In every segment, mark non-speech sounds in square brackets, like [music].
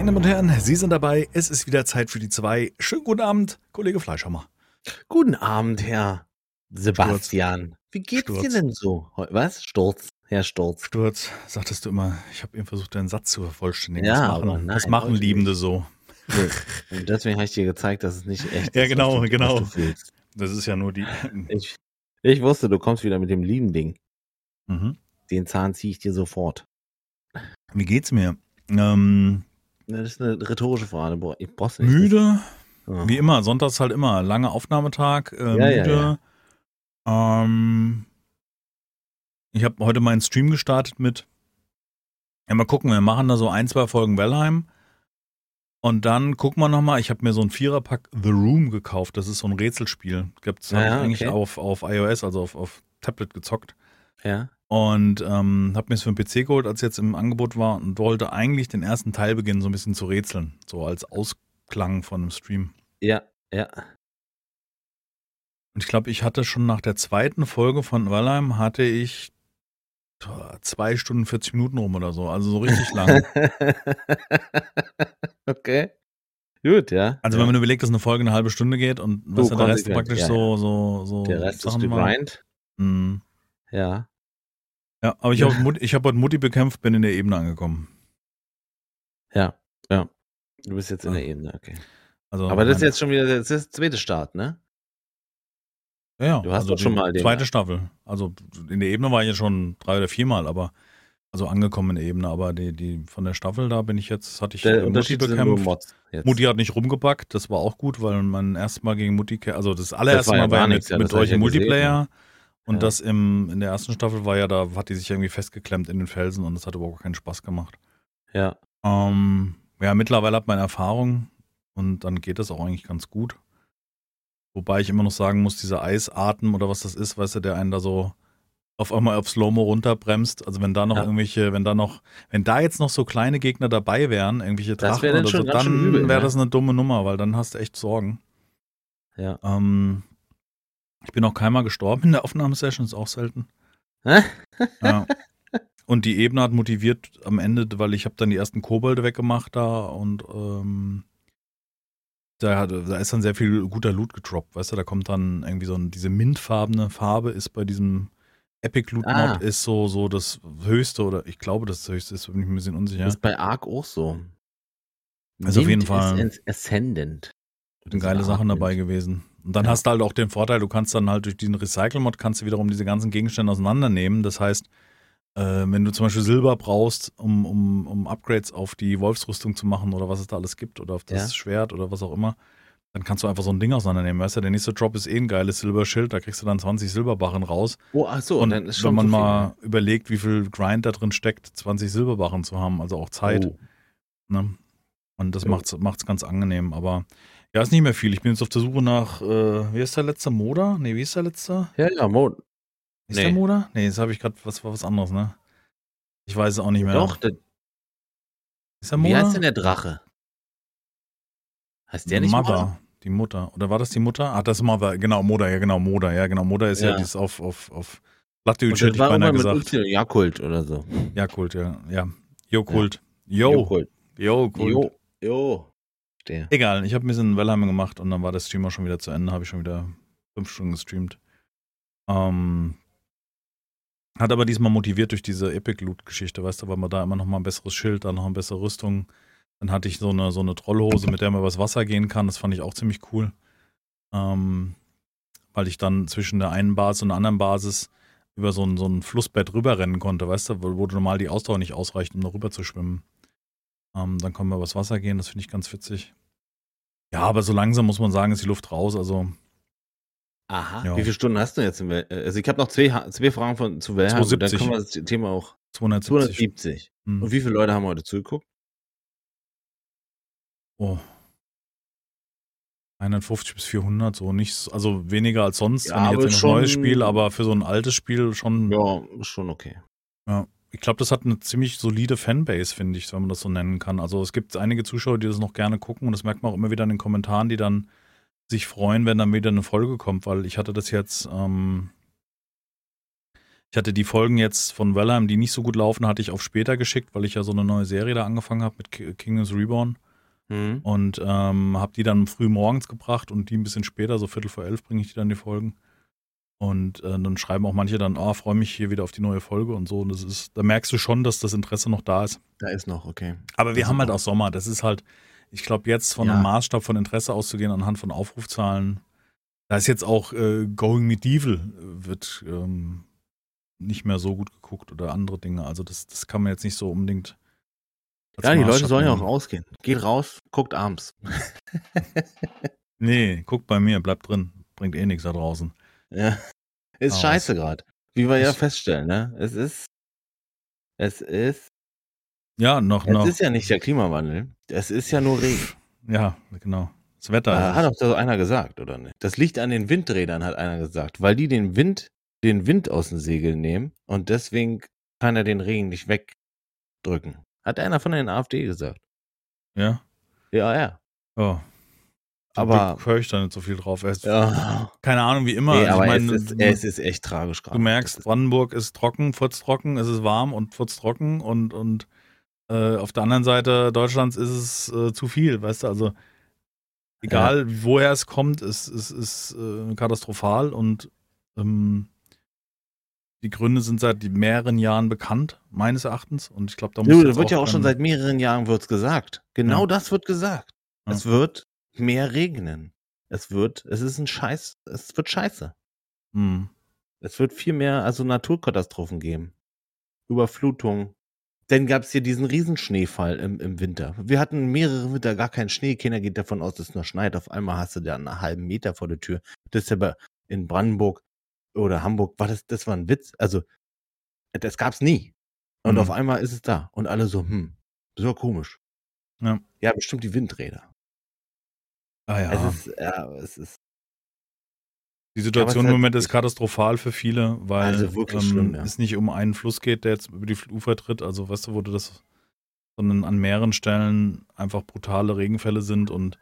Meine Damen und Herren, Sie sind dabei. Es ist wieder Zeit für die zwei. Schönen guten Abend, Kollege Fleischhammer. Guten Abend, Herr Sebastian. Wie geht's Sturz. dir denn so? Was? Sturz, Herr Sturz. Sturz, sagtest du immer, ich habe eben versucht, deinen Satz zu vervollständigen. Ja, das aber machen, nein, das machen Liebende so. So. Und deswegen habe ich dir gezeigt, dass es nicht echt Ja, ist, genau, du, genau. Fühlst. Das ist ja nur die. Ich, ich wusste, du kommst wieder mit dem lieben Ding. Mhm. Den Zahn ziehe ich dir sofort. Wie geht's mir? Ähm, Das ist eine rhetorische Frage. Boah, ich brauch's nicht. müde, Ja. wie immer. Sonntags halt immer. Langer Aufnahmetag, äh, Ja, ja, müde. Ähm, ich habe heute meinen Stream gestartet mit. Ja, mal gucken, wir machen da so ein, zwei Folgen Wellheim. Und dann gucken wir nochmal, ich habe mir so ein Viererpack The Room gekauft. Das ist so ein Rätselspiel. Gibt's hab Ja, ich eigentlich okay. auf, auf iOS, also auf, auf Tablet gezockt. Ja. Und ähm, habe mir es für den PC geholt, als es jetzt im Angebot war und wollte eigentlich den ersten Teil beginnen, so ein bisschen zu rätseln. So als Ausklang von einem Stream. Ja, ja. Und ich glaube, ich hatte schon nach der zweiten Folge von Valheim hatte ich zwei Stunden 40 Minuten rum oder so. Also so richtig [laughs] lang. okay. Gut, ja. Also wenn man überlegt, dass eine Folge eine halbe Stunde geht und was ja der Rest praktisch ja, so, so, so Der Rest ist Sachen war. gegrind. Mhm. Ja. Ja, aber ich Ja. habe ich hab heute Mutti bekämpft, bin in der Ebene angekommen. Ja, ja. Du bist jetzt in der Ebene, okay. Also Aber das ist jetzt schon wieder das ist der zweite Start, ne? ja, ja, du hast also doch schon mal den- zweite Staffel. Also in der Ebene war ich ja schon drei oder viermal, aber also angekommen in der Ebene, aber die, die von der Staffel, da bin ich jetzt, hatte ich Der Mutti bekämpft. Mutti hat nicht rumgebackt, das war auch gut, weil mein erstes Mal gegen Mutti, also das allererste war ja Mal war ja mit, nichts, ja, mit das euch im ja gesehen, Multiplayer und Ja. das im, in der ersten Staffel war ja, da hat die sich irgendwie festgeklemmt in den Felsen und das hat überhaupt keinen Spaß gemacht. Ja. Ähm, ja, mittlerweile hat man Erfahrung und dann geht das auch eigentlich ganz gut. Wobei ich immer noch sagen muss, dieser Eisatmen oder was das ist, weißt du, der einen da so auf einmal auf Slow-Mo runterbremst. Also wenn da noch Ja. irgendwelche, wenn da noch, wenn da jetzt noch so kleine Gegner dabei wären, irgendwelche Drachen wär oder so, dann wäre ne? das eine dumme Nummer, weil dann hast du echt Sorgen. Ja. Ähm, ich bin auch keinmal gestorben in der Aufnahmesession, ist auch selten. [laughs] Ja. Und die Ebene hat motiviert am Ende, weil ich habe dann die ersten Kobolde weggemacht da und ähm, da, hat, da ist dann sehr viel guter Loot gedroppt, weißt du, da kommt dann irgendwie so ein, diese mintfarbene Farbe ist bei diesem Epic Loot Mod Ah. ist so, so das höchste oder ich glaube, das höchste ist, bin ich ein bisschen unsicher. Das ist bei Ark auch so. Ist auf jeden Mint Fall- ist Ascendant. sind geile Sachen dabei gewesen. Und dann Ja. hast du halt auch den Vorteil, du kannst dann halt durch diesen Recycle-Mod kannst du wiederum diese ganzen Gegenstände auseinandernehmen. Das heißt, äh, wenn du zum Beispiel Silber brauchst, um, um, um Upgrades auf die Wolfsrüstung zu machen oder was es da alles gibt oder auf das Ja. Schwert oder was auch immer, dann kannst du einfach so ein Ding auseinandernehmen. Weißt du, der nächste Drop ist eh ein geiles Silberschild, da kriegst du dann 20 Silberbarren raus. Oh, ach so, und dann ist wenn schon man so mal überlegt, wie viel Grind da drin steckt, 20 Silberbarren zu haben, also auch Zeit. Oh. Ne? Und das Jo. macht's, macht's ganz angenehm. Aber ja, ist nicht mehr viel. Ich bin jetzt auf der Suche nach, äh, wie ist der letzte Moda? Nee, wie ist der letzte? Ja, ja, Mo Ist Nee. der Moda? Nee, jetzt habe ich gerade was, was anderes, ne? Ich weiß es auch nicht mehr. Doch, der, Ist der wie Moda? heißt denn der Drache? Heißt der nicht Mother. Moda? Die Mutter. Oder war das die Mutter? Ah, das ist Mother. Genau, Moda. Ja, genau, Moda. Ja, genau. Moda ist ja, Ja. dieses auf, auf, auf Und Plattdeutsch das hätte ich war beinahe gesagt. Jakult oder so. Ja, Kult, ja. Ja. Jo, Kult. Jo. Jokult. Jo, Kult. Jo. Der. Egal, ich habe ein bisschen Wellheim gemacht und dann war der Stream auch schon wieder zu Ende, habe ich schon wieder fünf Stunden gestreamt. Ähm, hat aber diesmal motiviert durch diese Epic Loot-Geschichte, weißt du, weil man da immer noch mal ein besseres Schild, dann noch eine bessere Rüstung. Dann hatte ich so eine, so eine Trollhose, mit der man übers Wasser gehen kann. Das fand ich auch ziemlich cool. Ähm, weil ich dann zwischen der einen Basis und der anderen Basis über so ein, so ein Flussbett rüberrennen konnte, weißt du, wo, wo normal die Ausdauer nicht ausreicht, um da rüber zu schwimmen. Ähm, dann können wir übers Wasser gehen, das finde ich ganz witzig. Ja, aber so langsam muss man sagen, ist die Luft raus. Also Aha. Ja. Wie viele Stunden hast du jetzt? Im äh, also ich habe noch zwei, zwei Fragen von, zu Wellheim. und Dann 270. können wir das Thema auch 270. 270. Hm. Und wie viele Leute haben heute zugeguckt? Oh. 150 bis 400, so nicht, so- also weniger als sonst, Ja, wenn ich jetzt ein neues Spiel, aber für so ein altes Spiel schon. Ja, schon okay. Ich glaube, das hat eine ziemlich solide Fanbase, finde ich, wenn man das so nennen kann. Also es gibt einige Zuschauer, die das noch gerne gucken und das merkt man auch immer wieder in den Kommentaren, die dann sich freuen, wenn dann wieder eine Folge kommt, weil ich hatte das jetzt, ähm, Ich hatte die Folgen jetzt von Valheim, die nicht so gut laufen, hatte ich auf später geschickt, weil ich ja so eine neue Serie da angefangen habe mit Kingdoms Reborn. Mhm. Und ähm, habe die dann früh morgens gebracht und die ein bisschen später, so Viertel vor elf, bringe ich die dann die Folgen. Und äh, dann schreiben auch manche dann, ah, oh, freue mich hier wieder auf die neue Folge und so. Und das ist, da merkst du schon, dass das Interesse noch da ist. Da ist noch, okay. Aber wir das haben halt auch Sommer. Das ist halt, ich glaube, jetzt von ja. einem Maßstab von Interesse auszugehen anhand von Aufrufzahlen, da ist jetzt auch äh, Going Medieval äh, wird ähm, nicht mehr so gut geguckt oder andere Dinge. Also das, das kann man jetzt nicht so unbedingt. Ja, die Leute sollen ja auch rausgehen. Geht raus, guckt abends. [laughs] nee, guckt bei mir, bleibt drin. Bringt eh nichts da draußen. Ja. Ist Aber scheiße gerade. Wie wir ja feststellen, ne? Es ist. Es ist. Ja, noch, es noch. Es ist ja nicht der Klimawandel. Es ist ja nur Regen. Ja, genau. Das Wetter. Da hat doch so einer gesagt, oder nicht? Das liegt an den Windrädern, hat einer gesagt, weil die den Wind, den Wind aus den Segeln nehmen und deswegen kann er den Regen nicht wegdrücken. Hat einer von den AfD gesagt. Ja? Ja, ja. Oh. Aber höre ich da nicht so viel drauf. Ist, ja. Keine Ahnung, wie immer. Nee, also aber ich meine, es, ist, es ist echt tragisch gerade. Du merkst, Brandenburg ist trocken, furztrocken, es ist warm und furztrocken und, und äh, auf der anderen Seite Deutschlands ist es äh, zu viel, weißt du, also egal ja. woher es kommt, es, es ist äh, katastrophal und ähm, die Gründe sind seit mehreren Jahren bekannt, meines Erachtens. Und ich glaube, da muss ja, wird ja auch schon seit mehreren Jahren wird's gesagt. Genau ja. das wird gesagt. Es wird mehr regnen. Es wird, es ist ein Scheiß, es wird scheiße. Hm. Es wird viel mehr, also Naturkatastrophen geben. Überflutung. Dann gab es hier diesen Riesenschneefall im, im Winter. Wir hatten mehrere Winter gar keinen Schnee. Keiner geht davon aus, dass es nur schneit. Auf einmal hast du da einen halben Meter vor der Tür. Das ist ja bei, in Brandenburg oder Hamburg, war das, das war ein Witz. Also, das gab's nie. Und mhm. auf einmal ist es da. Und alle so, hm, das war komisch. Ja. ja, bestimmt die Windräder. Ah ja. Es ist, ja, es ist. Die Situation im Moment ist katastrophal für viele, weil also ähm, schlimm, ja. es nicht um einen Fluss geht, der jetzt über die Ufer tritt. Also, weißt du, wo du das, sondern an mehreren Stellen einfach brutale Regenfälle sind und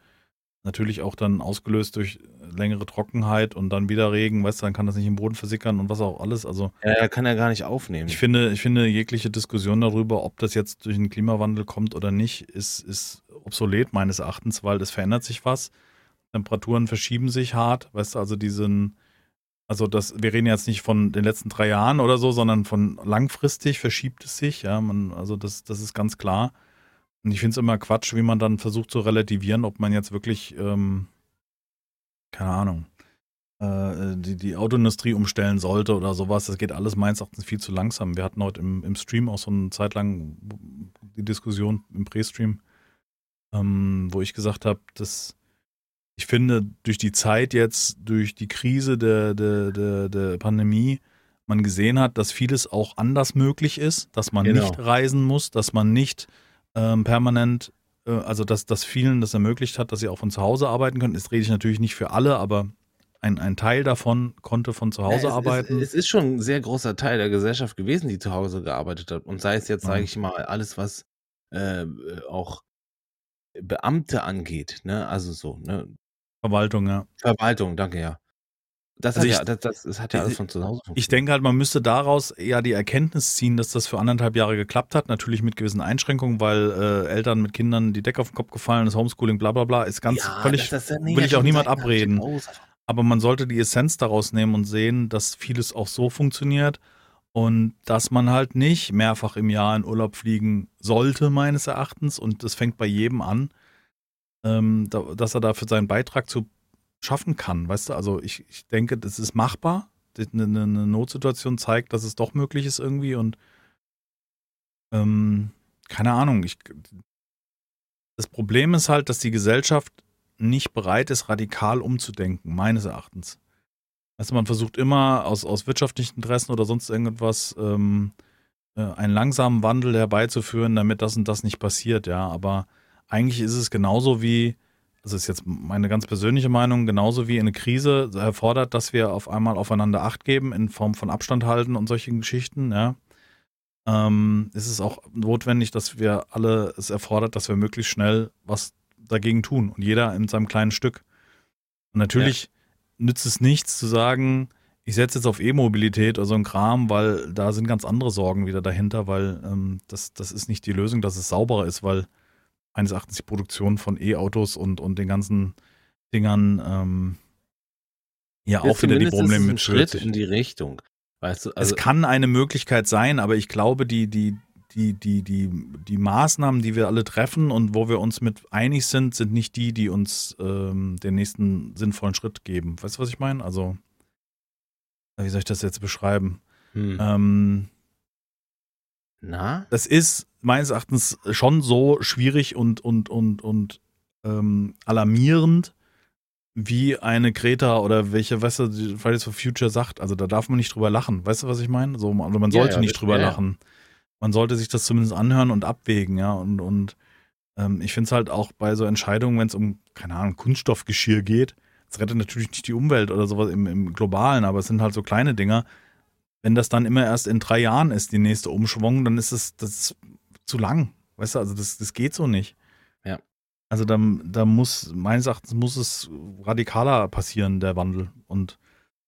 natürlich auch dann ausgelöst durch längere Trockenheit und dann wieder Regen, weißt du, dann kann das nicht im Boden versickern und was auch alles. Also ja, er kann ja gar nicht aufnehmen. Ich finde, ich finde jegliche Diskussion darüber, ob das jetzt durch den Klimawandel kommt oder nicht, ist, ist obsolet meines Erachtens, weil es verändert sich was. Temperaturen verschieben sich hart, weißt du, also diesen, also das, wir reden jetzt nicht von den letzten drei Jahren oder so, sondern von langfristig verschiebt es sich, ja, man, also das, das ist ganz klar. Und ich finde es immer Quatsch, wie man dann versucht zu relativieren, ob man jetzt wirklich, ähm, keine Ahnung, äh, die, die Autoindustrie umstellen sollte oder sowas. Das geht alles meines Erachtens viel zu langsam. Wir hatten heute im, im Stream auch so eine Zeit lang die Diskussion im Pre-Stream, ähm, wo ich gesagt habe, dass ich finde, durch die Zeit jetzt, durch die Krise der, der, der, der Pandemie, man gesehen hat, dass vieles auch anders möglich ist, dass man genau. nicht reisen muss, dass man nicht ähm, permanent, äh, also dass das vielen das ermöglicht hat, dass sie auch von zu Hause arbeiten können. Das rede ich natürlich nicht für alle, aber ein, ein Teil davon konnte von zu Hause ja, es arbeiten. Ist, es ist schon ein sehr großer Teil der Gesellschaft gewesen, die zu Hause gearbeitet hat. Und sei es jetzt, sage ich mal, alles, was äh, auch Beamte angeht, ne? Also so, ne? Verwaltung, ja. Verwaltung, danke, ja. Das, also hat, ich, ja, das, das, das, hat ja alles von zu Hause Ich denke halt, man müsste daraus ja die Erkenntnis ziehen, dass das für anderthalb Jahre geklappt hat. Natürlich mit gewissen Einschränkungen, weil äh, Eltern mit Kindern die Decke auf den Kopf gefallen ist, Homeschooling, bla bla bla, ist ganz ja, völlig, das, das will ich auch niemand abreden. Aber man sollte die Essenz daraus nehmen und sehen, dass vieles auch so funktioniert und dass man halt nicht mehrfach im Jahr in Urlaub fliegen sollte, meines Erachtens. Und das fängt bei jedem an, ähm, da, dass er dafür seinen Beitrag zu schaffen kann. Weißt du, also ich, ich denke, das ist machbar. Eine, eine Notsituation zeigt, dass es doch möglich ist irgendwie und ähm, keine Ahnung. Ich, das Problem ist halt, dass die Gesellschaft nicht bereit ist, radikal umzudenken, meines Erachtens. Also man versucht immer aus, aus wirtschaftlichen Interessen oder sonst irgendetwas ähm, äh, einen langsamen Wandel herbeizuführen, damit das und das nicht passiert, ja. Aber eigentlich ist es genauso wie, das ist jetzt meine ganz persönliche Meinung, genauso wie eine Krise erfordert, dass wir auf einmal aufeinander Acht geben in Form von Abstand halten und solchen Geschichten, ja. Ähm, ist es auch notwendig, dass wir alle, es erfordert, dass wir möglichst schnell was dagegen tun und jeder in seinem kleinen Stück. Und natürlich ja. Nützt es nichts zu sagen, ich setze jetzt auf E-Mobilität oder so ein Kram, weil da sind ganz andere Sorgen wieder dahinter, weil ähm, das, das ist nicht die Lösung, dass es sauberer ist, weil meines Erachtens die Produktion von E-Autos und, und den ganzen Dingern ähm, ja auch wieder die Probleme mit Schritt in die Richtung. Weißt du, also es kann eine Möglichkeit sein, aber ich glaube, die, die, die, die, die, die Maßnahmen, die wir alle treffen und wo wir uns mit einig sind, sind nicht die, die uns ähm, den nächsten sinnvollen Schritt geben. Weißt du, was ich meine? Also, wie soll ich das jetzt beschreiben? Hm. Ähm, Na? Das ist meines Erachtens schon so schwierig und, und, und, und ähm, alarmierend, wie eine Greta oder welche, weißt du, Fridays for Future sagt. Also da darf man nicht drüber lachen. Weißt du, was ich meine? So, also man sollte ja, ja, nicht drüber ja, lachen. Man sollte sich das zumindest anhören und abwägen, ja. Und, und ähm, ich finde es halt auch bei so Entscheidungen, wenn es um, keine Ahnung, Kunststoffgeschirr geht, es rettet natürlich nicht die Umwelt oder sowas im, im Globalen, aber es sind halt so kleine Dinger. Wenn das dann immer erst in drei Jahren ist, die nächste Umschwung, dann ist es das ist zu lang. Weißt du, also das, das geht so nicht. Also da, da muss, meines Erachtens muss es radikaler passieren, der Wandel. Und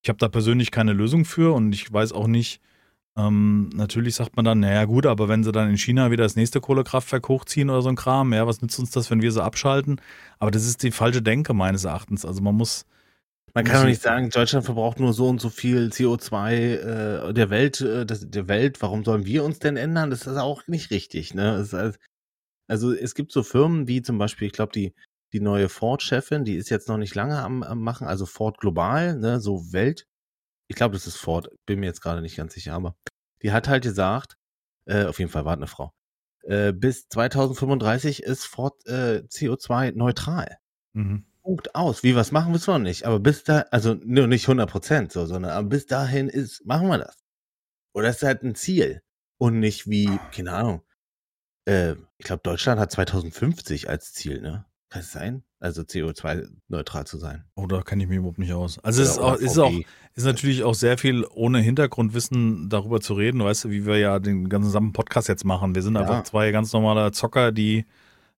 ich habe da persönlich keine Lösung für und ich weiß auch nicht, ähm, natürlich sagt man dann, naja gut, aber wenn sie dann in China wieder das nächste Kohlekraftwerk hochziehen oder so ein Kram, ja, was nützt uns das, wenn wir sie abschalten? Aber das ist die falsche Denke meines Erachtens. Also man muss. Man kann doch nicht sagen, Deutschland verbraucht nur so und so viel CO2 äh, der Welt, äh, der Welt. Warum sollen wir uns denn ändern? Das ist auch nicht richtig. Ne? Das ist, also es gibt so Firmen wie zum Beispiel, ich glaube, die, die neue Ford-Chefin, die ist jetzt noch nicht lange am, am machen, also Ford Global, ne, so Welt. Ich glaube, das ist Ford, bin mir jetzt gerade nicht ganz sicher, aber die hat halt gesagt, äh, auf jeden Fall war eine Frau, äh, bis 2035 ist Ford äh, CO2 neutral. Mhm. Punkt aus. Wie was machen, wissen wir noch nicht. Aber bis da, also nur nicht 100 Prozent so, sondern aber bis dahin ist, machen wir das. Oder ist halt ein Ziel. Und nicht wie, keine Ahnung, äh, ich glaube, Deutschland hat 2050 als Ziel, ne? Kann es sein? Also CO2-neutral zu sein. Oh, da kenne ich mich überhaupt nicht aus. Also es ist, auch, ist, auch, ist natürlich auch sehr viel ohne Hintergrundwissen darüber zu reden, weißt du, wie wir ja den ganzen Podcast jetzt machen. Wir sind ja. einfach zwei ganz normale Zocker, die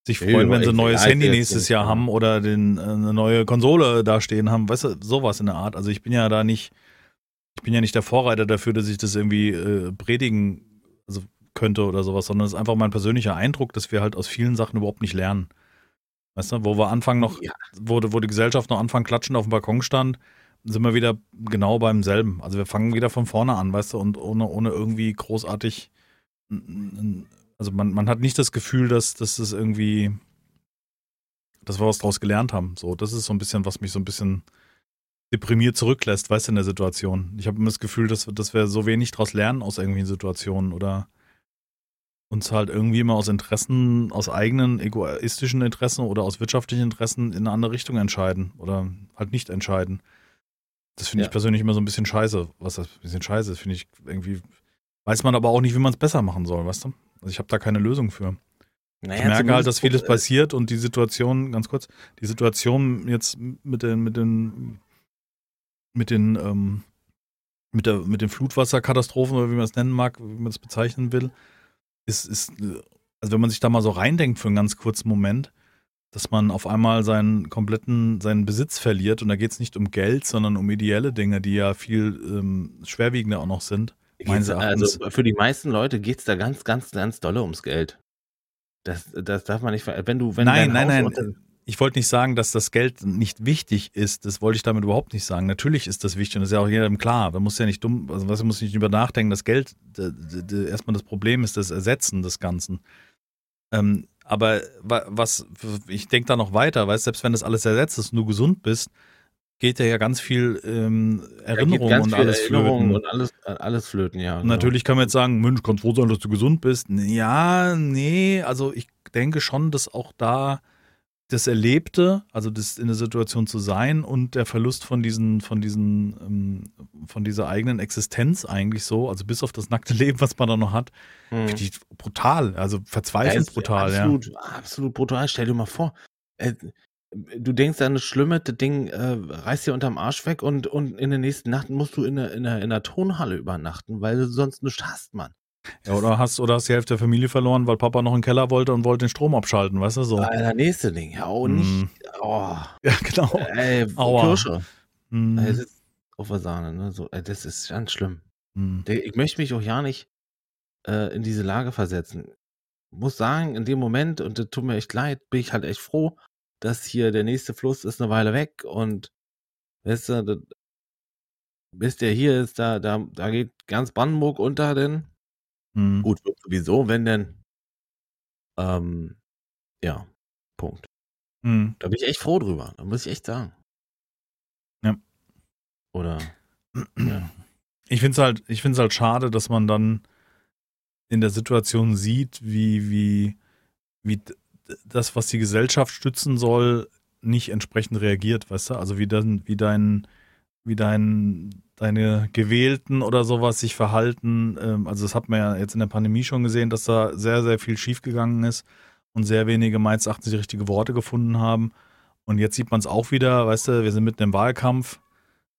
sich freuen, wenn sie ein neues Handy nächstes Jahr haben oder den, äh, eine neue Konsole da stehen haben, weißt du, sowas in der Art. Also ich bin ja da nicht, ich bin ja nicht der Vorreiter dafür, dass ich das irgendwie äh, predigen, also könnte oder sowas, sondern es ist einfach mein persönlicher Eindruck, dass wir halt aus vielen Sachen überhaupt nicht lernen. Weißt du, wo wir anfangen noch, ja. wo, wo die Gesellschaft noch anfangen klatschen auf dem Balkon stand, sind wir wieder genau beim selben. Also wir fangen wieder von vorne an, weißt du, und ohne, ohne irgendwie großartig, also man, man hat nicht das Gefühl, dass, dass das irgendwie, dass wir was draus gelernt haben. So, das ist so ein bisschen, was mich so ein bisschen deprimiert zurücklässt, weißt du, in der Situation. Ich habe immer das Gefühl, dass, dass wir so wenig draus lernen aus irgendwelchen Situationen oder uns halt irgendwie immer aus Interessen, aus eigenen egoistischen Interessen oder aus wirtschaftlichen Interessen in eine andere Richtung entscheiden oder halt nicht entscheiden. Das finde ja. ich persönlich immer so ein bisschen scheiße. Was das ein bisschen scheiße ist, finde ich irgendwie. Weiß man aber auch nicht, wie man es besser machen soll, weißt du? Also ich habe da keine Lösung für. Naja, ich merke halt, dass vieles äh, passiert und die Situation, ganz kurz, die Situation jetzt mit den, mit den, mit den, ähm, mit der, mit den Flutwasserkatastrophen oder wie man es nennen mag, wie man es bezeichnen will, ist, ist, also wenn man sich da mal so reindenkt für einen ganz kurzen Moment, dass man auf einmal seinen kompletten, seinen Besitz verliert und da geht es nicht um Geld, sondern um ideelle Dinge, die ja viel ähm, schwerwiegender auch noch sind. Also für die meisten Leute geht es da ganz, ganz, ganz dolle ums Geld. Das, das darf man nicht, wenn du, wenn nein, nein, nein, ich wollte nicht sagen, dass das Geld nicht wichtig ist. Das wollte ich damit überhaupt nicht sagen. Natürlich ist das wichtig und das ist ja auch jedem klar. Man muss ja nicht dumm, also was muss nicht über nachdenken. Das Geld, erstmal das Problem ist das Ersetzen des Ganzen. Ähm, aber was, ich denke da noch weiter, weil selbst wenn das alles ersetzt ist und du gesund bist, geht ja, ja ganz viel ähm, Erinnerung ja, und alles Erinnerung flöten. Und alles, alles flöten, ja. Genau. Natürlich kann man jetzt sagen, Mensch, kannst froh sein, dass du gesund bist. Ja, nee, also ich denke schon, dass auch da das Erlebte, also das in der Situation zu sein und der Verlust von diesen, von diesen, ähm, von dieser eigenen Existenz eigentlich so, also bis auf das nackte [laughs] Leben, was man da noch hat, hm. finde ich brutal, also verzweifelt ja, brutal, absolut, ja. Absolut brutal. Stell dir mal vor, äh, du denkst an das Schlimme, das Ding äh, reißt dir unterm Arsch weg und, und in der nächsten Nacht musst du in der, in, der, in der Tonhalle übernachten, weil du sonst nichts hast, Mann. Ja, oder hast, oder hast die Hälfte der Familie verloren, weil Papa noch einen Keller wollte und wollte den Strom abschalten, weißt du so? Ah, der nächste Ding, ja, oh, nicht. Mm. Oh. Ja, genau. Ey, Aua. Kirsche. Mm. auf der Sahne. Ne? So, das ist ganz schlimm. Hm. Ich möchte mich auch ja nicht äh, in diese Lage versetzen. Muss sagen, in dem Moment, und das tut mir echt leid, bin ich halt echt froh, dass hier der nächste Fluss ist eine Weile weg und weißt du, das, bis der hier ist, da, da, da geht ganz Brandenburg unter, denn hm. gut, sowieso, wenn denn ähm, ja, Punkt. Hm. Da bin ich echt froh drüber, da muss ich echt sagen. Ja. Oder [clears throat] ja. Ich finde es halt, ich finde es halt schade, dass man dann in der Situation sieht, wie, wie, wie das, was die Gesellschaft stützen soll, nicht entsprechend reagiert, weißt du? Also wie dann, wie dein, wie dein, deine Gewählten oder sowas sich verhalten. Ähm, also das hat man ja jetzt in der Pandemie schon gesehen, dass da sehr, sehr viel schiefgegangen ist und sehr wenige meines Erachtens die richtige Worte gefunden haben. Und jetzt sieht man es auch wieder, weißt du, wir sind mitten im Wahlkampf.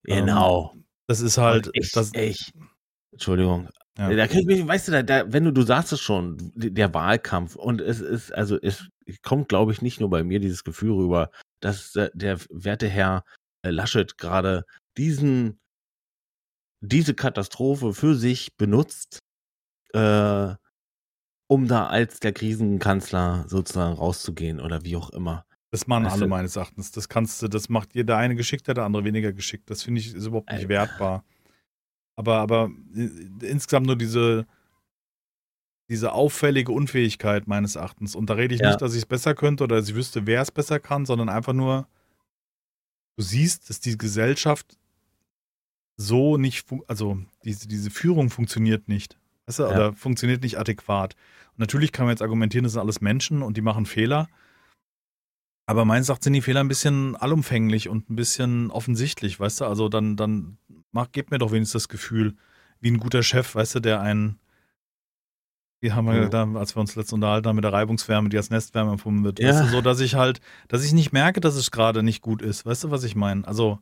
Genau. Ähm, das ist halt. Ich, das, ich, Entschuldigung. Ja. Da ich mich, weißt du, da, da, wenn du, du sagst es schon, der Wahlkampf und es ist, also es kommt, glaube ich, nicht nur bei mir dieses Gefühl rüber, dass der, der werte Herr äh, Laschet gerade diesen, diese Katastrophe für sich benutzt, äh, um da als der Krisenkanzler sozusagen rauszugehen oder wie auch immer. Das machen weißt alle meines Erachtens. Das kannst du, das macht dir der eine geschickter, der andere weniger geschickt. Das finde ich ist überhaupt nicht wertbar. Aber, aber äh, insgesamt nur diese, diese auffällige Unfähigkeit meines Erachtens. Und da rede ich ja. nicht, dass ich es besser könnte oder dass ich wüsste, wer es besser kann, sondern einfach nur, du siehst, dass die Gesellschaft so nicht, also diese, diese Führung funktioniert nicht. Weißt du, ja. oder funktioniert nicht adäquat. Und natürlich kann man jetzt argumentieren, das sind alles Menschen und die machen Fehler. Aber meines Erachtens sind die Fehler ein bisschen allumfänglich und ein bisschen offensichtlich, weißt du? Also dann, dann mach, gib mir doch wenigstens das Gefühl, wie ein guter Chef, weißt du, der einen, wie haben wir oh. da, als wir uns letztens unterhalten haben, mit der Reibungswärme, die als Nestwärme empfunden wird. Ja. Weißt du, so, dass ich halt, dass ich nicht merke, dass es gerade nicht gut ist. Weißt du, was ich meine? Also,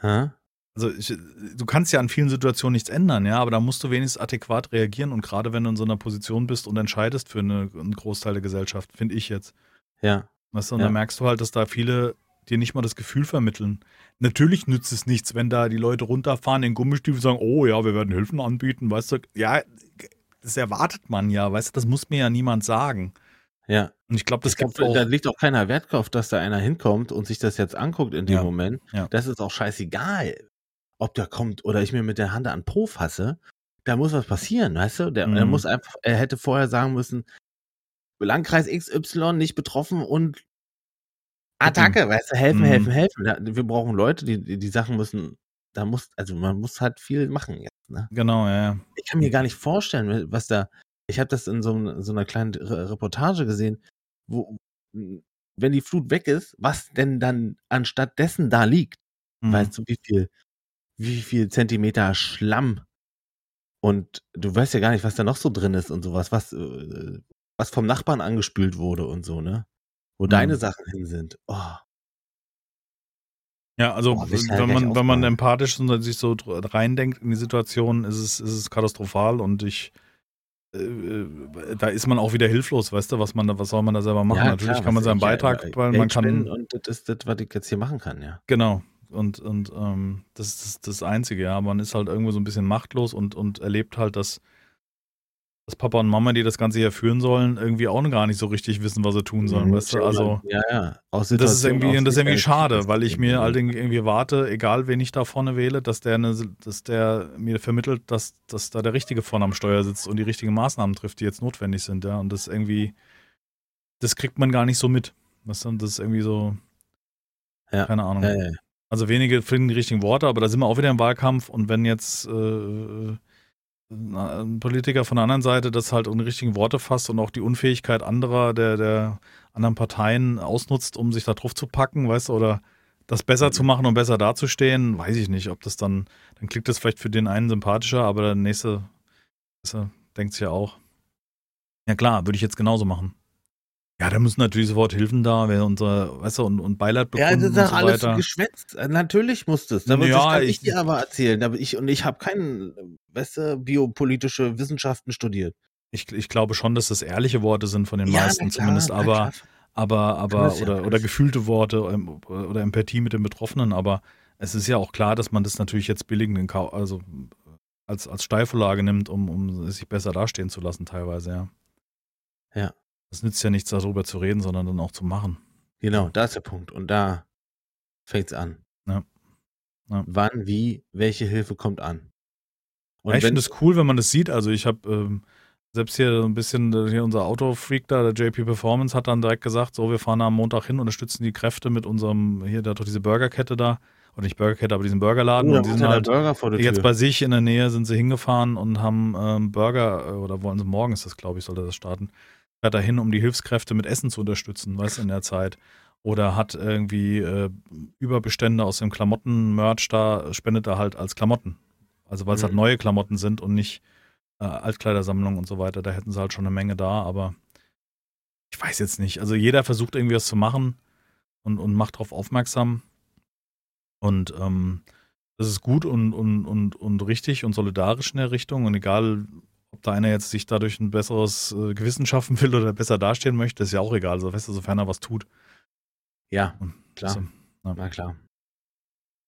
Hä? Also ich, du kannst ja an vielen Situationen nichts ändern, ja, aber da musst du wenigstens adäquat reagieren und gerade wenn du in so einer Position bist und entscheidest für eine, einen Großteil der Gesellschaft, finde ich jetzt. Ja. Weißt du, und ja. da merkst du halt, dass da viele dir nicht mal das Gefühl vermitteln. Natürlich nützt es nichts, wenn da die Leute runterfahren in Gummistiefeln und sagen, oh ja, wir werden Hilfen anbieten, weißt du. Ja, das erwartet man ja, weißt du, das muss mir ja niemand sagen. Ja. Und ich glaube, das ich gibt glaub, auch. Da liegt auch keiner Wert drauf, dass da einer hinkommt und sich das jetzt anguckt in dem ja. Moment. Ja. Das ist auch scheißegal, ob der kommt oder ich mir mit der Hand an Po fasse. Da muss was passieren, weißt du? Der, mhm. er muss einfach, er hätte vorher sagen müssen, Landkreis XY nicht betroffen und Attacke, weißt du, helfen, mhm. helfen, helfen. Wir brauchen Leute, die, die, die Sachen müssen, da muss, also man muss halt viel machen jetzt, ne? Genau, ja, ja. Ich kann mir gar nicht vorstellen, was da, ich habe das in so, so einer kleinen Reportage gesehen, wo, wenn die Flut weg ist, was denn dann anstatt dessen da liegt. Mhm. Weißt du, wie viel, wie viel Zentimeter Schlamm und du weißt ja gar nicht, was da noch so drin ist und sowas, was, äh, was vom Nachbarn angespült wurde und so, ne? Wo mhm. deine Sachen hin sind. Oh. Ja, also oh, wenn man, wenn man empathisch und sich so reindenkt in die Situation, ist es, ist es katastrophal und ich äh, äh, da ist man auch wieder hilflos, weißt du, was man da, was soll man da selber machen? Ja, Natürlich klar, kann man seinen Beitrag, ja, weil man kann. Und das ist das, was ich jetzt hier machen kann, ja. Genau. Und, und ähm, das ist das, das Einzige, ja. Man ist halt irgendwo so ein bisschen machtlos und, und erlebt halt, dass dass Papa und Mama, die das Ganze hier führen sollen, irgendwie auch gar nicht so richtig wissen, was sie tun sollen, mhm, weißt du? Also, ja, ja. das ist irgendwie, das ist irgendwie schade, weil ich mir halt irgendwie warte, egal wen ich da vorne wähle, dass der, eine, dass der mir vermittelt, dass, dass da der Richtige vorne am Steuer sitzt und die richtigen Maßnahmen trifft, die jetzt notwendig sind, ja. Und das irgendwie, das kriegt man gar nicht so mit. Weißt du? Das ist irgendwie so, ja. keine Ahnung. Ja, ja. Also wenige finden die richtigen Worte, aber da sind wir auch wieder im Wahlkampf und wenn jetzt äh, ein Politiker von der anderen Seite das halt in richtigen Worte fasst und auch die Unfähigkeit anderer, der, der anderen Parteien ausnutzt, um sich da drauf zu packen, weißt du, oder das besser zu machen und besser dazustehen, weiß ich nicht, ob das dann, dann klingt das vielleicht für den einen sympathischer, aber der nächste, nächste denkt sich ja auch, ja klar, würde ich jetzt genauso machen. Ja, da müssen natürlich sofort Hilfen da, wer unser, weißt du, und, und Beileid bekommen. Ja, das ist doch so alles weiter. geschwätzt. Natürlich muss das. Da ja, kann ich, ich dir aber erzählen. Aber ich, und ich habe keinen, weißt du, biopolitische Wissenschaften studiert. Ich, ich glaube schon, dass das ehrliche Worte sind von den ja, meisten klar, zumindest, aber, aber, aber, oder, ja oder gefühlte Worte ähm, oder Empathie mit den Betroffenen, aber es ist ja auch klar, dass man das natürlich jetzt billigend also als, als Steilvorlage nimmt, um, um sich besser dastehen zu lassen, teilweise, ja. Ja. Es nützt ja nichts, darüber zu reden, sondern dann auch zu machen. Genau, da ist der Punkt. Und da fängt es an. Ja. ja. Wann, wie, welche Hilfe kommt an? Und ja, ich finde es cool, wenn man das sieht. Also ich habe ähm, selbst hier so ein bisschen, äh, hier unser Autofreak da, der JP Performance, hat dann direkt gesagt, so, wir fahren am Montag hin, unterstützen die Kräfte mit unserem, hier, der hat doch diese Burgerkette da, oder nicht Burgerkette, aber diesen Burgerladen. Oh, und die sind halt jetzt bei sich in der Nähe sind sie hingefahren und haben ähm, Burger, äh, oder wollen sie morgen ist das, glaube ich, sollte das starten, fährt dahin, um die Hilfskräfte mit Essen zu unterstützen, weißt du, in der Zeit. Oder hat irgendwie äh, Überbestände aus dem Klamotten-Merch da, spendet er halt als Klamotten. Also weil es halt mhm. halt neue Klamotten sind und nicht äh, Altkleidersammlung und so weiter. Da hätten sie halt schon eine Menge da, aber ich weiß jetzt nicht. Also jeder versucht irgendwie was zu machen und, und macht darauf aufmerksam. Und ähm, das ist gut und, und, und, und richtig und solidarisch in der Richtung. Und egal, ob da einer jetzt sich dadurch ein besseres äh, Gewissen schaffen will oder besser dastehen möchte, ist ja auch egal. Also, weißt du, sofern er was tut. Ja, klar. Also, ja. Na klar.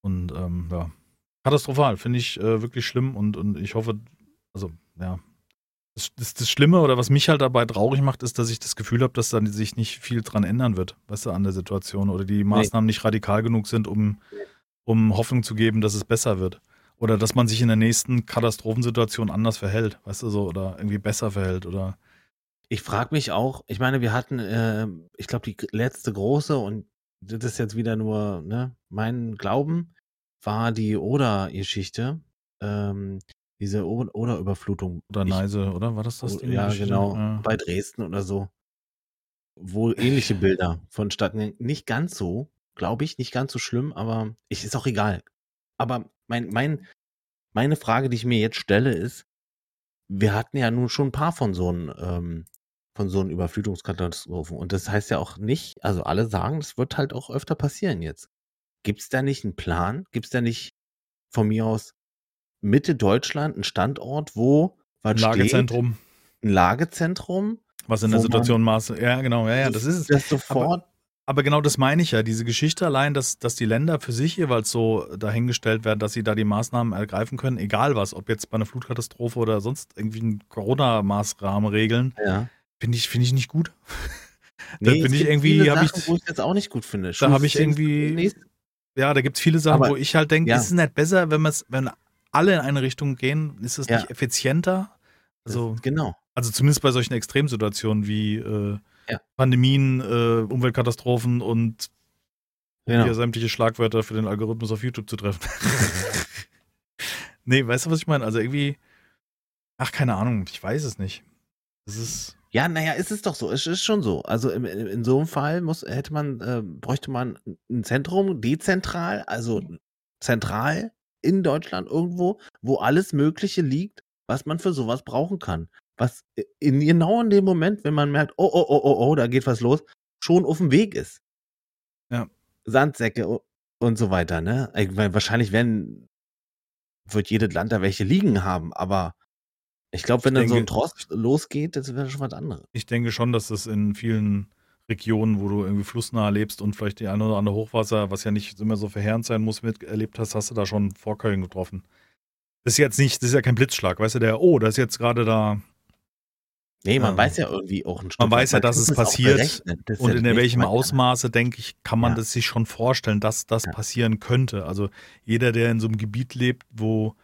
Und ähm, ja, katastrophal, finde ich äh, wirklich schlimm und, und ich hoffe, also ja, das, das, das, Schlimme oder was mich halt dabei traurig macht, ist, dass ich das Gefühl habe, dass dann sich nicht viel dran ändern wird, weißt du, an der Situation oder die Maßnahmen nee. nicht radikal genug sind, um, um Hoffnung zu geben, dass es besser wird oder dass man sich in der nächsten Katastrophensituation anders verhält, weißt du so, oder irgendwie besser verhält oder. Ich frage mich auch, ich meine, wir hatten, äh, ich glaube, die letzte große und das ist jetzt wieder nur ne, mein Glauben, war die Oder-Geschichte. Ähm, diese Oder-Überflutung. Oder Neise, oder? War das das? Die ja, genau. Ja. Bei Dresden oder so. Wo ähnliche Bilder vonstatten. Nicht ganz so, glaube ich, nicht ganz so schlimm, aber ich, ist auch egal. Aber mein, mein, meine Frage, die ich mir jetzt stelle, ist, wir hatten ja nun schon ein paar von so einem, ähm, von so einem Überflutungskatastrophen. Und das heißt ja auch nicht, also alle sagen, das wird halt auch öfter passieren jetzt. Gibt es da nicht einen Plan? Gibt es da nicht von mir aus Mitte Deutschland einen Standort, wo was Lagezentrum. Steht? Ein Lagezentrum. Was in der Situation Maße. Ja, genau, ja, ja, das ist es. Das sofort aber, aber genau das meine ich ja, diese Geschichte allein, dass, dass die Länder für sich jeweils so dahingestellt werden, dass sie da die Maßnahmen ergreifen können, egal was, ob jetzt bei einer Flutkatastrophe oder sonst irgendwie ein Corona-Maßrahmen regeln, ja. finde ich, find ich nicht gut. da nee, bin ich irgendwie, habe ich, wo ich jetzt auch nicht gut finde. Da habe ich irgendwie, ja, da gibt es viele Sachen, aber, wo ich halt denke, ja. ist es nicht besser, wenn, wenn alle in eine Richtung gehen, ist es ja. nicht effizienter? Also, genau. Also zumindest bei solchen Extremsituationen wie äh, ja. Pandemien, äh, Umweltkatastrophen und genau. hier sämtliche Schlagwörter für den Algorithmus auf YouTube zu treffen. [laughs] nee, weißt du, was ich meine? Also irgendwie, ach, keine Ahnung, ich weiß es nicht. Es ist. Ja, naja, ist es doch so. Es ist schon so. Also in, in so einem Fall muss, hätte man, äh, bräuchte man ein Zentrum, dezentral, also zentral in Deutschland irgendwo, wo alles Mögliche liegt, was man für sowas brauchen kann was in genau in dem Moment, wenn man merkt, oh, oh, oh, oh, oh, da geht was los, schon auf dem Weg ist. Ja. Sandsäcke und so weiter, ne? Ich meine, wahrscheinlich werden, wird jedes Land da welche liegen haben, aber ich glaube, wenn ich dann denke, so ein Trost losgeht, das wäre schon was anderes. Ich denke schon, dass das in vielen Regionen, wo du irgendwie flussnah lebst und vielleicht die eine oder andere Hochwasser, was ja nicht immer so verheerend sein muss, miterlebt hast, hast du da schon Vorkeulen getroffen. Das ist jetzt nicht, das ist ja kein Blitzschlag, weißt du, der, oh, da ist jetzt gerade da Nee, man ähm, weiß ja irgendwie auch ein Stück. Man weiß ja, dass es passiert. Und ja in welchem Ausmaße, denke ich, kann man ja. das sich schon vorstellen, dass das ja. passieren könnte. Also jeder, der in so einem Gebiet lebt, wo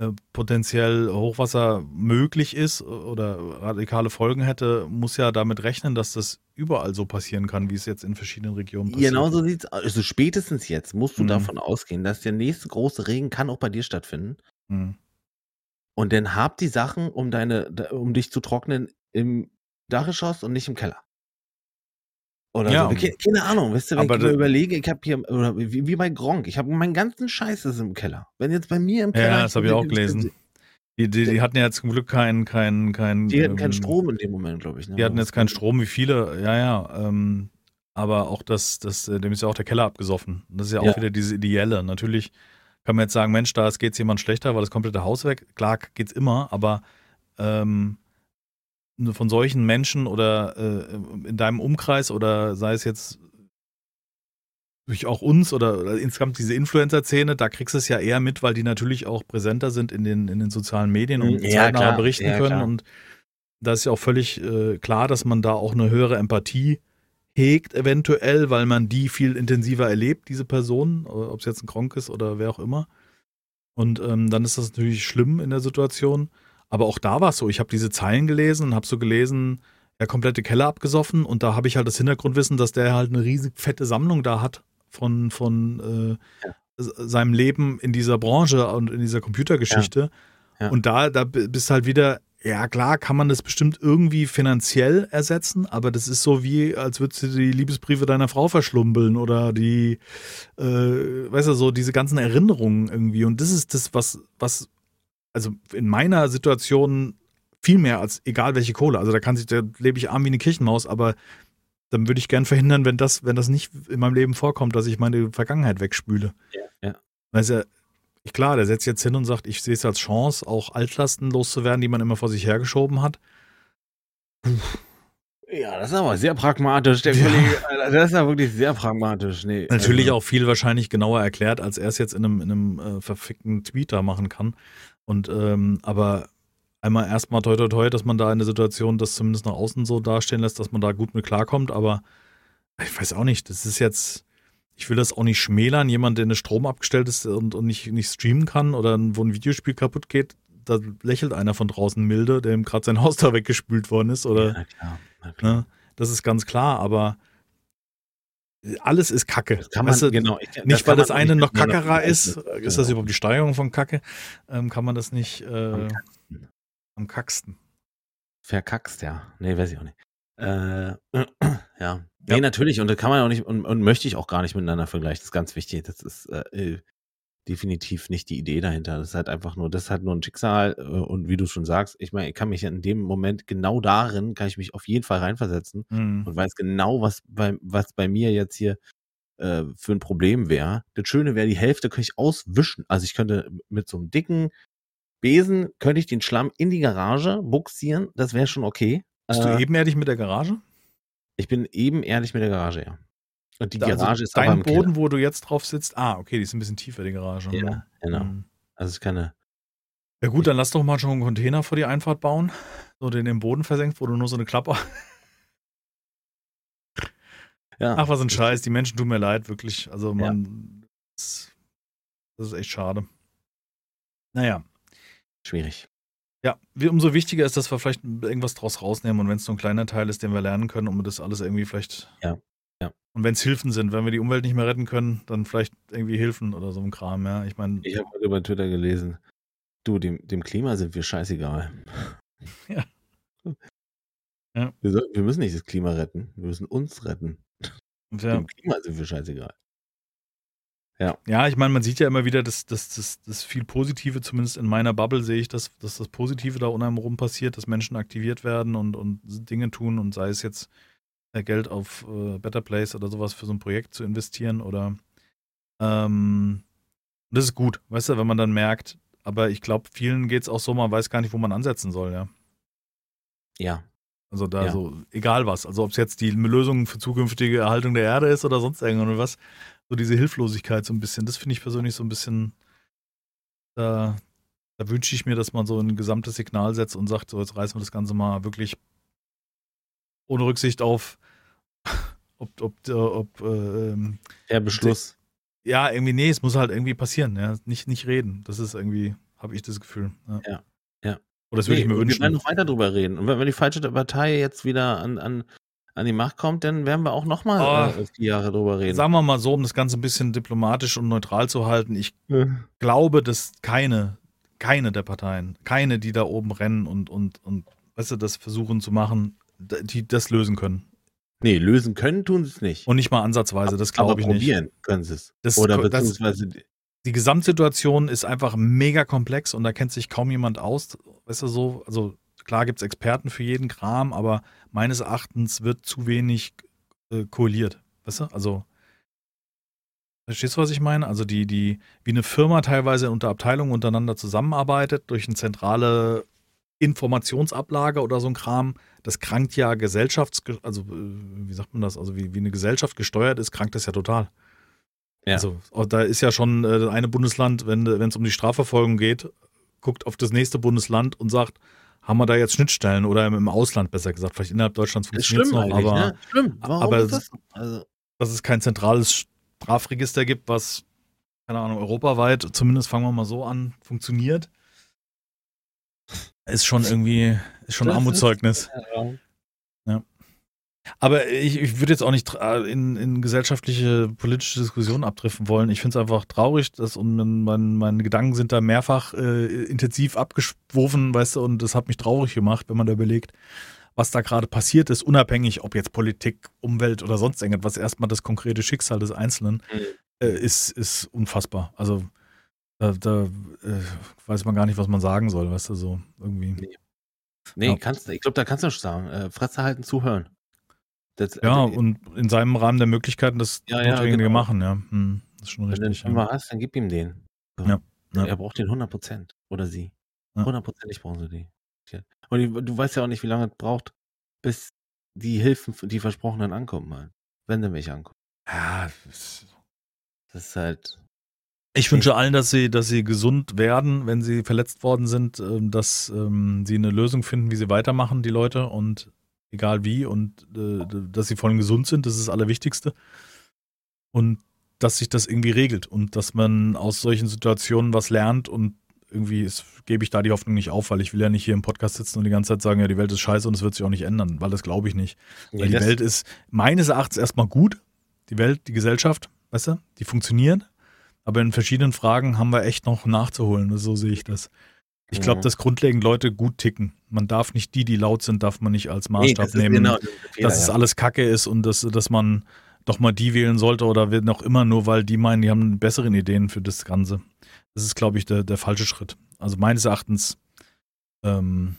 äh, potenziell Hochwasser möglich ist oder radikale Folgen hätte, muss ja damit rechnen, dass das überall so passieren kann, wie es jetzt in verschiedenen Regionen passiert. Genau so sieht es aus. Also spätestens jetzt musst du mhm. davon ausgehen, dass der nächste große Regen kann auch bei dir stattfinden. Mhm. Und dann hab die Sachen, um deine, um dich zu trocknen, im Dachgeschoss und nicht im Keller. Oder ja, so. Keine, keine Ahnung, weißt du, wenn ich mir überlege, ich habe hier, oder wie, wie, bei Gronk, ich habe meinen ganzen Scheiß ist im Keller. Wenn jetzt bei mir im Keller. Ja, das habe ich auch gelesen. Die, die, die, hatten ja zum Glück keinen, keinen, keinen. Die hatten keinen ähm, Strom in dem Moment, glaube ich. Ne? Die hatten jetzt keinen Strom, wie viele, ja, ja. Ähm, aber auch das, das, äh, dem ist ja auch der Keller abgesoffen. Das ist ja auch ja. wieder diese Ideelle. Natürlich kann man jetzt sagen, Mensch, da geht es jemand schlechter, weil das komplette Haus weg. Klar geht's immer, aber ähm, von solchen Menschen oder äh, in deinem Umkreis oder sei es jetzt durch auch uns oder, oder insgesamt diese Influencer-Szene, da kriegst du es ja eher mit, weil die natürlich auch präsenter sind in den, in den sozialen Medien und ja, zeitnah berichten ja, können. klar. Und da ist ja auch völlig äh, klar, dass man da auch eine höhere Empathie hegt, eventuell, weil man die viel intensiver erlebt, diese Person, ob es jetzt ein Kronk ist oder wer auch immer. Und ähm, dann ist das natürlich schlimm in der Situation. Aber auch da war es so. Ich habe diese Zeilen gelesen und habe so gelesen, er komplette Keller abgesoffen und da habe ich halt das Hintergrundwissen, dass der halt eine riesig fette Sammlung da hat von, von äh, Ja. seinem Leben in dieser Branche und in dieser Computergeschichte. Ja. Und da, da bist halt wieder, ja klar, kann man das bestimmt irgendwie finanziell ersetzen, aber das ist so wie, als würdest du die Liebesbriefe deiner Frau verschlumbeln oder die, äh, weißt du, so diese ganzen Erinnerungen irgendwie. Und das ist das, was, was, also in meiner Situation viel mehr als egal welche Kohle. Also da kann sich, da lebe ich arm wie eine Kirchenmaus, aber dann würde ich gern verhindern, wenn das, wenn das nicht in meinem Leben vorkommt, dass ich meine Vergangenheit wegspüle. Ja, ja. Weißt du, ich, klar, der setzt jetzt hin und sagt, ich sehe es als Chance, auch Altlasten loszuwerden, die man immer vor sich hergeschoben hat. Ja, das ist aber sehr pragmatisch, der Ja. Kollege. Das ist ja wirklich sehr pragmatisch. Nee, Natürlich also, auch viel wahrscheinlich genauer erklärt, als er es jetzt in einem, in einem äh, verfickten Tweet da machen kann. Und ähm, aber einmal erstmal toi toi toi, dass man da in der Situation das zumindest nach außen so dastehen lässt, dass man da gut mit klarkommt, aber ich weiß auch nicht, das ist jetzt, ich will das auch nicht schmälern, jemand, der eine Strom abgestellt ist und, und nicht, nicht streamen kann oder wo ein Videospiel kaputt geht, da lächelt einer von draußen milde, dem gerade sein Haus [laughs] da weggespült worden ist oder Na klar, klar. ne, das ist ganz klar, aber alles ist Kacke. Das kann man, Weißt du, genau. ich- nicht, weil das eine noch kackerer ist, ist das Genau. überhaupt die Steigerung von Kacke, ähm, kann man das nicht äh, Am kacksten. Verkackst, ja. Nee, weiß ich auch nicht. Äh, [clears throat] ja. Nee, Ja. natürlich. Und da kann man auch nicht und, und möchte ich auch gar nicht miteinander vergleichen. Das ist ganz wichtig. Das ist äh, äh, definitiv nicht die Idee dahinter. Das ist halt einfach nur, das ist halt nur ein Schicksal. Äh, und wie du schon sagst, ich meine, ich kann mich in dem Moment genau darin, kann ich mich auf jeden Fall reinversetzen Mhm. und weiß genau, was bei, was bei mir jetzt hier äh, für ein Problem wäre. Das Schöne wäre, die Hälfte könnte ich auswischen. Also ich könnte mit so einem dicken Besen, könnte ich den Schlamm in die Garage buxieren. Das wäre schon okay. Bist Äh, du ebenerdig mit der Garage? ich bin eben ehrlich mit der Garage, ja. Und die Also Garage ist aber dein im Boden, wo du jetzt drauf sitzt. Ah, okay, die ist ein bisschen tiefer, die Garage. Keller. ne? Ja, genau. Mhm. Also es ist keine. Ja gut, dann lass doch mal schon einen Container vor die Einfahrt bauen, so den im Boden versenkt, wo du nur so eine Klappe. Ja, Ach, was ein Scheiß, die Menschen tun mir leid, wirklich. Also man, das, das ist echt schade. Naja, schwierig. ja, wie, umso wichtiger ist, dass wir vielleicht irgendwas draus rausnehmen und wenn es so ein kleiner Teil ist, den wir lernen können, um das alles irgendwie vielleicht. Ja, ja. Und wenn es Hilfen sind, wenn wir die Umwelt nicht mehr retten können, dann vielleicht irgendwie Hilfen oder so ein Kram, ja. Ich meine, Ich habe heute über Twitter gelesen, du, dem, dem Klima sind wir scheißegal. [laughs] Ja. Ja. Wir, soll, wir müssen nicht das Klima retten, wir müssen uns retten. ja, Dem Klima sind wir scheißegal. ja, ich meine, man sieht ja immer wieder, dass das, das, das viel Positive, zumindest in meiner Bubble sehe ich, dass, dass das Positive da unheimlich rum passiert, dass Menschen aktiviert werden und, und Dinge tun und sei es jetzt Geld auf äh, Better Place oder sowas für so ein Projekt zu investieren oder ähm, das ist gut, weißt du, wenn man dann merkt, aber ich glaube, vielen geht es auch so, man weiß gar nicht, wo man ansetzen soll, ja. Ja, Also da Ja. so, egal was. Also ob es jetzt die Lösung für zukünftige Erhaltung der Erde ist oder sonst irgendwas. So diese Hilflosigkeit so ein bisschen. Das finde ich persönlich so ein bisschen, da, da wünsche ich mir, dass man so ein gesamtes Signal setzt und sagt, so jetzt reißen wir das Ganze mal wirklich ohne Rücksicht auf, ob, ob, äh, ob äh, ähm, der Beschluss. ja, irgendwie, nee, es muss halt irgendwie passieren, ja. Nicht, nicht reden. Das ist irgendwie, habe ich das Gefühl. Ja. Ja, ja. Oder das würde ich mir wünschen. Wir werden noch weiter drüber reden. Und wenn, wenn die falsche Partei jetzt wieder an, an, an die Macht kommt, dann werden wir auch nochmal Oh. äh, vier Jahre drüber reden. Sagen wir mal so, um das Ganze ein bisschen diplomatisch und neutral zu halten, ich glaube, dass keine, keine der Parteien, keine, die da oben rennen und, und, und weißt du, das versuchen zu machen, die das lösen können. Nee, lösen können tun sie es nicht. Und nicht mal ansatzweise, das glaube ich nicht. probieren können sie es. Das- Oder das- beziehungsweise Die Gesamtsituation ist einfach mega komplex und da kennt sich kaum jemand aus. Weißt du so, also klar gibt es Experten für jeden Kram, aber meines Erachtens wird zu wenig äh, koaliert. Weißt du? Also Verstehst du, was ich meine? Also die, die, wie eine Firma teilweise unter Abteilungen untereinander zusammenarbeitet durch eine zentrale Informationsablage oder so ein Kram, das krankt ja gesellschafts, also äh, wie sagt man das, also wie, wie eine Gesellschaft gesteuert ist, krankt das ja total. Ja. Also oh, da ist ja schon äh, das eine Bundesland, wenn es um die Strafverfolgung geht, guckt auf das nächste Bundesland und sagt, haben wir da jetzt Schnittstellen oder im Ausland besser gesagt, vielleicht innerhalb Deutschlands funktioniert es noch, aber, ne? aber das? Also, dass es kein zentrales Strafregister gibt, was, keine Ahnung, europaweit, zumindest fangen wir mal so an, funktioniert, ist schon irgendwie, ist schon ein Armutszeugnis. Ja. Aber ich, ich würde jetzt auch nicht in, in gesellschaftliche, politische Diskussionen abdriften wollen. Ich finde es einfach traurig, dass und mein, meine Gedanken sind da mehrfach äh, intensiv abgeworfen, weißt du, und das hat mich traurig gemacht, wenn man da überlegt, was da gerade passiert ist, unabhängig, ob jetzt Politik, Umwelt oder sonst irgendwas, erstmal das konkrete Schicksal des Einzelnen, mhm. äh, ist, ist unfassbar. Also da, da äh, weiß man gar nicht, was man sagen soll, weißt du, so irgendwie. Nee, nee ja. kannst, ich glaube, da kannst du schon sagen, äh, Fresse halten, zuhören. Das, ja, also, und in seinem Rahmen der Möglichkeiten das ja, ja, genau. machen, ja. Hm, das ist schon richtig. Wenn du ja. hast, dann gib ihm den. So. Ja, ja. Er braucht den 100 Prozent. Oder sie. Hundertprozentig brauchen sie die. Und die, du weißt ja auch nicht, wie lange es braucht, bis die Hilfen, die versprochenen ankommen, mal. Wenn sie mich ankommen. Ja, das ist halt. Ich wünsche allen, dass sie, dass sie gesund werden, wenn sie verletzt worden sind, ähm, dass ähm, sie eine Lösung finden, wie sie weitermachen, die Leute. Und egal wie, und äh, dass sie vor allem gesund sind, das ist das Allerwichtigste. Und dass sich das irgendwie regelt und dass man aus solchen Situationen was lernt und irgendwie ist, gebe ich da die Hoffnung nicht auf, weil ich will ja nicht hier im Podcast sitzen und die ganze Zeit sagen, ja, die Welt ist scheiße und es wird sich auch nicht ändern, weil das glaube ich nicht. Weil die Welt ist meines Erachtens erstmal gut, die Welt, die Gesellschaft, weißt du, die funktioniert, aber in verschiedenen Fragen haben wir echt noch nachzuholen, so sehe ich das. Ich glaube, mhm. dass grundlegend Leute gut ticken. Man darf nicht die, die laut sind, darf man nicht als Maßstab nee, nehmen, genau Fehler, dass es alles Kacke ist und dass, dass man doch mal die wählen sollte oder noch immer nur, weil die meinen, die haben besseren Ideen für das Ganze. Das ist, glaube ich, der, der falsche Schritt. Also meines Erachtens ähm,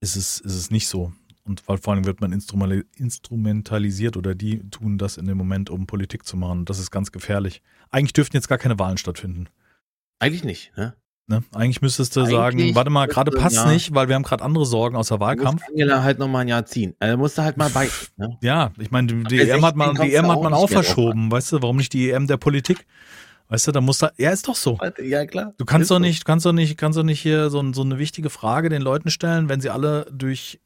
ist, es, ist es nicht so. Und weil vor allem wird man instrumentalisiert oder die tun das in dem Moment, um Politik zu machen. Das ist ganz gefährlich. Eigentlich dürften jetzt gar keine Wahlen stattfinden. Eigentlich nicht, ne? Ne? Eigentlich müsstest du Eigentlich sagen, warte mal, gerade passt ja. nicht, weil wir haben gerade andere Sorgen außer Wahlkampf. Angela halt noch mal ein Jahr ziehen. Also musst du halt mal bei. Ne? Ja, ich meine, die, die EM hat man, die EM hat man auch verschoben, weißt du, warum nicht die EM der Politik? Weißt du, da muss da, ja, ist doch so. Ja, klar. Du kannst doch nicht, kannst doch nicht, kannst doch nicht hier so, so eine wichtige Frage den Leuten stellen, wenn sie alle durch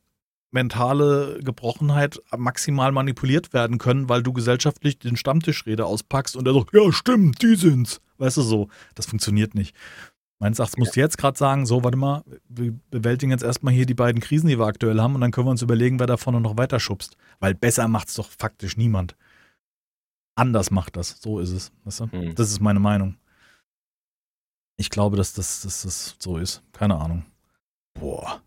mentale Gebrochenheit maximal manipuliert werden können, weil du gesellschaftlich den Stammtischrede auspackst und er sagt, ja, stimmt, die sind's. Weißt du so, das funktioniert nicht. Meines Erachtens musst du jetzt gerade sagen, so, warte mal, wir bewältigen jetzt erstmal hier die beiden Krisen, die wir aktuell haben, und dann können wir uns überlegen, wer da vorne noch weiter schubst. Weil besser macht es doch faktisch niemand. Anders macht das, so ist es. Weißt du? mhm. Das ist meine Meinung. Ich glaube, dass das, dass das so ist. Keine Ahnung. Boah.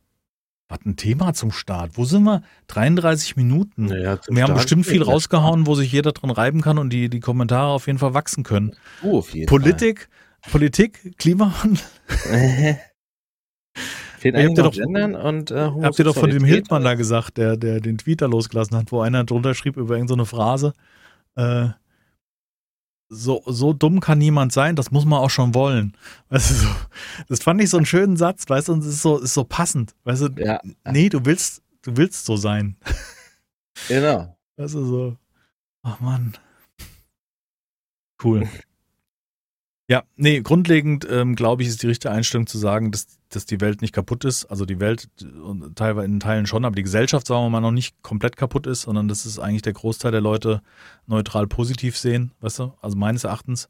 Was ein Thema zum Start. Wo sind wir? 33 Minuten. Naja, wir Start haben bestimmt viel rausgehauen, wo sich jeder dran reiben kann und die, die Kommentare auf jeden Fall wachsen können. Oh, auf jeden Politik, Fall. Politik, Klimawandel. [laughs] Fehlt habt ihr doch, und, äh, habt ihr doch von dem Hildmann da gesagt, der, der den Tweet da losgelassen hat, wo einer drunter schrieb über irgendeine so Phrase. Äh, so, so dumm kann niemand sein, das muss man auch schon wollen. Weißt du, so, das fand ich so einen schönen Satz, weißt du, und es ist so, ist so passend. Weißt du, ja. nee, du willst, du willst so sein. Genau. Weißt du, so, ach Mann. Cool. Ja, nee, grundlegend ähm, glaube ich, ist die richtige Einstellung zu sagen, dass, dass die Welt nicht kaputt ist. Also die Welt teilweise in Teilen schon, aber die Gesellschaft, sagen wir mal, noch nicht komplett kaputt ist, sondern dass es eigentlich der Großteil der Leute neutral positiv sehen, weißt du? Also meines Erachtens.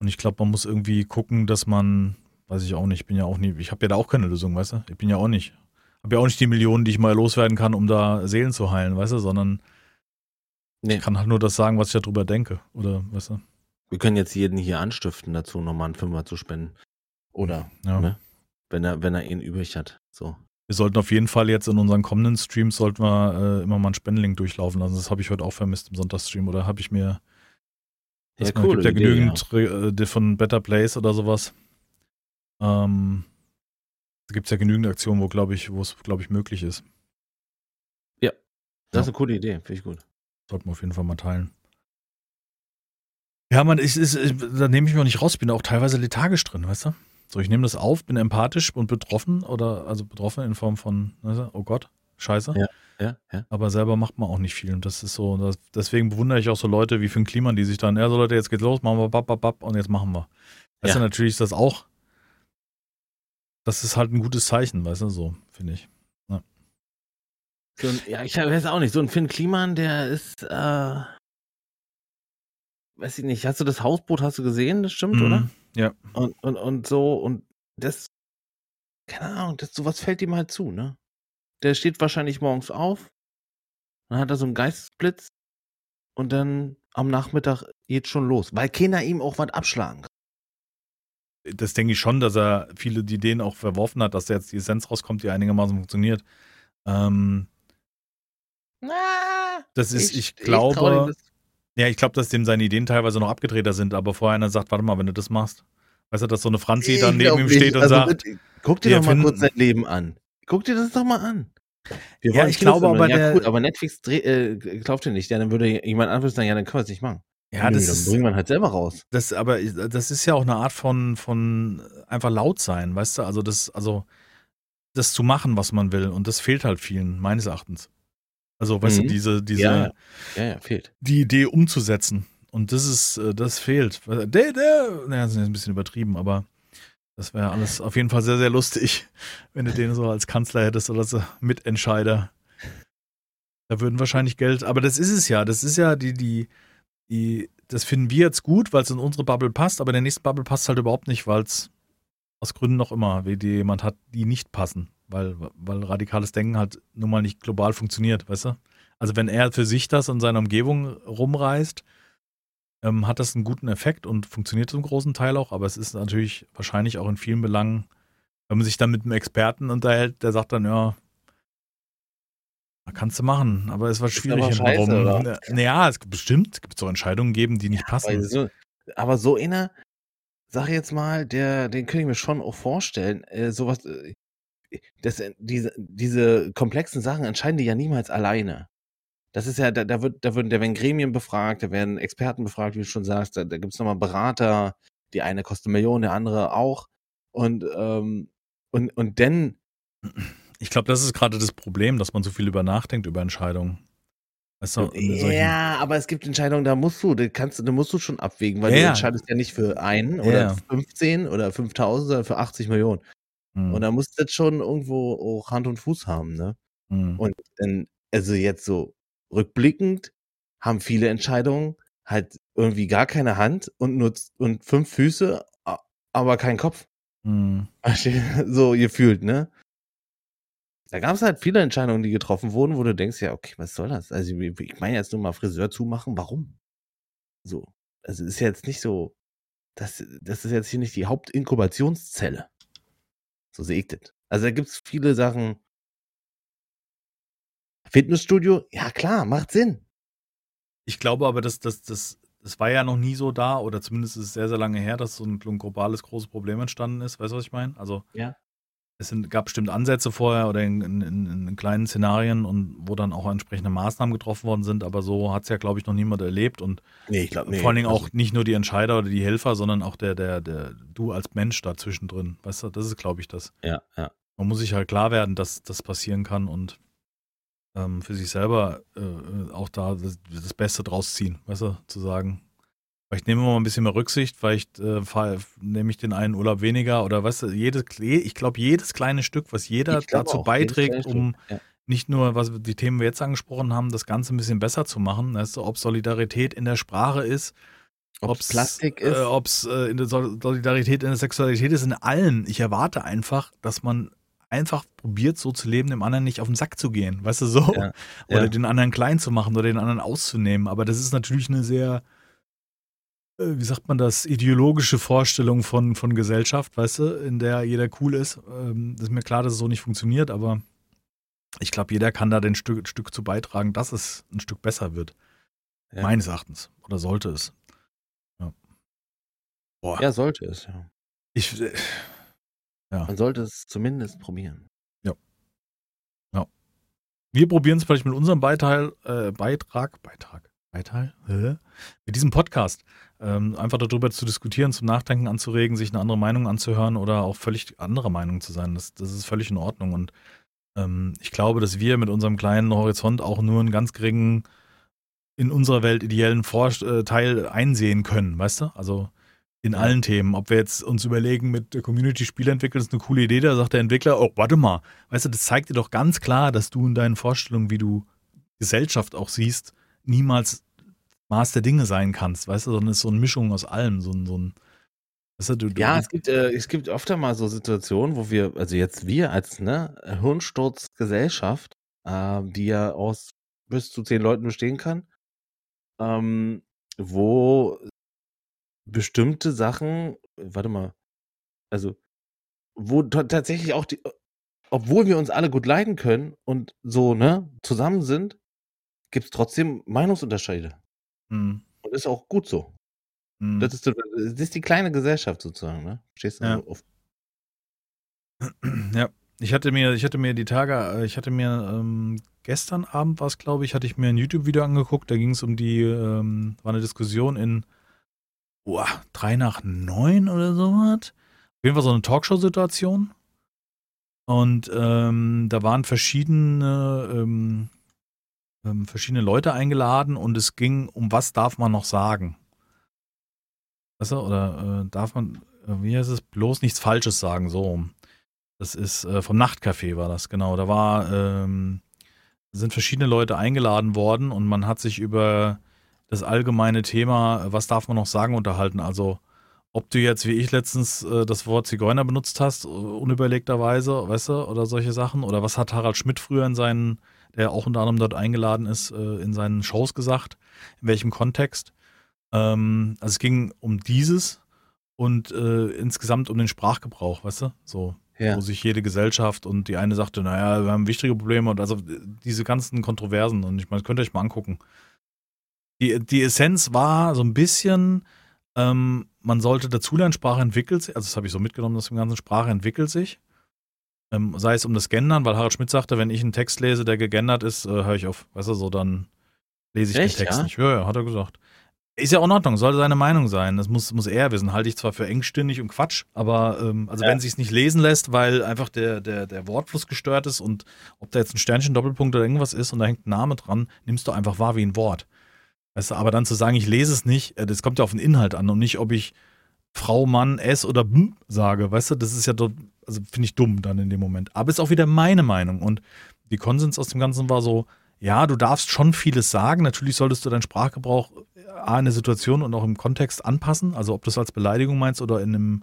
Und ich glaube, man muss irgendwie gucken, dass man, weiß ich auch nicht, ich bin ja auch nie, ich habe ja da auch keine Lösung, weißt du? Ich bin ja auch nicht, habe ja auch nicht die Millionen, die ich mal loswerden kann, um da Seelen zu heilen, weißt du? Sondern nee. ich kann halt nur das sagen, was ich darüber denke, oder, weißt du? Wir können jetzt jeden hier anstiften, dazu nochmal einen Fünfer zu spenden. Oder, ja. ne? Wenn er, wenn er ihn übrig hat. So. Wir sollten auf jeden Fall jetzt in unseren kommenden Streams sollten wir äh, immer mal einen Spendenlink durchlaufen lassen. Das habe ich heute auch vermisst im Sonntagsstream. Oder habe ich mir. Ja, cool. Gibt ja genügend ja. Äh, von Better Place oder sowas. Ähm, da gibt es ja genügend Aktionen, wo, glaube ich, wo es, glaube ich, möglich ist. Ja, das ja. ist eine coole Idee. Finde ich gut. Sollten wir auf jeden Fall mal teilen. Ja, man, ich, ich, da nehme ich mich auch nicht raus, ich bin auch teilweise lethargisch drin, weißt du? So, ich nehme das auf, bin empathisch und betroffen oder also betroffen in Form von, weißt du, oh Gott, scheiße. Ja. ja, ja. Aber selber macht man auch nicht viel. Und das ist so, das, deswegen bewundere ich auch so Leute wie Finn Kliman, die sich dann, ja, so Leute, jetzt geht's los, machen wir bap, bap, bap, und jetzt machen wir. Weißt Ja. du, natürlich ist das auch, das ist halt ein gutes Zeichen, weißt du, so, finde ich. So ein, ja, ich weiß auch nicht. So ein Finn Kliman, der ist, äh, weiß ich nicht, hast du das Hausboot, hast du gesehen? Das stimmt, Mhm. oder? Ja. Und, und, und so, und das, keine Ahnung, das, sowas fällt ihm halt zu, ne? Der steht wahrscheinlich morgens auf, dann hat er so einen Geistesblitz und dann am Nachmittag geht schon los, weil keiner ihm auch was abschlagen kann. Das denke ich schon, dass er viele die Ideen auch verworfen hat, dass da jetzt die Essenz rauskommt, die einigermaßen funktioniert. Ähm, Na, das ist, ich, dem glaube, das- ja, ich glaube, dass dem seine Ideen teilweise noch abgedrehter sind, aber vorher einer sagt, warte mal, wenn du das machst. Weißt du, dass so eine Franzi dann neben ihm steht und Also sagt, guck dir doch mal finden- kurz sein Leben an. Guck dir das doch mal an. Wir Ja, ich glaube aber ja, der- gut, aber Netflix dreh, äh, glaubt ihr nicht. Ja, dann würde jemand anderes sagen, ja, dann können wir es nicht machen. ja, das dann ist, bringen wir halt selber raus. Das, aber das ist ja auch eine Art von, von einfach laut sein, weißt du? Also das, also das zu machen, was man will. Und das fehlt halt vielen, meines Erachtens. Also, weißt Mhm. du, diese, diese, Ja, ja. Ja, fehlt. die Idee umzusetzen. Und das ist, äh, das fehlt. Der, der, naja, das ist ein bisschen übertrieben, aber das wäre alles auf jeden Fall sehr, sehr lustig, [laughs] wenn du den so als Kanzler hättest oder so Mitentscheider. Da würden wahrscheinlich Geld, aber das ist es ja. Das ist ja die, die, die, das finden wir jetzt gut, weil es in unsere Bubble passt, aber in der nächsten Bubble passt halt überhaupt nicht, weil es aus Gründen noch immer, wie die jemand hat, die nicht passen. Weil, weil radikales Denken halt nun mal nicht global funktioniert, weißt du? Also wenn er für sich das in seiner Umgebung rumreißt, ähm, hat das einen guten Effekt und funktioniert zum großen Teil auch, aber es ist natürlich wahrscheinlich auch in vielen Belangen, wenn man sich dann mit einem Experten unterhält, der sagt dann, ja, kannst du machen, aber es war Ist schwierig aber scheiße, hintenrum. oder? Naja, es gibt bestimmt, es gibt so Entscheidungen geben, die nicht passen. Weil so, aber so einer, sag ich jetzt mal, der, den könnte ich mir schon auch vorstellen, äh, sowas, äh, das, äh, diese, diese komplexen Sachen entscheiden die ja niemals alleine. Das ist ja, da, da wird, da würden, da werden Gremien befragt, da werden Experten befragt, wie du schon sagst, da, da gibt's nochmal Berater, die eine kostet Millionen, der andere auch. Und, ähm, und, und dann, Ich glaube, das ist gerade das Problem, dass man so viel über nachdenkt, über Entscheidungen. Weißt du, solchen- ja, aber es gibt Entscheidungen, da musst du, da kannst du, da musst du schon abwägen, weil Ja, du entscheidest ja nicht für einen Ja, oder ja. 15 oder 5000, sondern für 80 Millionen. Hm, Und da muss das schon irgendwo auch Hand und Fuß haben, ne? hm. Und dann, also jetzt so rückblickend haben viele Entscheidungen halt irgendwie gar keine Hand und nur z- und fünf Füße, aber kein Kopf. [laughs] Hm. so gefühlt, ne? Da gab es halt viele Entscheidungen, die getroffen wurden, wo du denkst, ja, okay, was soll das? Also ich ich meine jetzt nur mal Friseur zumachen, warum? So. Also ist jetzt nicht so, das, das ist jetzt hier nicht die Hauptinkubationszelle. So sehe ich das. Also da gibt's viele Sachen. Fitnessstudio, ja klar, macht Sinn. Ich glaube aber, dass das, das, das war ja noch nie so da, oder zumindest ist es sehr, sehr lange her, dass so ein, ein globales großes Problem entstanden ist. Weißt du, was ich meine? Also, Ja. Es sind, gab bestimmt Ansätze vorher oder in, in, in, in kleinen Szenarien und wo dann auch entsprechende Maßnahmen getroffen worden sind, aber so hat es ja, glaube ich, noch niemand erlebt und Nee, ich glaube vor allen Dingen auch nicht nur die Entscheider oder die Helfer, sondern auch der, der, der, du als Mensch da zwischendrin. Weißt du, das ist, glaube ich, das. Ja, ja. Man muss sich halt klar werden, dass das passieren kann und ähm, für sich selber äh, auch da das, das Beste draus ziehen, weißt du, zu sagen. Vielleicht nehmen wir mal ein bisschen mehr Rücksicht, vielleicht äh, fahr- nehme ich den einen Urlaub weniger oder du, jedes, ich glaube, jedes kleine Stück, was jeder dazu auch, beiträgt, um ja. nicht nur, was die Themen wir jetzt angesprochen haben, das Ganze ein bisschen besser zu machen, weißt du, ob Solidarität in der Sprache ist, Ob's Plastik ist. äh, ob es äh, in der Sol- Solidarität in der Sexualität ist, in allen. Ich erwarte einfach, dass man einfach probiert, so zu leben, dem anderen nicht auf den Sack zu gehen, weißt du, so. Ja, Oder ja. den anderen klein zu machen oder den anderen auszunehmen. Aber das ist natürlich eine sehr, äh, wie sagt man das, ideologische Vorstellung von, von Gesellschaft, weißt du, in der jeder cool ist. Ähm, das ist mir klar, dass es so nicht funktioniert, aber ich glaube, jeder kann da den Stück, Stück zu beitragen, dass es ein Stück besser wird. Ja. Meines Erachtens. Oder sollte es. Ja. Boah. ja, sollte es, ja. Ich, äh, Man sollte es zumindest probieren. wir probieren es vielleicht mit unserem Beitrag, äh, Beitrag, Beitrag, Beitrag, Hä? mit diesem Podcast, ähm, einfach darüber zu diskutieren, zum Nachdenken anzuregen, sich eine andere Meinung anzuhören oder auch völlig anderer Meinung zu sein. Das, das ist völlig in Ordnung. Und ähm, ich glaube, dass wir mit unserem kleinen Horizont auch nur einen ganz geringen, in unserer Welt ideellen Vorteil einsehen können, weißt du? Also in allen Themen. Ob wir jetzt uns überlegen, mit der Community Spiele entwickeln, ist eine coole Idee, da sagt der Entwickler, oh, warte mal, weißt du, das zeigt dir doch ganz klar, dass du in deinen Vorstellungen, wie du Gesellschaft auch siehst, niemals Maß der Dinge sein kannst, weißt du, sondern es ist so eine Mischung aus allem, so ein, so ein weißt du, du, ja, es gibt, äh, es gibt oft einmal so Situationen, wo wir, also jetzt wir als ne, Hirnsturzgesellschaft, äh, die ja aus bis zu zehn Leuten bestehen kann, ähm, wo bestimmte Sachen, warte mal, also wo tatsächlich auch die, obwohl wir uns alle gut leiden können und so, ne, zusammen sind, gibt es trotzdem Meinungsunterschiede. Mhm. Und ist auch gut so. Mhm. Das, ist, das ist die kleine Gesellschaft sozusagen, ne? Verstehst du? Ja. Also [clears throat] ja. Ich hatte mir, ich hatte mir die Tage, äh, ich hatte mir ähm, gestern Abend was, glaube ich, hatte ich mir ein YouTube-Video angeguckt. Da ging es um die, ähm, war eine Diskussion in oh, drei nach neun oder sowas. Auf jeden Fall so eine Talkshow-Situation. Und ähm, da waren verschiedene, ähm, verschiedene Leute eingeladen und es ging um was darf man noch sagen. Weißt du, oder äh, darf man, äh, wie heißt es, bloß nichts Falsches sagen, so. Das ist äh, vom Nachtcafé war das, genau. Da war, ähm, sind verschiedene Leute eingeladen worden und man hat sich über das allgemeine Thema, was darf man noch sagen, unterhalten. Also ob du jetzt wie ich letztens äh, das Wort Zigeuner benutzt hast, unüberlegterweise, weißt du, oder solche Sachen, oder was hat Harald Schmidt früher in seinen, der auch unter anderem dort eingeladen ist, äh, in seinen Shows gesagt, in welchem Kontext. Ähm, also es ging um dieses und äh, insgesamt um den Sprachgebrauch, weißt du, so. Ja. Wo sich jede Gesellschaft und die eine sagte, naja, wir haben wichtige Probleme und also diese ganzen Kontroversen und ich meine, das könnt ihr euch mal angucken. Die, die Essenz war so ein bisschen, ähm, man sollte dazulernen, Sprache entwickelt sich, also das habe ich so mitgenommen, dass im ganzen Sprache entwickelt sich. Ähm, sei es um das Gendern, weil Harald Schmidt sagte, wenn ich einen Text lese, der gegendert ist, äh, höre ich auf. Weißt du, so dann lese ich Echt, den Text ja? nicht. Ja, ja, hat er gesagt. Ist ja auch in Ordnung, sollte seine Meinung sein. Das muss, muss er wissen. Halte ich zwar für engstirnig und Quatsch, aber ähm, also ja. wenn sich es nicht lesen lässt, weil einfach der, der, der Wortfluss gestört ist und ob da jetzt ein Sternchen, Doppelpunkt oder irgendwas ist und da hängt ein Name dran, nimmst du einfach wahr wie ein Wort. Weißt du, aber dann zu sagen, ich lese es nicht, äh, das kommt ja auf den Inhalt an und nicht, ob ich Frau, Mann, S oder B sage. Weißt du, das ist ja dort, also finde ich dumm dann in dem Moment. Aber ist auch wieder meine Meinung. Und die Konsens aus dem Ganzen war so, ja, du darfst schon vieles sagen. Natürlich solltest du deinen Sprachgebrauch äh, A, in der Situation und auch im Kontext anpassen. Also ob du es als Beleidigung meinst oder in einem,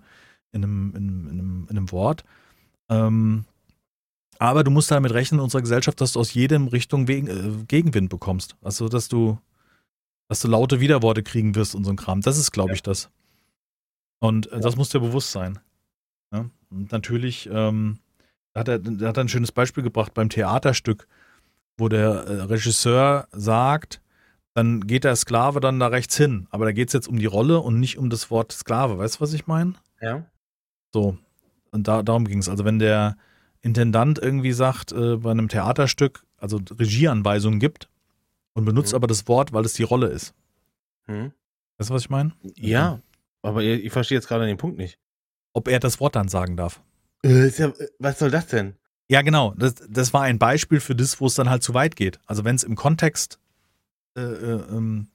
in einem, in einem, in einem Wort. Ähm, aber du musst damit rechnen in unserer Gesellschaft, dass du aus jedem Richtung Wegen, äh, Gegenwind bekommst. Also, dass du dass du laute Widerworte kriegen wirst und so ein Kram. Das ist, glaube ja. ich, das. Und äh, das muss dir bewusst sein. Ja? Und natürlich ähm, hat er, hat er ein schönes Beispiel gebracht beim Theaterstück, wo der äh, Regisseur sagt, dann geht der Sklave dann da rechts hin. Aber da geht es jetzt um die Rolle und nicht um das Wort Sklave. Weißt du, was ich meine? Ja. So. Und da, darum ging es. Also, wenn der Intendant irgendwie sagt, äh, bei einem Theaterstück, also Regieanweisungen gibt, und benutzt mhm. aber das Wort, weil es die Rolle ist. Mhm. Weißt du, was ich meine? Ja, aber ich, ich verstehe jetzt gerade den Punkt nicht. Ob er das Wort dann sagen darf. Äh, ja, was soll das denn? Ja, genau. Das, das war ein Beispiel für das, wo es dann halt zu weit geht. Also wenn es im Kontext äh, äh, ähm,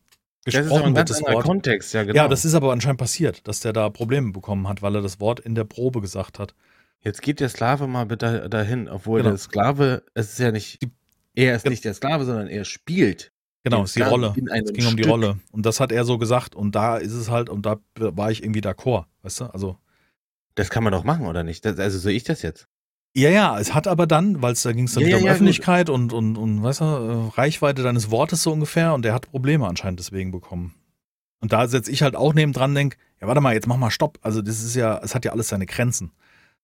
gesprochen das ist wird, das Wort. Kontext, ja, genau. Ja, das ist aber anscheinend passiert, dass der da Probleme bekommen hat, weil er das Wort in der Probe gesagt hat. Jetzt geht der Sklave mal bitte dahin, obwohl genau. der Sklave, es ist ja nicht, er ist nicht der Sklave, sondern er spielt. Genau, ist die Rolle. Es ging um die Rolle. Und das hat er so gesagt. Und da ist es halt, und da war ich irgendwie d'accord, weißt du? Also. Das kann man doch machen, oder nicht? Das, also so ich das jetzt. Ja, ja, es hat aber dann, weil es da ging es dann ja, wieder um ja, Öffentlichkeit und, und, und, weißt du, äh, Reichweite deines Wortes so ungefähr und der hat Probleme anscheinend deswegen bekommen. Und da setze ich halt auch neben dran, denke, ja, warte mal, jetzt mach mal Stopp. Also das ist ja, es hat ja alles seine Grenzen.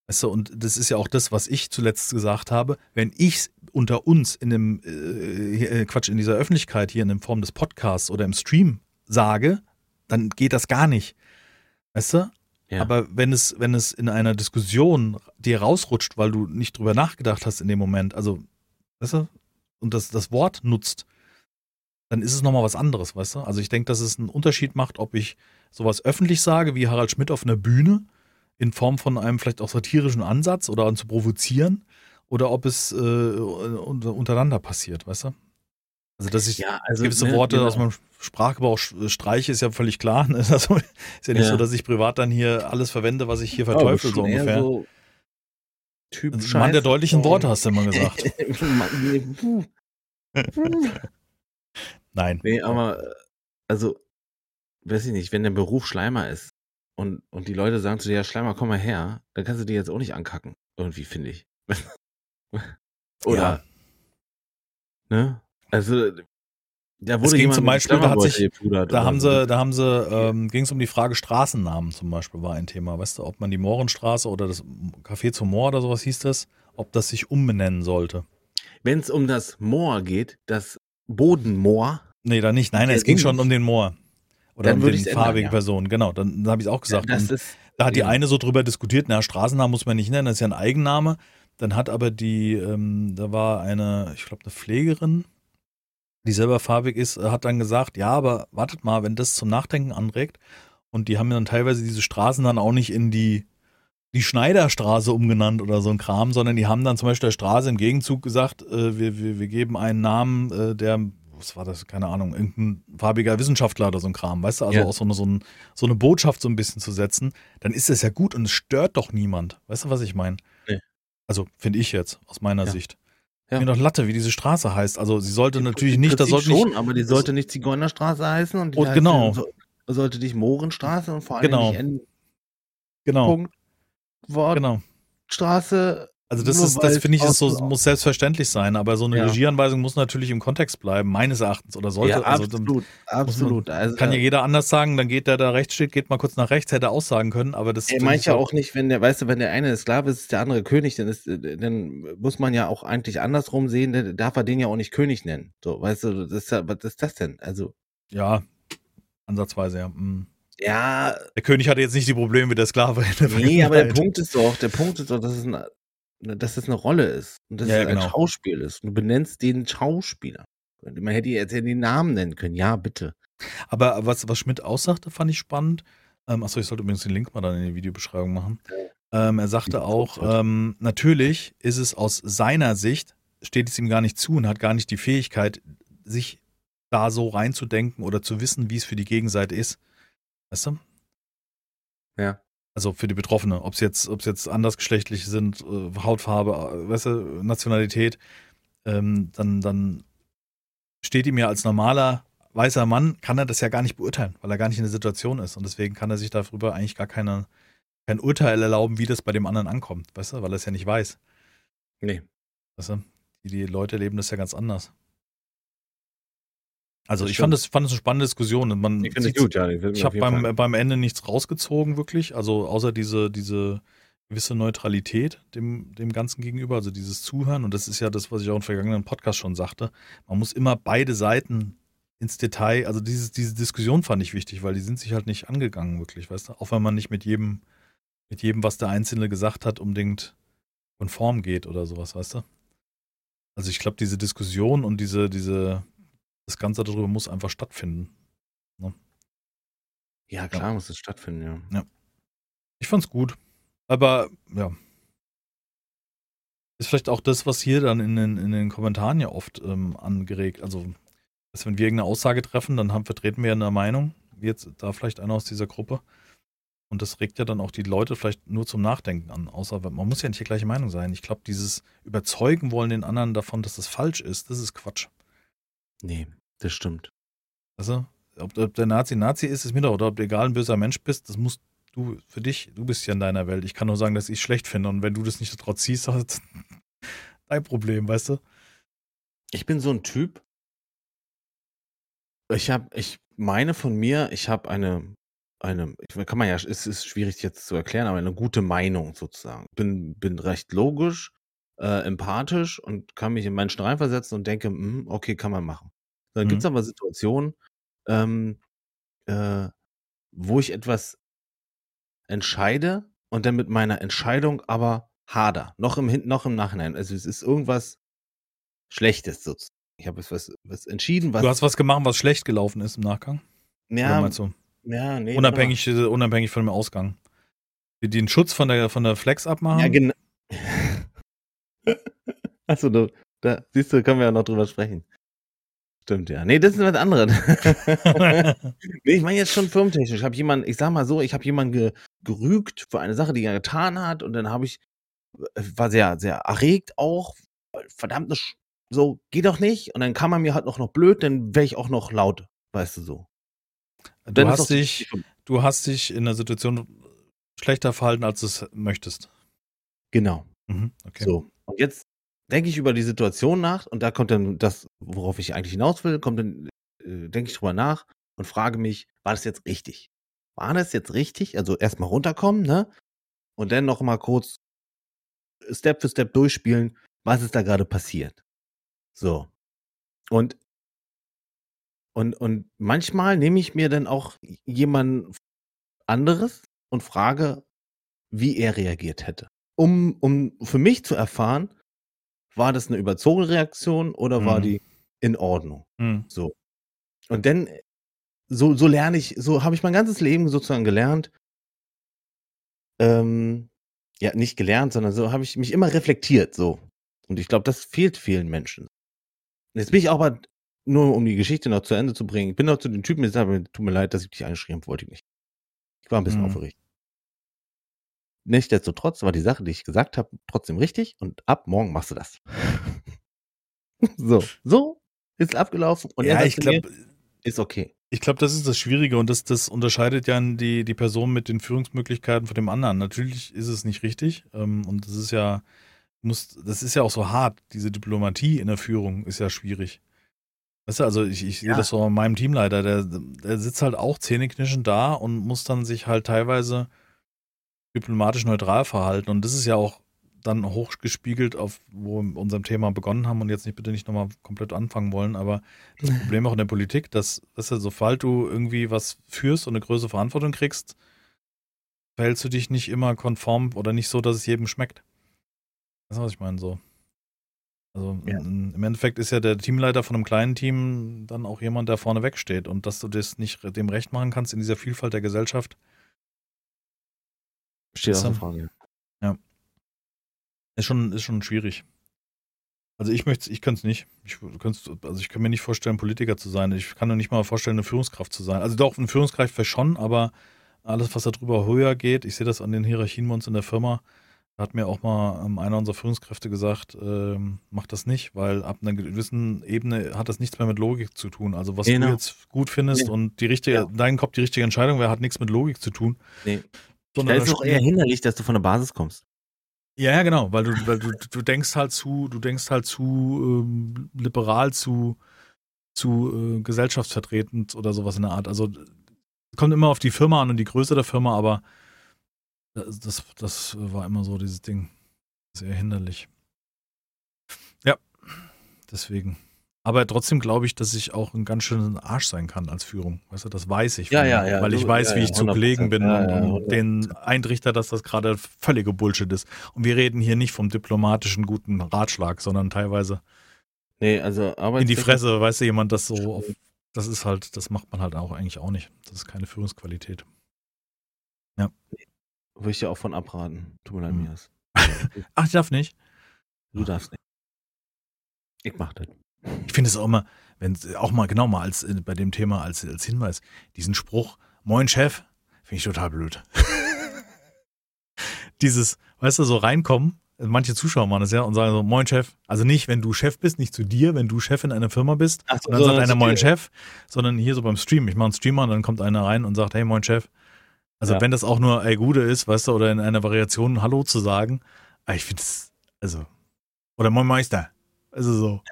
Weißt du, und das ist ja auch das, was ich zuletzt gesagt habe. Wenn ich unter uns in dem, äh, äh, Quatsch, in dieser Öffentlichkeit hier in der Form des Podcasts oder im Stream sage, dann geht das gar nicht. Weißt du? Ja. Aber wenn es, wenn es in einer Diskussion dir rausrutscht, weil du nicht drüber nachgedacht hast in dem Moment, also, weißt du, und das, das Wort nutzt, dann ist es nochmal was anderes, weißt du? Also ich denke, dass es einen Unterschied macht, ob ich sowas öffentlich sage, wie Harald Schmidt auf einer Bühne, in Form von einem vielleicht auch satirischen Ansatz oder zu provozieren oder ob es äh, untereinander passiert, weißt du? Also, dass ich ja, also, gewisse ne, Worte genau. aus meinem Sprachgebrauch streiche, ist ja völlig klar. Ne? [laughs] Also, ist ja nicht Ja. so, dass ich privat dann hier alles verwende, was ich hier Oh, verteufel, so schon eher ungefähr. So typ Also, Mann der deutlichen Worte, hast du immer gesagt. [laughs] [laughs] Nein. nee, aber äh, also, weiß ich nicht, wenn der Beruf Schleimer ist und, und die Leute sagen zu dir, ja, Schleimer, komm mal her, dann kannst du die jetzt auch nicht ankacken. Irgendwie, finde ich. Oder, Ja. ne? Also, da Es wurde ging jemand zum Beispiel, da hat sich- Da haben so. sie, da haben sie, ähm, ging es um die Frage Straßennamen zum Beispiel, war ein Thema. Weißt du, ob man die Mohrenstraße oder das Café zum Moor oder sowas hieß das, ob das sich umbenennen sollte. Wenn es um das Moor geht, das Bodenmoor, Nee, da nicht. Nein, es ging schon um den Moor. Oder Dann um den farbigen ja. Personen. Genau, dann, dann habe ich es auch gesagt. Und ist, da hat die ja. eine so drüber diskutiert, na, Straßennamen muss man nicht nennen, das ist ja ein Eigenname. Dann hat aber die, ähm, da war eine, ich glaube, eine Pflegerin, die selber farbig ist, äh, hat dann gesagt, ja, aber wartet mal, wenn das zum Nachdenken anregt. Und die haben dann teilweise diese Straßen dann auch nicht in die, die Schneiderstraße umgenannt oder so ein Kram, sondern die haben dann zum Beispiel der Straße im Gegenzug gesagt, äh, wir, wir, wir geben einen Namen, äh, der, was war das, keine Ahnung, irgendein farbiger Wissenschaftler oder so ein Kram, weißt du, also Ja. auch so eine, so, ein, so eine Botschaft so ein bisschen zu setzen, dann ist das ja gut und es stört doch niemand. Weißt du, was ich meine? Nee. Also finde ich jetzt, aus meiner Ja. Sicht. Ja. Mir doch Latte, wie diese Straße heißt. Also sie sollte Im natürlich nicht, da sollte nicht, schon, aber die sollte nicht Zigeunerstraße heißen und die Und heißt- genau. so- sollte nicht Mohrenstraße und vor allem Genau. nicht N. genau, Punkt Wort genau. Straße. Also das Nur ist, das finde ich, ist so, muss selbstverständlich sein, aber so eine Ja. Regieanweisung muss natürlich im Kontext bleiben, meines Erachtens, oder sollte. ja, also, absolut, absolut. Also, kann ja jeder anders sagen, dann geht der da rechts steht, geht mal kurz nach rechts, hätte er aussagen können, aber das er meint ich ja auch nicht, wenn der, weißt du, wenn der eine Sklave ist, ist der andere König, dann ist, dann muss man ja auch eigentlich andersrum sehen, dann darf er den ja auch nicht König nennen. So, weißt du, das ist ja, was ist das denn? Also, Ja, ansatzweise, ja. mm. ja, Der König hatte jetzt nicht die Probleme mit der Sklave in der nee, aber der. Punkt ist doch, der Punkt ist doch, dass es, ein, dass es eine Rolle ist und dass Ja, es ja, ein genau. Schauspiel ist. Du benennst den Schauspieler. Man hätte jetzt ja den Namen nennen können. Ja, bitte. Aber was, was Schmidt aussagte, fand ich spannend. Ähm, achso, ich sollte übrigens den Link mal dann in die Videobeschreibung machen. Ähm, er sagte auch, ähm, natürlich ist es aus seiner Sicht, steht es ihm gar nicht zu und hat gar nicht die Fähigkeit, sich da so reinzudenken oder zu wissen, wie es für die Gegenseite ist. Weißt du? Ja. Also für die Betroffene, ob es jetzt, jetzt andersgeschlechtlich sind, äh, Hautfarbe, äh, weißt du, Nationalität, ähm, dann, dann steht ihm ja als normaler weißer Mann, kann er das ja gar nicht beurteilen, weil er gar nicht in der Situation ist. Und deswegen kann er sich darüber eigentlich gar keine, kein Urteil erlauben, wie das bei dem anderen ankommt, weißt du, weil er es ja nicht weiß. Nee. Weißt du? Die, die Leute leben das ja ganz anders. Also Das ich stimmt. fand es fand es eine spannende Diskussion. Und man Die finde ich sieht- gut, ja. ich auf habe Fall. beim, beim Ende nichts rausgezogen, wirklich. Also außer diese, diese gewisse Neutralität dem, dem Ganzen gegenüber, also dieses Zuhören. Und das ist ja das, was ich auch im vergangenen Podcast schon sagte. Man muss immer beide Seiten ins Detail, also dieses, diese Diskussion fand ich wichtig, weil die sind sich halt nicht angegangen, wirklich, weißt du? Auch wenn man nicht mit jedem, mit jedem, was der Einzelne gesagt hat, unbedingt konform geht oder sowas, weißt du? Also ich glaube, diese Diskussion und diese, diese, das Ganze darüber muss einfach stattfinden. Ja, klar muss es stattfinden, ja. Ich fand's gut. Aber ja. Ist vielleicht auch das, was hier dann in den, in den Kommentaren ja oft ähm, angeregt. Also, dass wenn wir irgendeine Aussage treffen, dann haben, vertreten wir ja eine Meinung, wie jetzt da vielleicht einer aus dieser Gruppe. Und das regt ja dann auch die Leute vielleicht nur zum Nachdenken an. Außer man muss ja nicht die gleiche Meinung sein. Ich glaube, dieses Überzeugen wollen den anderen davon, dass das falsch ist, das ist Quatsch. Nee, das stimmt. Also, ob, ob der Nazi Nazi ist, ist mir doch, oder ob du egal ein böser Mensch bist, das musst du für dich, du bist ja in deiner Welt. Ich kann nur sagen, dass ich es schlecht finde. Und wenn du das nicht daraus ziehst, [laughs] hast dein Problem, weißt du? Ich bin so ein Typ. Ich habe, ich meine von mir, ich habe eine, eine, kann man ja, es ist schwierig jetzt zu erklären, aber eine gute Meinung sozusagen. Bin, bin recht logisch, äh, empathisch und kann mich in Menschen reinversetzen und denke, hm, okay, kann man machen. Dann Mhm. gibt's aber Situationen, ähm, äh, wo ich etwas entscheide und dann mit meiner Entscheidung aber hader. Noch im, noch im Nachhinein. Also es ist irgendwas Schlechtes sozusagen. Ich habe jetzt was, was entschieden, was. Du hast was gemacht, was schlecht gelaufen ist im Nachgang. Ja, du? ja, nee, Unabhängig, äh, unabhängig von dem Ausgang. Die den Schutz von der, von der Flex abmachen. Ja, genau. [laughs] Achso, da, da, siehst du, können wir ja noch drüber sprechen. Stimmt, ja. Nee, das ist was anderes. [laughs] nee, ich meine jetzt schon firmentechnisch. Ich habe jemanden, ich sag mal so, ich habe jemanden ge, gerügt für eine Sache, die er getan hat und dann habe ich, äh, war sehr, sehr erregt auch. Verdammt, so, geht doch nicht. Und dann kam er mir halt noch, noch blöd, dann wäre ich auch noch laut, weißt du so. Du hast, dich, du hast dich in der Situation schlechter verhalten, als du es möchtest. Genau. Mhm, okay. So. Und jetzt denke ich über die Situation nach und da kommt dann das, worauf ich eigentlich hinaus will, kommt dann, äh, denke ich drüber nach und frage mich, war das jetzt richtig? War das jetzt richtig? Also erstmal runterkommen, ne? Und dann noch mal kurz Step für Step durchspielen, was ist da gerade passiert? So. Und und, und manchmal nehme ich mir dann auch jemand anderes und frage, wie er reagiert hätte. Um, um für mich zu erfahren, war das eine überzogene Reaktion oder mhm. war die in Ordnung? Mhm. So. Und dann, so, so lerne ich, so habe ich mein ganzes Leben sozusagen gelernt. Ähm, ja, nicht gelernt, sondern so habe ich mich immer reflektiert, so. Und ich glaube, das fehlt vielen Menschen. Jetzt bin ich aber, nur um die Geschichte noch zu Ende zu bringen, ich bin noch zu den Typen gesagt, tut mir leid, dass ich dich angeschrieben wollte ich nicht. Ich war ein bisschen mhm. aufgeregt. Nichtsdestotrotz war die Sache, die ich gesagt habe, trotzdem richtig und ab morgen machst du das. [laughs] so, so ist abgelaufen und ja, ich glaube, ist okay. Ich glaube, das ist das Schwierige und das, das unterscheidet ja die, die Person mit den Führungsmöglichkeiten von dem anderen. Natürlich ist es nicht richtig ähm, und das ist ja, muss, das ist ja auch so hart. Diese Diplomatie in der Führung ist ja schwierig. Weißt du, also ich, ich ja. sehe das so an meinem Teamleiter, der, der sitzt halt auch zähneknirschend da und muss dann sich halt teilweise diplomatisch neutral verhalten. Und das ist ja auch dann hochgespiegelt auf, wo wir unserem Thema begonnen haben und jetzt nicht bitte nicht nochmal komplett anfangen wollen, aber das Problem auch in der Politik, dass, dass ja, sobald du irgendwie was führst und eine größere Verantwortung kriegst, verhältst du dich nicht immer konform oder nicht so, dass es jedem schmeckt. Das ist, was ich meine, so. Also ja. im Endeffekt ist ja der Teamleiter von einem kleinen Team dann auch jemand, der vorne wegsteht und dass du das nicht dem recht machen kannst in dieser Vielfalt der Gesellschaft, Steht auf der Frage. Ja. Ist schon, ist schon schwierig. Also ich möchte, ich könnte es nicht. Ich also ich kann mir nicht vorstellen, Politiker zu sein. Ich kann mir nicht mal vorstellen, eine Führungskraft zu sein. Also doch, eine Führungskraft wäre schon, aber alles, was darüber höher geht, ich sehe das an den Hierarchien bei uns in der Firma, da hat mir auch mal ähm, einer unserer Führungskräfte gesagt, ähm, mach das nicht, weil ab einer gewissen Ebene hat das nichts mehr mit Logik zu tun. Also was genau. du jetzt gut findest ja. und die richtige, ja. dein Kopf die richtige Entscheidung wäre, hat nichts mit Logik zu tun. Nee. Sondern da ist auch eher hinderlich, dass du von der Basis kommst. Ja, ja, genau, weil du, weil du, du denkst halt zu, du denkst halt zu ähm, liberal, zu, zu äh, gesellschaftsvertretend oder sowas in der Art. Also kommt immer auf die Firma an und die Größe der Firma, aber das, das, das war immer so dieses Ding. Sehr hinderlich. Ja, deswegen. Aber trotzdem glaube ich, dass ich auch ein ganz schöner Arsch sein kann als Führung. Weißt du, das weiß ich. Ja, ja, ja. Weil ich weiß, wie ich zu Kollegen bin und den eintrichter, dass das gerade völlige Bullshit ist. Und wir reden hier nicht vom diplomatischen guten Ratschlag, sondern teilweise nee, also in die Fresse, weißt du, jemand das so auf, das ist halt, das macht man halt auch eigentlich auch nicht. Das ist keine Führungsqualität. Ja. Würde ich dir auch von abraten. Tut mir leid, hm. Mias. [laughs] Ach, ich darf nicht. Du darfst nicht. Ich mach das. Ich finde es auch immer, wenn auch mal genau mal als äh, bei dem Thema als, als Hinweis, diesen Spruch, Moin Chef, finde ich total blöd. [laughs] Dieses, weißt du, so reinkommen, manche Zuschauer machen das ja und sagen so, Moin Chef. Also nicht, wenn du Chef bist, nicht zu dir, wenn du Chef in einer Firma bist, Ach, und dann sagt einer Moin Chef, sondern hier so beim Stream. Ich mache einen Streamer und dann kommt einer rein und sagt, hey Moin Chef. Also ja. wenn das auch nur ey Gude ist, weißt du, oder in einer Variation Hallo zu sagen, ich finde es, also, oder Moin Meister. Also so.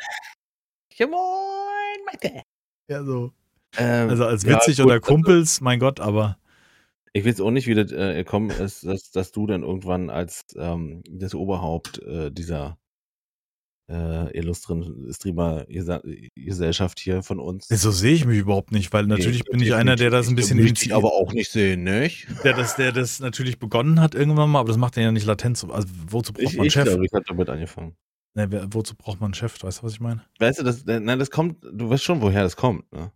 Ja, moin, Maike. Ja, so. Ähm, also als witzig ja, gut, oder also Kumpels, mein Gott, aber. Ich will es auch nicht, wie das äh, kommen ist, dass, dass du dann irgendwann als ähm, das Oberhaupt äh, dieser äh, illustren Streamer-Gesellschaft hier von uns. So sehe ich mich überhaupt nicht, weil natürlich nee, bin ich einer, der das ein bisschen. Ich dich aber auch nicht sehen, nicht? Der das, der das natürlich begonnen hat irgendwann mal, aber das macht er ja nicht latent. Also wozu braucht ich, man ich Chef? Ich glaube, ich habe damit angefangen. Ne, wozu braucht man einen Chef? Weißt du, was ich meine? Weißt du, das, äh, nein, das kommt, du weißt schon, woher das kommt, ne?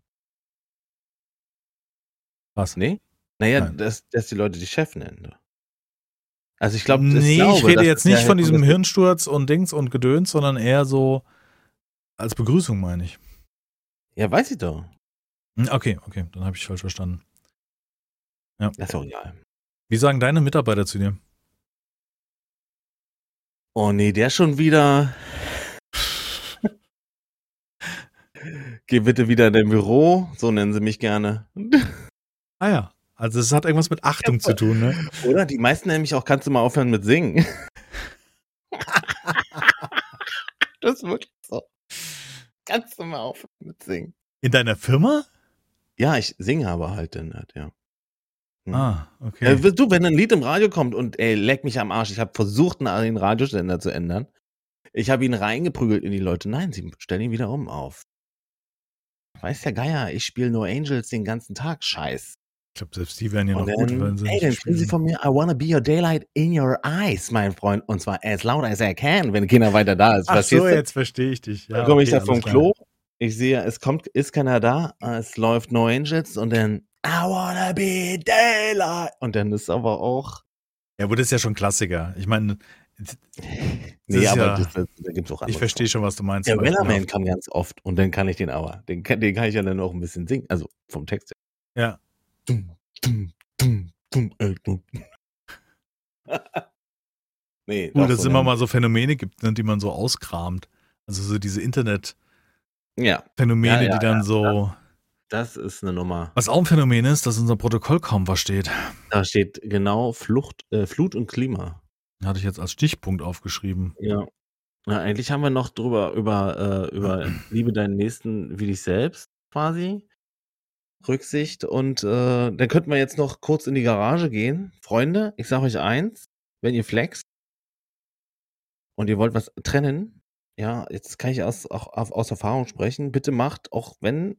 Was? Nee? Naja, dass, dass die Leute dich Chef nennen. Also ich glaube, nee, glaube, ich rede jetzt nicht von diesem Hirnsturz und Dings und Gedöns, sondern eher so als Begrüßung, meine ich. Ja, weiß ich doch. Hm, okay, okay, dann habe ich falsch verstanden. Ja. Das ist auch egal. Wie sagen deine Mitarbeiter zu dir? Oh nee, der schon wieder. Geh bitte wieder in dein Büro, so nennen sie mich gerne. Ah ja. Also es hat irgendwas mit Achtung ja, zu tun, ne? Oder? Die meisten nämlich auch, kannst du mal aufhören mit singen. das ist wirklich so. Kannst du mal aufhören mit singen. In deiner Firma? Ja, ich singe aber halt dann halt, ja. Hm. Ah, okay. Ja, du, wenn ein Lied im Radio kommt und ey, leck mich am Arsch, ich habe versucht, einen Radiosender zu ändern. Ich habe ihn reingeprügelt in die Leute. Nein, sie stellen ihn wieder um auf. Weiß der Geier, ich spiele nur Angels den ganzen Tag. Scheiß. Ich glaube, selbst die wären ja noch dann, gut, wenn sie. Ey, dann kriegen sie von mir, I wanna be your daylight in your eyes, mein Freund. Und zwar as loud as I can, wenn keiner weiter da ist. Ach so, jetzt verstehe ich dich. Ja, dann komme okay, ich da vom Klo. Ich sehe, es kommt, ist keiner da. Es läuft No Angels und dann I wanna be daylight. Und dann ist aber auch. Ja, das ist ja schon Klassiker. Ich meine, [laughs] nee, aber ja, das, das, da gibt's auch Ich verstehe schon, was du meinst. Der Wellerman kam ganz oft und dann kann ich den aber. Den, den kann ich ja dann auch ein bisschen singen. Also vom Text her. Ja. Dum, dum, dum, dum, äh, dum. [laughs] nee, Gut, dass es immer mal so Phänomene gibt, ne, die man so auskramt. Also so diese Internet-Phänomene, ja, ja, die dann so. Das ist eine Nummer. Was auch ein Phänomen ist, dass unser Protokoll kaum was steht. Da steht genau Flucht, äh, Flut und Klima. Hatte ich jetzt als Stichpunkt aufgeschrieben. Ja. ja eigentlich haben wir noch drüber über, äh, über [clears throat] Liebe deinen Nächsten wie dich selbst quasi. Rücksicht. Und äh, dann könnten wir jetzt noch kurz in die Garage gehen. Freunde, ich sage euch eins, wenn ihr flext und ihr wollt was trennen, ja, jetzt kann ich aus, auch aus Erfahrung sprechen, bitte macht, auch wenn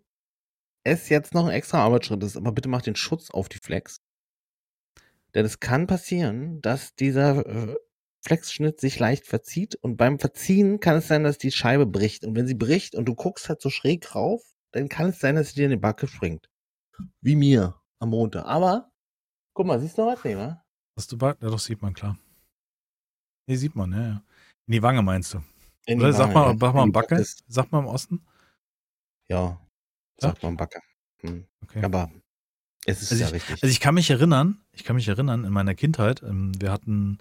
es jetzt noch ein extra Arbeitsschritt ist, aber bitte macht den Schutz auf die Flex. Denn es kann passieren, dass dieser äh, Flexschnitt sich leicht verzieht und beim Verziehen kann es sein, dass die Scheibe bricht. Und wenn sie bricht und du guckst halt so schräg rauf, dann kann es sein, dass sie dir in die Backe springt. Wie mir am Montag. Aber, guck mal, siehst du noch was? Nee, wa? Hast du Backe? Ja, doch, sieht man, klar. Nee, sieht man, ja, ja. In die Wange meinst du? In Oder sag mal, ja. sag mal Backe. Sag mal im Osten. Ja, sagt man Backe. Hm. Okay. Aber es ist also ja ich, richtig. Also ich kann mich erinnern, ich kann mich erinnern, in meiner Kindheit, ähm, wir hatten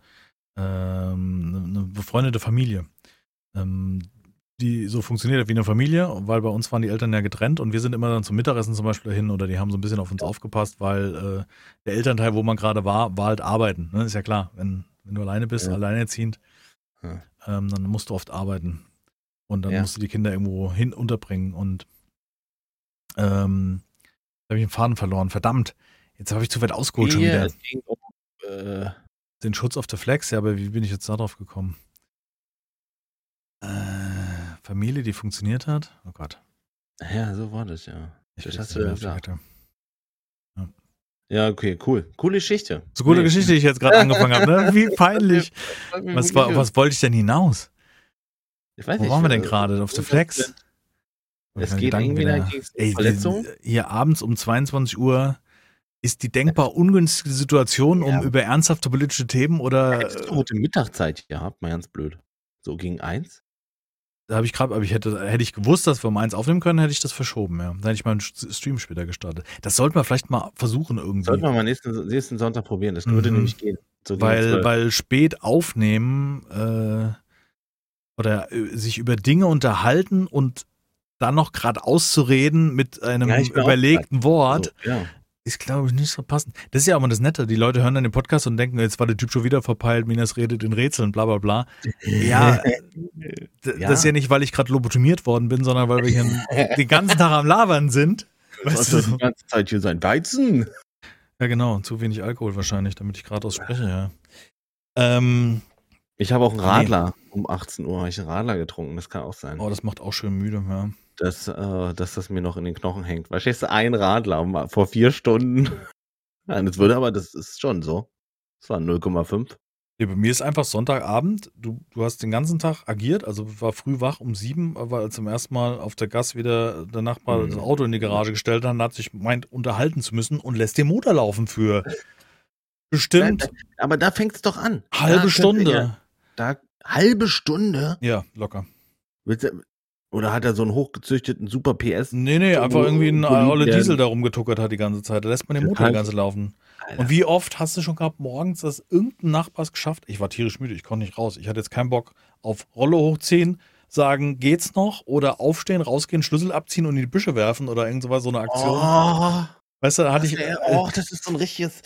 ähm, eine befreundete Familie. Ähm, die so funktioniert hat wie eine Familie, weil bei uns waren die Eltern ja getrennt und wir sind immer dann zum Mittagessen zum Beispiel dahin oder die haben so ein bisschen auf uns aufgepasst, weil äh, der Elternteil, wo man gerade war, war halt arbeiten. Ne? Ist ja klar, wenn, wenn du alleine bist, ja. alleinerziehend, ja. ähm, dann musst du oft arbeiten. Und dann ja. musst du die Kinder irgendwo hin unterbringen. Und ähm, da habe ich den Faden verloren. Verdammt, jetzt habe ich zu weit ausgeholt schon wieder. Um, äh Den Schutz auf der Flex, ja, aber wie bin ich jetzt darauf gekommen? Äh, Familie, die funktioniert hat? Oh Gott. Ja, so war das, ja. Ich das hast du ja gesagt. Ja. ja, okay, cool. Coole Geschichte. So coole nee. Geschichte, die ich jetzt gerade angefangen habe, ne? [laughs] Wie peinlich. was, war, was wollte ich denn hinaus? Ich weiß Wo nicht, waren wir denn gerade? Auf der Flex? Es geht irgendwie wieder Ey, Verletzung. Hier abends um 22 Uhr ist die denkbar ungünstige Situation, um über ernsthafte politische Themen oder. Hättest du heute Mittagszeit gehabt, mal ganz blöd. So gegen eins? Da habe ich gerade, aber ich hätte, hätte ich gewusst, dass wir um eins aufnehmen können, hätte ich das verschoben, ja. Dann hätte ich mal einen Stream später gestartet. Das sollten wir vielleicht mal versuchen irgendwie. Sollten wir mal nächsten, nächsten Sonntag probieren. Das würde mhm. nämlich gehen. So weil, weil spät aufnehmen äh, oder äh, sich über Dinge unterhalten und dann noch gerade auszureden mit einem ja, überlegten Wort, also, ja ist, glaube ich, nicht so passend. Das ist ja auch immer das Nette. Die Leute hören dann den Podcast und denken, jetzt war der Typ schon wieder verpeilt, Minas redet in Rätseln, bla bla bla. Ja, [laughs] das ja. ist ja nicht, weil ich gerade lobotomiert worden bin, sondern weil wir hier [laughs] den ganzen Tag am Labern sind. Weißt du? die ganze Zeit hier sein Weizen. Ja, genau. Zu wenig Alkohol wahrscheinlich, damit ich gerade ausspreche, ja. Ähm, ich habe auch einen Radler. Nee. Um 18 Uhr habe ich einen Radler getrunken. Das kann auch sein. Oh, das macht auch schön müde, ja dass, äh, dass das mir noch in den Knochen hängt. Verstehst du, ein Radler vor vier Stunden. [laughs] Nein, das würde aber, das ist schon so. Das war 0,5. Ja, bei mir ist einfach Sonntagabend, du, du hast den ganzen Tag agiert, also war früh wach um sieben, weil zum ersten Mal auf der Gas wieder der Nachbar mhm. das Auto in die Garage gestellt hat, hat sich meint, unterhalten zu müssen und lässt den Motor laufen für [laughs] Bestimmt. aber da fängt es doch an. Halbe Stunde. Ja, da, halbe Stunde? Ja, locker. Oder hat er so einen hochgezüchteten Super PS? Nee, nee, einfach irgendwie ein Olle Diesel da rumgetuckert hat die ganze Zeit. Da lässt man den Motor die ganze laufen. Alter. Und wie oft hast du schon gehabt morgens, dass irgendein Nachbar es geschafft? Ich war tierisch müde, ich konnte nicht raus. Ich hatte jetzt keinen Bock auf Rolle hochziehen, sagen, geht's noch? Oder aufstehen, rausgehen, Schlüssel abziehen und in die Büsche werfen oder irgend sowas, so eine Aktion. Oh, weißt du, da hatte ich. Wär, oh, das ist so ein richtiges.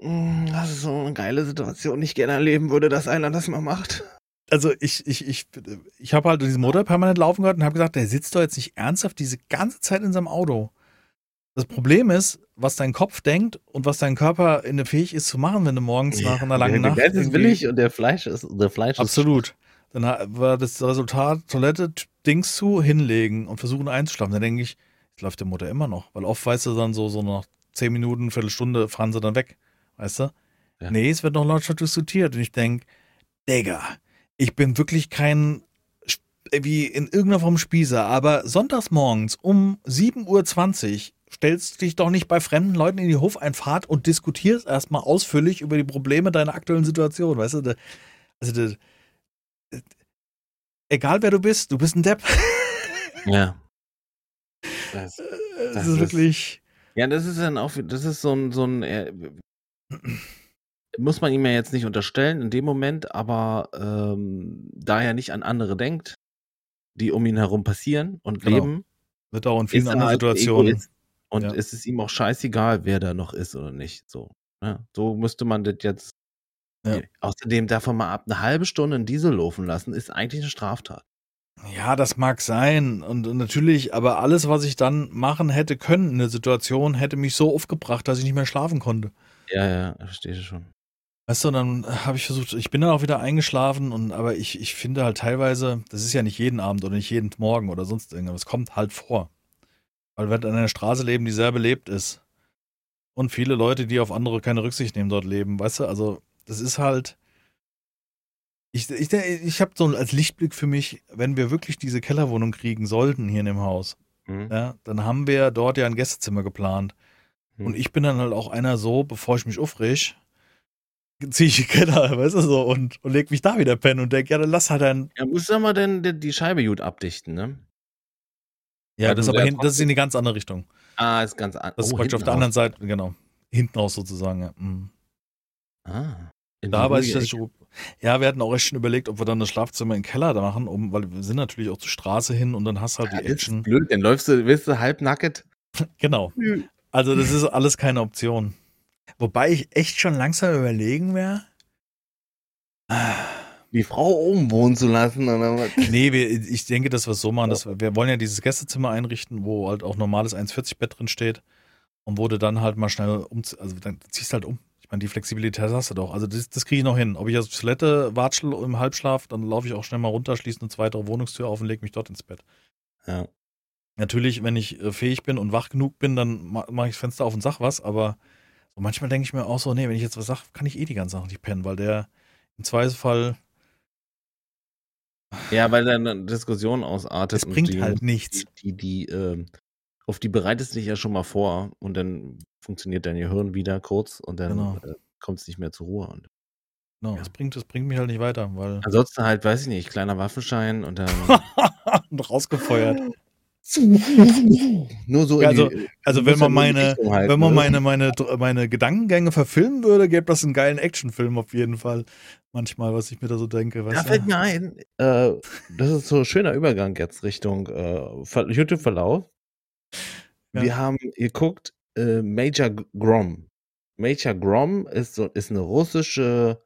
Mm, das ist so eine geile Situation, die ich gerne erleben würde, dass einer das mal macht also ich, ich, ich, ich habe halt diesen Motor permanent laufen gehört und habe gesagt, der sitzt doch jetzt nicht ernsthaft diese ganze Zeit in seinem Auto. Das Problem ist, was dein Kopf denkt und was dein Körper in der fähig ist zu machen, wenn du morgens nach einer langen Nacht. Der ist willig und der Fleisch ist, der Fleisch ist Absolut. Dann war das Resultat, Toilette, Dings zu, hinlegen und versuchen einzuschlafen. Dann denke ich, jetzt läuft der Motor immer noch. Weil oft weißt du dann so, so nach zehn Minuten, Viertelstunde fahren sie dann weg. Weißt du? Ja. Nee, es wird noch lautstark diskutiert. Und ich denke, Digga, ich bin wirklich kein wie in irgendeiner Form Spießer, aber sonntags morgens um 7.20 Uhr stellst du dich doch nicht bei fremden Leuten in die Hofeinfahrt und diskutierst erstmal ausführlich über die Probleme deiner aktuellen Situation, weißt du? Also, egal wer du bist, du bist ein Depp. Ja. [laughs] Das, das, das ist wirklich. Ja, das ist dann auch, das ist so ein, so ein, äh, muss man ihm ja jetzt nicht unterstellen in dem Moment, aber ähm, da er nicht an andere denkt, die um ihn herum passieren und genau. leben, wird auch in vielen anderen halt Situationen. Und ja. es ist ihm auch scheißegal, wer da noch ist oder nicht. So, ja, ne? so müsste man das jetzt. Ja. Außerdem davon mal ab eine halbe Stunde in Diesel laufen lassen, ist eigentlich eine Straftat. Ja, das mag sein. Und natürlich, aber alles, was ich dann machen hätte können in der Situation, hätte mich so aufgebracht, dass ich nicht mehr schlafen konnte. Ja, ja, verstehe schon. Weißt du, dann habe ich versucht, ich bin dann auch wieder eingeschlafen und aber ich, ich finde halt teilweise, das ist ja nicht jeden Abend oder nicht jeden Morgen oder sonst irgendwas, es kommt halt vor. Weil wir an einer Straße leben, die sehr belebt ist. Und viele Leute, die auf andere keine Rücksicht nehmen, dort leben. Weißt du, also das ist halt. Ich, ich, ich habe so als Lichtblick für mich, wenn wir wirklich diese Kellerwohnung kriegen sollten hier in dem Haus, mhm. ja, dann haben wir dort ja ein Gästezimmer geplant. Mhm. Und ich bin dann halt auch einer so, bevor ich mich aufreg, ziehe ich die Keller, weißt du so, und, und leg mich da wieder pennen und denk, ja, dann lass halt dann. Ja, musst du mal denn die, die Scheibe gut abdichten, ne? Ja, das ist aber hin, das ist in die ganz andere Richtung. Ah, ist ganz anders. Das ist oh, praktisch auf der anderen Seite, genau. Hinten aus sozusagen, ja. Mhm. Ah. Da weiß ich, dass ich, ja, wir hatten auch echt schon überlegt, ob wir dann das Schlafzimmer im Keller da machen, um, weil wir sind natürlich auch zur Straße hin und dann hast du halt ja, die Action. blöd, dann läufst du, wirst du halbnackend. [laughs] genau. Also das ist alles keine Option. Wobei ich echt schon langsam überlegen wäre. Die Frau oben wohnen zu lassen oder was? [laughs] Nee, wir, ich denke, dass wir es so machen, dass wir, wir wollen ja dieses Gästezimmer einrichten, wo halt auch normales 1,40 Bett drin steht und wo du dann halt mal schnell um, also dann ziehst halt um. Ich meine, die Flexibilität hast du doch. Also das, das kriege ich noch hin. Ob ich als Toilette watschel im Halbschlaf, dann laufe ich auch schnell mal runter, schließe eine zweite Wohnungstür auf und lege mich dort ins Bett. Ja. Natürlich, wenn ich äh, fähig bin und wach genug bin, dann mache ich das Fenster auf und sag was, aber und manchmal denke ich mir auch so, nee, wenn ich jetzt was sage, kann ich eh die ganze Nacht nicht pennen, weil der im Zweifelsfall. Ja, weil dann eine Diskussion ausartet. Es bringt die, halt nichts. Die, die, die äh, auf die bereitest du dich ja schon mal vor und dann funktioniert dein Gehirn wieder kurz und dann genau. äh, kommt es nicht mehr zur Ruhe. Und, genau, ja. das, bringt, das bringt mich halt nicht weiter, weil. Ansonsten halt, weiß ich nicht, kleiner Waffenschein und dann. [laughs] rausgefeuert. Nur so. Also, die, also wenn man meine, halt, wenn man ne? meine, meine, meine Gedankengänge verfilmen würde, gäbe das einen geilen Actionfilm auf jeden Fall. Manchmal, was ich mir da so denke. Da fällt mir ein, äh, das ist so ein schöner Übergang jetzt Richtung äh, YouTube-Verlauf. Ja. Wir haben geguckt, äh, Major Grom. Major Grom ist so, ist eine russische,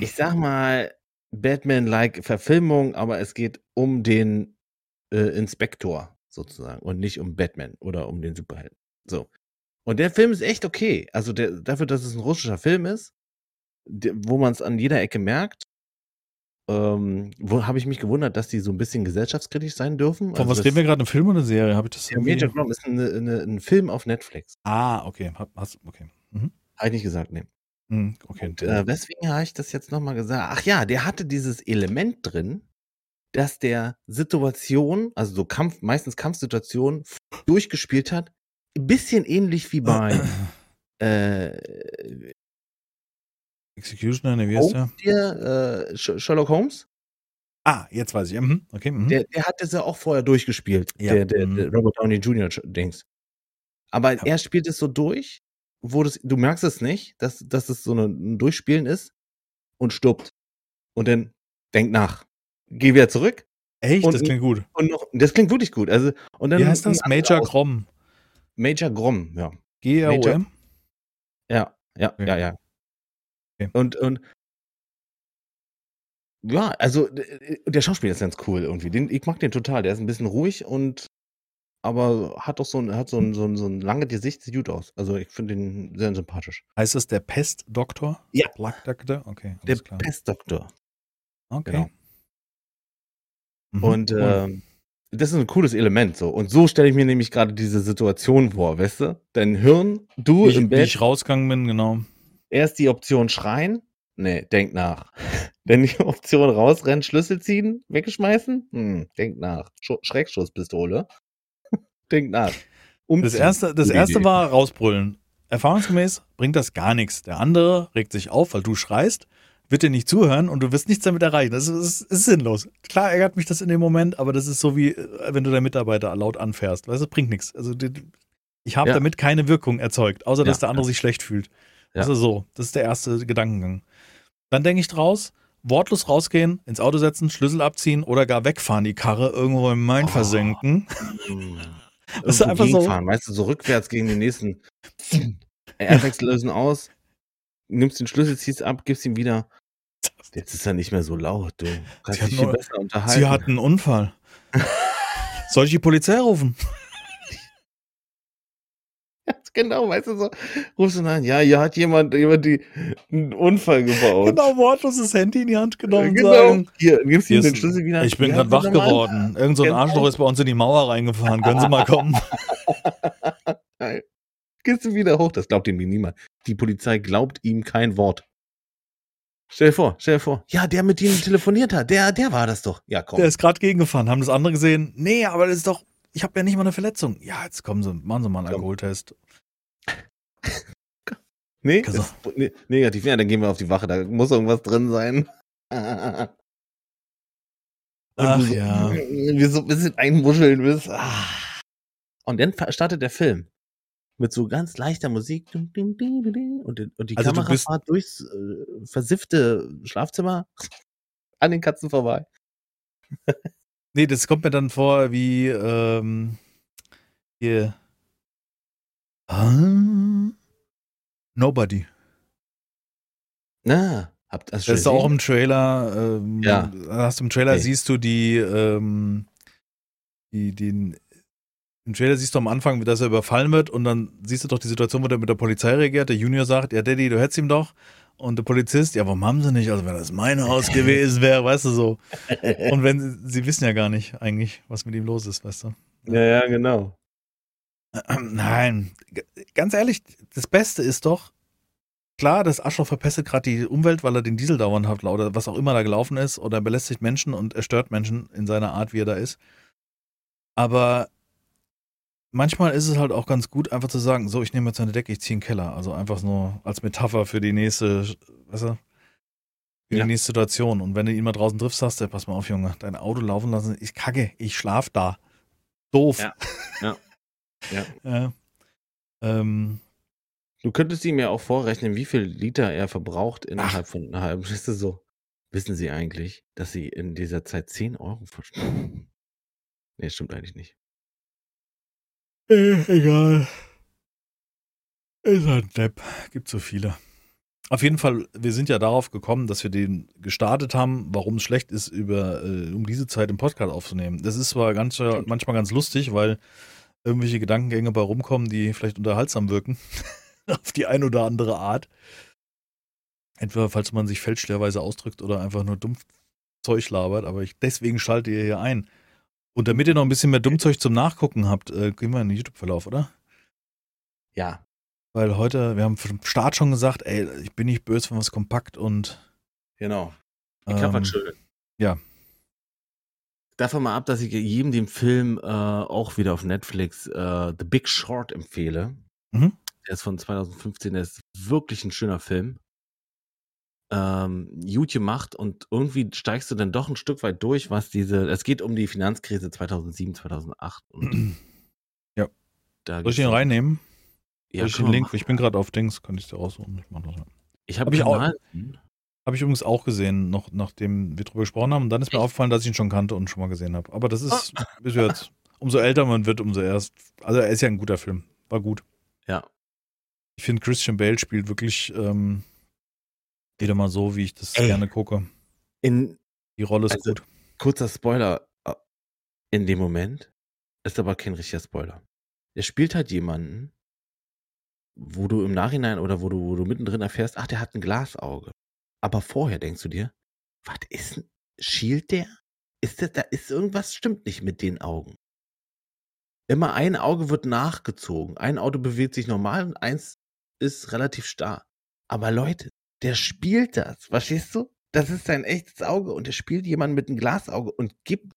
ich sag mal, Batman-like Verfilmung, aber es geht um den äh, Inspektor sozusagen und nicht um Batman oder um den Superhelden. So. Und der Film ist echt okay. Also der, dafür, dass es ein russischer Film ist, der, wo man es an jeder Ecke merkt, ähm, wo habe ich mich gewundert, dass die so ein bisschen gesellschaftskritisch sein dürfen. Von also was reden wir gerade, ein Film oder eine Serie? Habe ich das? Ja, Major Grom ist eine, eine, ein Film auf Netflix. Ah, okay. Hast, okay. Mhm. Habe ich nicht gesagt, nee. Mhm, okay. Und, äh, weswegen habe ich das jetzt nochmal gesagt? Ach ja, der hatte dieses Element drin, dass der Situation, also so Kampf, meistens Kampfsituationen, durchgespielt hat. Ein bisschen ähnlich wie bei [clears throat] äh, Executioner, ne, wie heißt der? Hier, äh, Sherlock Holmes. Ah, jetzt weiß ich. Mhm. Okay. Mhm. Der, der hat das ja auch vorher durchgespielt, Ja, der, der, mhm. der Robert Downey Jr. Dings. Aber Ja. er spielt es so durch, wo das, du merkst es nicht, dass, dass es so ein Durchspielen ist und stirbt. Und dann denkt nach. Geh wieder zurück Echt? Und- das klingt gut. und noch, das klingt wirklich gut. Also, und dann Wie heißt das? Major Grom. Major Grom, ja. G-R-O-M? Ja, ja, Okay. ja, ja. Okay. Und, und ja, also d- der Schauspieler ist ganz cool irgendwie. Den, ich mag den total. Der ist ein bisschen ruhig und aber hat doch so ein, hat so ein, so ein, so ein lange Gesicht, sieht gut aus. Also ich finde den sehr sympathisch. Heißt das der Pestdoktor? Ja. Black Doctor? Okay, Der. Pestdoktor. Okay. genau. Mhm. Und ähm, das ist ein cooles Element so. Und so stelle ich mir nämlich gerade diese Situation vor, weißt du? Dein Hirn, du wie, ich, im wie Bett, ich rausgegangen bin, genau. erst die Option schreien. Nee, denk nach. [laughs] Dann die Option rausrennen, Schlüssel ziehen, wegschmeißen. Hm, denk nach. Sch Schreckschusspistole. [laughs] denk nach. Das Umziehen. erste, das erste war rausbrüllen. Erfahrungsgemäß bringt das gar nichts. Der andere regt sich auf, weil du schreist, wird dir nicht zuhören und du wirst nichts damit erreichen. Das ist, ist, ist sinnlos. Klar ärgert mich das in dem Moment, aber das ist so wie, äh, wenn du deinen Mitarbeiter laut anfährst. Weißt du, bringt nichts. Also die- ich habe Ja. damit keine Wirkung erzeugt, außer dass Ja. der andere sich schlecht fühlt. Ja. Also so, das ist der erste Gedankengang. Dann denke ich draus, wortlos rausgehen, ins Auto setzen, Schlüssel abziehen oder gar wegfahren, die Karre irgendwo im Main Oh. versenken. [laughs] Das ist einfach so- weißt du, so rückwärts gegen den nächsten. Airbags lösen aus, nimmst den Schlüssel, ziehst ab, gibst ihm wieder. [laughs] Jetzt ist er nicht mehr so laut, du. Kannst Sie dich hat viel nur- besser unterhalten. Sie hatten einen Unfall. [laughs] Soll ich die Polizei rufen? [laughs] genau, weißt du so, rufst du an, ja, hier hat jemand, jemand die, einen Unfall gebaut. Genau, wortlos das Handy in die Hand genommen Genau. sagen, Hier, gibst Hier ihm den Schlüssel wieder. ich bin Ja, gerade wach geworden. Irgend so ein Genau. Arschloch ist bei uns in die Mauer reingefahren. Können Sie mal kommen? Gehst du wieder hoch, das glaubt ihm niemand. Die Polizei glaubt ihm kein Wort. Stell dir vor, stell dir vor. Ja, der mit dem telefoniert hat, der, der war das doch. Ja, komm. Der ist gerade gegengefahren. Haben das andere gesehen? Nee, aber das ist doch, ich habe ja nicht mal eine Verletzung. Ja, jetzt kommen Sie, machen Sie mal einen Komm. Alkoholtest. [laughs] Nee, Also- ist ne negativ. Ja, dann gehen wir auf die Wache, da muss irgendwas drin sein. [laughs] Ach so, ja. Wie so ein bisschen einmuscheln bist. Ah. Und dann startet der Film. Mit so ganz leichter Musik. Und die, und die Also du Kamera bist- fährt durchs äh, versiffte Schlafzimmer [laughs] an den Katzen vorbei. Nee, das kommt mir dann vor wie, ähm, hier. Ah, Nobody. Na, habt ihr das Das ist auch im Trailer, ähm, Ja. hast du im Trailer Nee. siehst du die, ähm, die, den, im Trailer siehst du am Anfang, dass er überfallen wird und dann siehst du doch die Situation, wo der mit der Polizei reagiert. Der Junior sagt, ja Daddy, du hättest ihm doch. Und der Polizist, ja, warum haben sie nicht? Also wenn das mein Haus gewesen wäre, weißt du so. [laughs] Und wenn sie, wissen ja gar nicht eigentlich, was mit ihm los ist, weißt du. Ja, ja, genau. [clears throat] Nein, ganz ehrlich, das Beste ist doch, klar, das Arschloch verpestet gerade die Umwelt, weil er den Diesel dauernd hat oder was auch immer da gelaufen ist oder belästigt Menschen und er stört Menschen in seiner Art, wie er da ist. Aber manchmal ist es halt auch ganz gut, einfach zu sagen, so, ich nehme jetzt eine Decke, ich ziehe in den Keller. Also einfach nur als Metapher für die nächste, weißt du, für Ja. die nächste Situation. Und wenn du ihn mal draußen triffst, sagst du, pass mal auf, Junge, dein Auto laufen lassen, ich kacke, ich schlaf da. Doof. Ja. Ja. Ja. [laughs] Ja. Ähm, Du könntest ihm ja auch vorrechnen, wie viel Liter er verbraucht innerhalb von einer halben Stunde. so. Wissen Sie eigentlich, dass Sie in dieser Zeit 10 Euro verschwenden? [laughs] Nee, stimmt eigentlich nicht. Äh, egal. Ist halt ein Depp. Gibt so viele. Auf jeden Fall, wir sind ja darauf gekommen, dass wir den gestartet haben, warum es schlecht ist, über äh, um diese Zeit im Podcast aufzunehmen. Das ist zwar ganz, äh, manchmal ganz lustig, weil irgendwelche Gedankengänge bei rumkommen, die vielleicht unterhaltsam wirken. [laughs] Auf die ein oder andere Art. Entweder falls man sich fälschlicherweise ausdrückt oder einfach nur dumm Zeug labert, aber ich, deswegen schalte ihr hier ein. Und damit ihr noch ein bisschen mehr Dummzeug zum Nachgucken habt, äh, gehen wir in den YouTube-Verlauf, oder? Ja. Weil heute, wir haben vom Start schon gesagt, ey, ich bin nicht böse, wenn was kompakt und. Genau. Ich ähm, was schön. ja. Davon mal ab, dass ich jedem den Film äh, auch wieder auf Netflix äh, The Big Short empfehle. Mhm. Der ist von 2015, der ist wirklich ein schöner Film. Ähm, gut gemacht und irgendwie steigst du dann doch ein Stück weit durch, was diese, es geht um die Finanzkrise 2007, 2008 und [clears throat] ja. Da Soll ich den reinnehmen? Ja, Soll ich den Link, ich bin gerade auf Dings, kann ich dir raussuchen. Ich das. Ich habe hab ich auch, habe ich übrigens auch gesehen, noch nachdem wir drüber gesprochen haben. Und dann ist mir aufgefallen, dass ich ihn schon kannte und schon mal gesehen habe. Aber das ist, oh. ist jetzt, umso älter man wird, umso erst. Also er ist ja ein guter Film. War gut. Ja. Ich finde, Christian Bale spielt wirklich ähm, wieder mal so, wie ich das Ey, gerne gucke. In, Die Rolle ist also, gut. Kurzer Spoiler äh, in dem Moment. Ist aber kein richtiger Spoiler. Er spielt halt jemanden, wo du im Nachhinein oder wo du, wo du mittendrin erfährst, ach, der hat ein Glasauge. Aber vorher denkst du dir, was ist denn, schielt der? Ist das, da ist irgendwas stimmt nicht mit den Augen. Immer ein Auge wird nachgezogen. Ein Auto bewegt sich normal und eins ist relativ starr. Aber Leute, der spielt das, verstehst du? Das ist sein echtes Auge und der spielt jemanden mit einem Glasauge und gibt.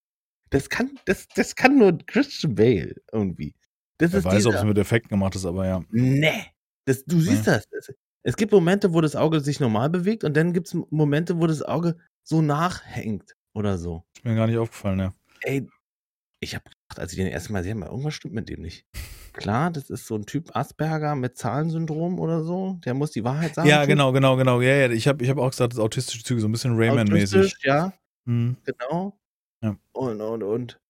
Das kann, das, das kann nur Christian Bale irgendwie. Das ich weiß, ob es mit Effekten gemacht ist, aber ja. Nee. Das, du siehst nee. das. Es gibt Momente, wo das Auge sich normal bewegt und dann gibt es Momente, wo das Auge so nachhängt oder so. Ist mir gar nicht aufgefallen, ja. Ey, ich habe gedacht, als ich den ersten Mal sehe, irgendwas stimmt mit dem nicht. Klar, das ist so ein Typ Asperger mit Zahlensyndrom oder so. Der muss die Wahrheit sagen. Ja, genau, genau, genau. Ja, ja. Ich habe ich hab auch gesagt, das autistische Züge, so ein bisschen Rayman-mäßig. Ja, hm. genau. Ja. Und, und, und.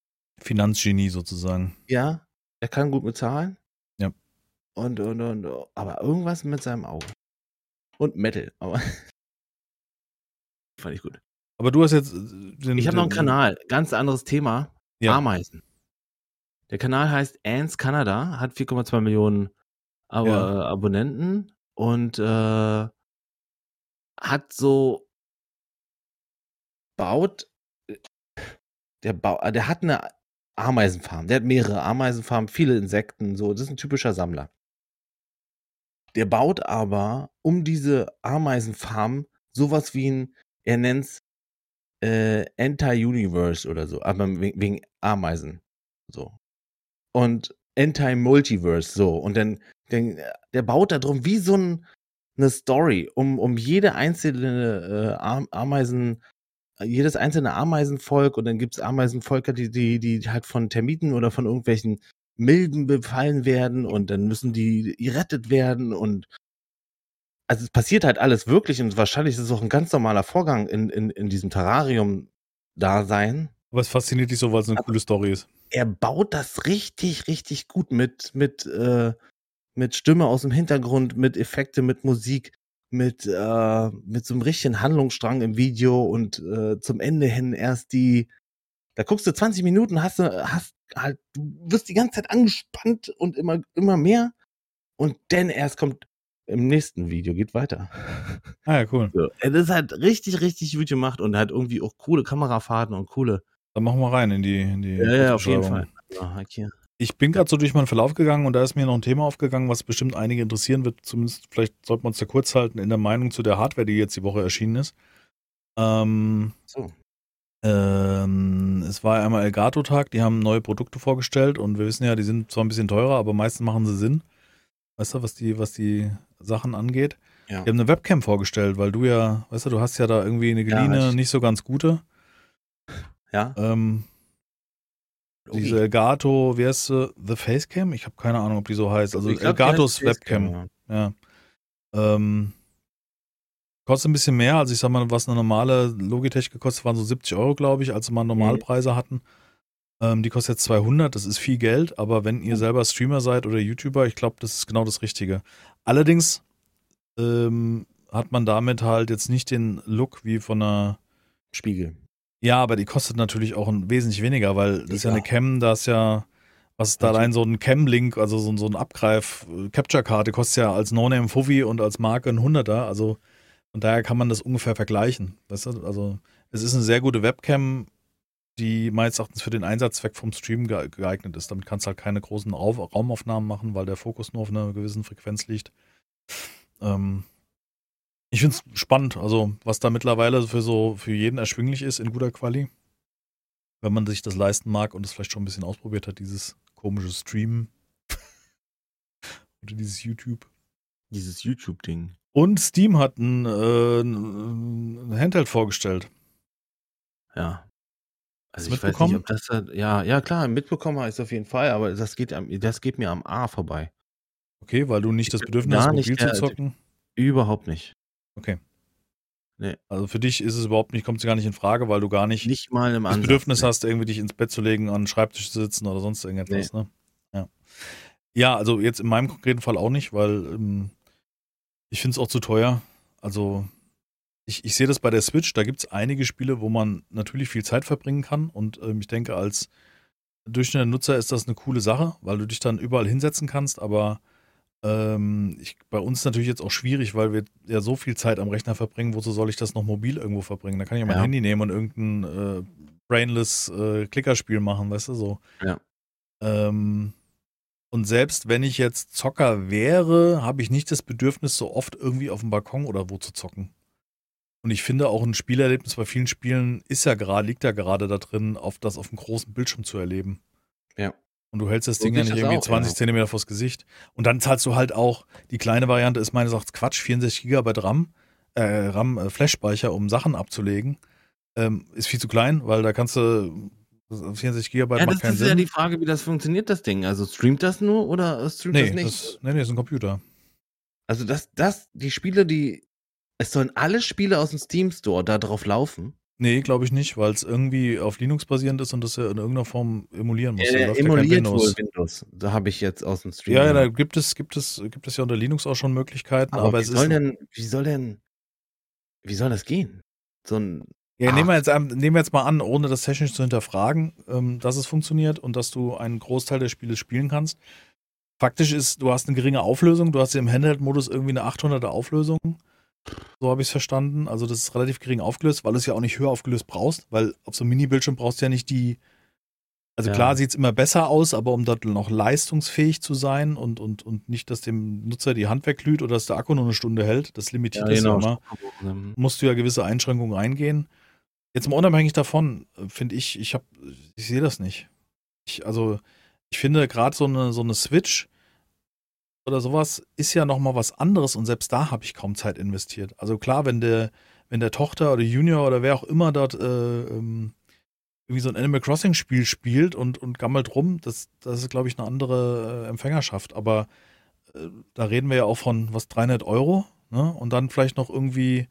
Finanzgenie sozusagen. Ja, er kann gut mit Zahlen. Ja. Und, und, und, aber irgendwas mit seinem Auge und Metal. Aber [laughs] fand ich gut. Aber du hast jetzt. Äh, den, ich habe noch einen Kanal, ganz anderes Thema. Ja. Ameisen. Der Kanal heißt Ants Canada, hat 4,2 Millionen Ab ja. Abonnenten und äh, hat so baut der Bau, der hat eine Ameisenfarm. Der hat mehrere Ameisenfarmen, viele Insekten, so. Das ist ein typischer Sammler. Der baut aber um diese Ameisenfarm sowas wie ein, er nennt's äh, Anti-Universe oder so, aber wegen Ameisen. So. Und Anti-Multiverse, so. Und dann, dann, der baut da drum wie so ein, eine Story, um, um jede einzelne äh, Ameisen, jedes einzelne Ameisenvolk und dann gibt es Ameisenvölker, die, die, die halt von Termiten oder von irgendwelchen Milben befallen werden und dann müssen die gerettet werden und also es passiert halt alles wirklich und wahrscheinlich ist es auch ein ganz normaler Vorgang in, in, in diesem Terrarium-Dasein. Aber es fasziniert dich so, weil es eine Aber coole Story ist. Er baut das richtig, richtig gut mit, mit, äh, mit Stimme aus dem Hintergrund, mit Effekte, mit Musik, mit, äh, mit so einem richtigen Handlungsstrang im Video und äh, zum Ende hin erst die, da guckst du 20 Minuten, hast du, hast halt, du wirst die ganze Zeit angespannt und immer, immer mehr. Und dann erst kommt im nächsten Video, geht weiter. Ah ja, cool. So, das ist halt richtig, richtig gut gemacht und halt irgendwie auch coole Kamerafahrten und coole. Dann machen wir rein in die, in die Ja, ja auf jeden Fall. Ja, okay. Ich bin gerade so durch meinen Verlauf gegangen und da ist mir noch ein Thema aufgegangen, was bestimmt einige interessieren wird. Zumindest, vielleicht sollten wir uns da kurz halten in der Meinung zu der Hardware, die jetzt die Woche erschienen ist. Ähm, so. Ähm, es war einmal Elgato-Tag, die haben neue Produkte vorgestellt und wir wissen ja, die sind zwar ein bisschen teurer, aber meistens machen sie Sinn. Weißt du, was die, was die Sachen angeht? Ja. Die haben eine Webcam vorgestellt, weil du ja, weißt du, du hast ja da irgendwie eine geliehene, ja, nicht so ganz gute. Ja. Ähm, diese Elgato, wie heißt sie? The Facecam? Ich habe keine Ahnung, ob die so heißt. Also glaub, Elgatos Webcam. Ja. Ähm, Kostet ein bisschen mehr, also ich sag mal, was eine normale Logitech gekostet, waren so 70 Euro, glaube ich, als wir mal Normalpreise hatten. Ähm, die kostet jetzt 200, das ist viel Geld, aber wenn ihr selber Streamer seid oder YouTuber, ich glaube, das ist genau das Richtige. Allerdings ähm, hat man damit halt jetzt nicht den Look wie von einer Spiegel. Ja, aber die kostet natürlich auch ein, wesentlich weniger, weil das ist ja eine Cam, da ist ja, was ist da allein so ein Cam-Link, also so, so ein Abgreif-Capture-Karte, kostet ja als No-Name-Fuffi und als Marke ein Hunderter, also und daher kann man das ungefähr vergleichen. Weißt du? Also es ist eine sehr gute Webcam, die meines Erachtens für den Einsatzzweck vom Stream geeignet ist. Damit kannst du halt keine großen Raumaufnahmen machen, weil der Fokus nur auf einer gewissen Frequenz liegt. Ähm, ich finde es spannend, also was da mittlerweile für so für jeden erschwinglich ist in guter Quali. Wenn man sich das leisten mag und es vielleicht schon ein bisschen ausprobiert hat, dieses komische Streamen. [laughs] Oder dieses YouTube. Dieses YouTube-Ding. Und Steam hat ein, äh, ein Handheld vorgestellt. Ja. Also ich weiß nicht, ob das ja, ja klar, mitbekommen ist auf jeden Fall, aber das geht, das geht mir am A vorbei. Okay, weil du nicht das Bedürfnis hast, mobil zu zocken? Überhaupt nicht. Okay. Nee. Also für dich ist es überhaupt nicht, kommt es gar nicht in Frage, weil du gar nicht, nicht mal im das Ansatz, Bedürfnis nee. hast, irgendwie dich ins Bett zu legen, an den Schreibtisch zu sitzen oder sonst irgendetwas. Nee. Ne? Ja. ja, also jetzt in meinem konkreten Fall auch nicht, weil ähm, ich finde es auch zu teuer. Also ich, ich sehe das bei der Switch, da gibt es einige Spiele, wo man natürlich viel Zeit verbringen kann und ähm, ich denke, als durchschnittlicher Nutzer ist das eine coole Sache, weil du dich dann überall hinsetzen kannst, aber ähm, ich, bei uns ist natürlich jetzt auch schwierig, weil wir ja so viel Zeit am Rechner verbringen. Wozu soll ich das noch mobil irgendwo verbringen? Da kann ich ja mein ja. Handy nehmen und irgendein äh, brainless äh, Klickerspiel machen, weißt du so. Ja. Ähm, und selbst wenn ich jetzt Zocker wäre, habe ich nicht das Bedürfnis, so oft irgendwie auf dem Balkon oder wo zu zocken. Und ich finde auch ein Spielerlebnis bei vielen Spielen ist ja gerade, liegt ja gerade da drin, auf das auf dem großen Bildschirm zu erleben. Ja. Und du hältst das so Ding ja nicht irgendwie auch, 20 ja. Zentimeter vors Gesicht. Und dann zahlst du halt auch, die kleine Variante ist meines Erachtens Quatsch, 64 Gigabyte RAM, äh, RAM, äh, Flash-Speicher, um Sachen abzulegen. Ähm, ist viel zu klein, weil da kannst du 64 Gigabyte ja, macht keinen Sinn. Das ist ja die Frage, wie das funktioniert, das Ding. Also streamt das nur oder streamt nee, das nicht? Das, nee, nee, ist ein Computer. Also das, das, die Spiele, die, es sollen alle Spiele aus dem Steam Store da drauf laufen? Nee, glaube ich nicht, weil es irgendwie auf Linux basierend ist und das ja in irgendeiner Form emulieren muss. Ja, emuliert ja Windows. Windows. Da habe ich jetzt aus dem Stream. Ja, ja, da gibt es, gibt es, gibt es ja unter Linux auch schon Möglichkeiten, aber, aber wie soll. Denn, wie soll denn, wie soll das gehen? So ein. Ja, nehmen wir, jetzt, nehmen wir jetzt mal an, ohne das technisch zu hinterfragen, ähm, dass es funktioniert und dass du einen Großteil des Spieles spielen kannst. Faktisch ist, du hast eine geringe Auflösung, du hast im Handheld-Modus irgendwie eine 800er Auflösung so habe ich es verstanden. Also das ist relativ gering aufgelöst, weil du es ja auch nicht höher aufgelöst brauchst, weil auf so einem Mini-Bildschirm brauchst du ja nicht die. Also ja. klar sieht es immer besser aus, aber um dort noch leistungsfähig zu sein und, und, und nicht, dass dem Nutzer die Hand wegglüht oder dass der Akku nur eine Stunde hält, das limitiert ja, das genau. immer, musst du ja gewisse Einschränkungen eingehen. Jetzt mal unabhängig davon, äh, finde ich, ich habe, ich sehe das nicht. Ich, also, ich finde gerade so eine, so eine Switch, oder sowas ist ja nochmal was anderes und selbst da habe ich kaum Zeit investiert. Also klar, wenn der, wenn der Tochter oder Junior oder wer auch immer dort äh, ähm, irgendwie so ein Animal Crossing Spiel spielt und, und gammelt rum, das, das ist, glaube ich, eine andere äh, Empfängerschaft. Aber äh, da reden wir ja auch von was 300 Euro ne? und dann vielleicht noch irgendwie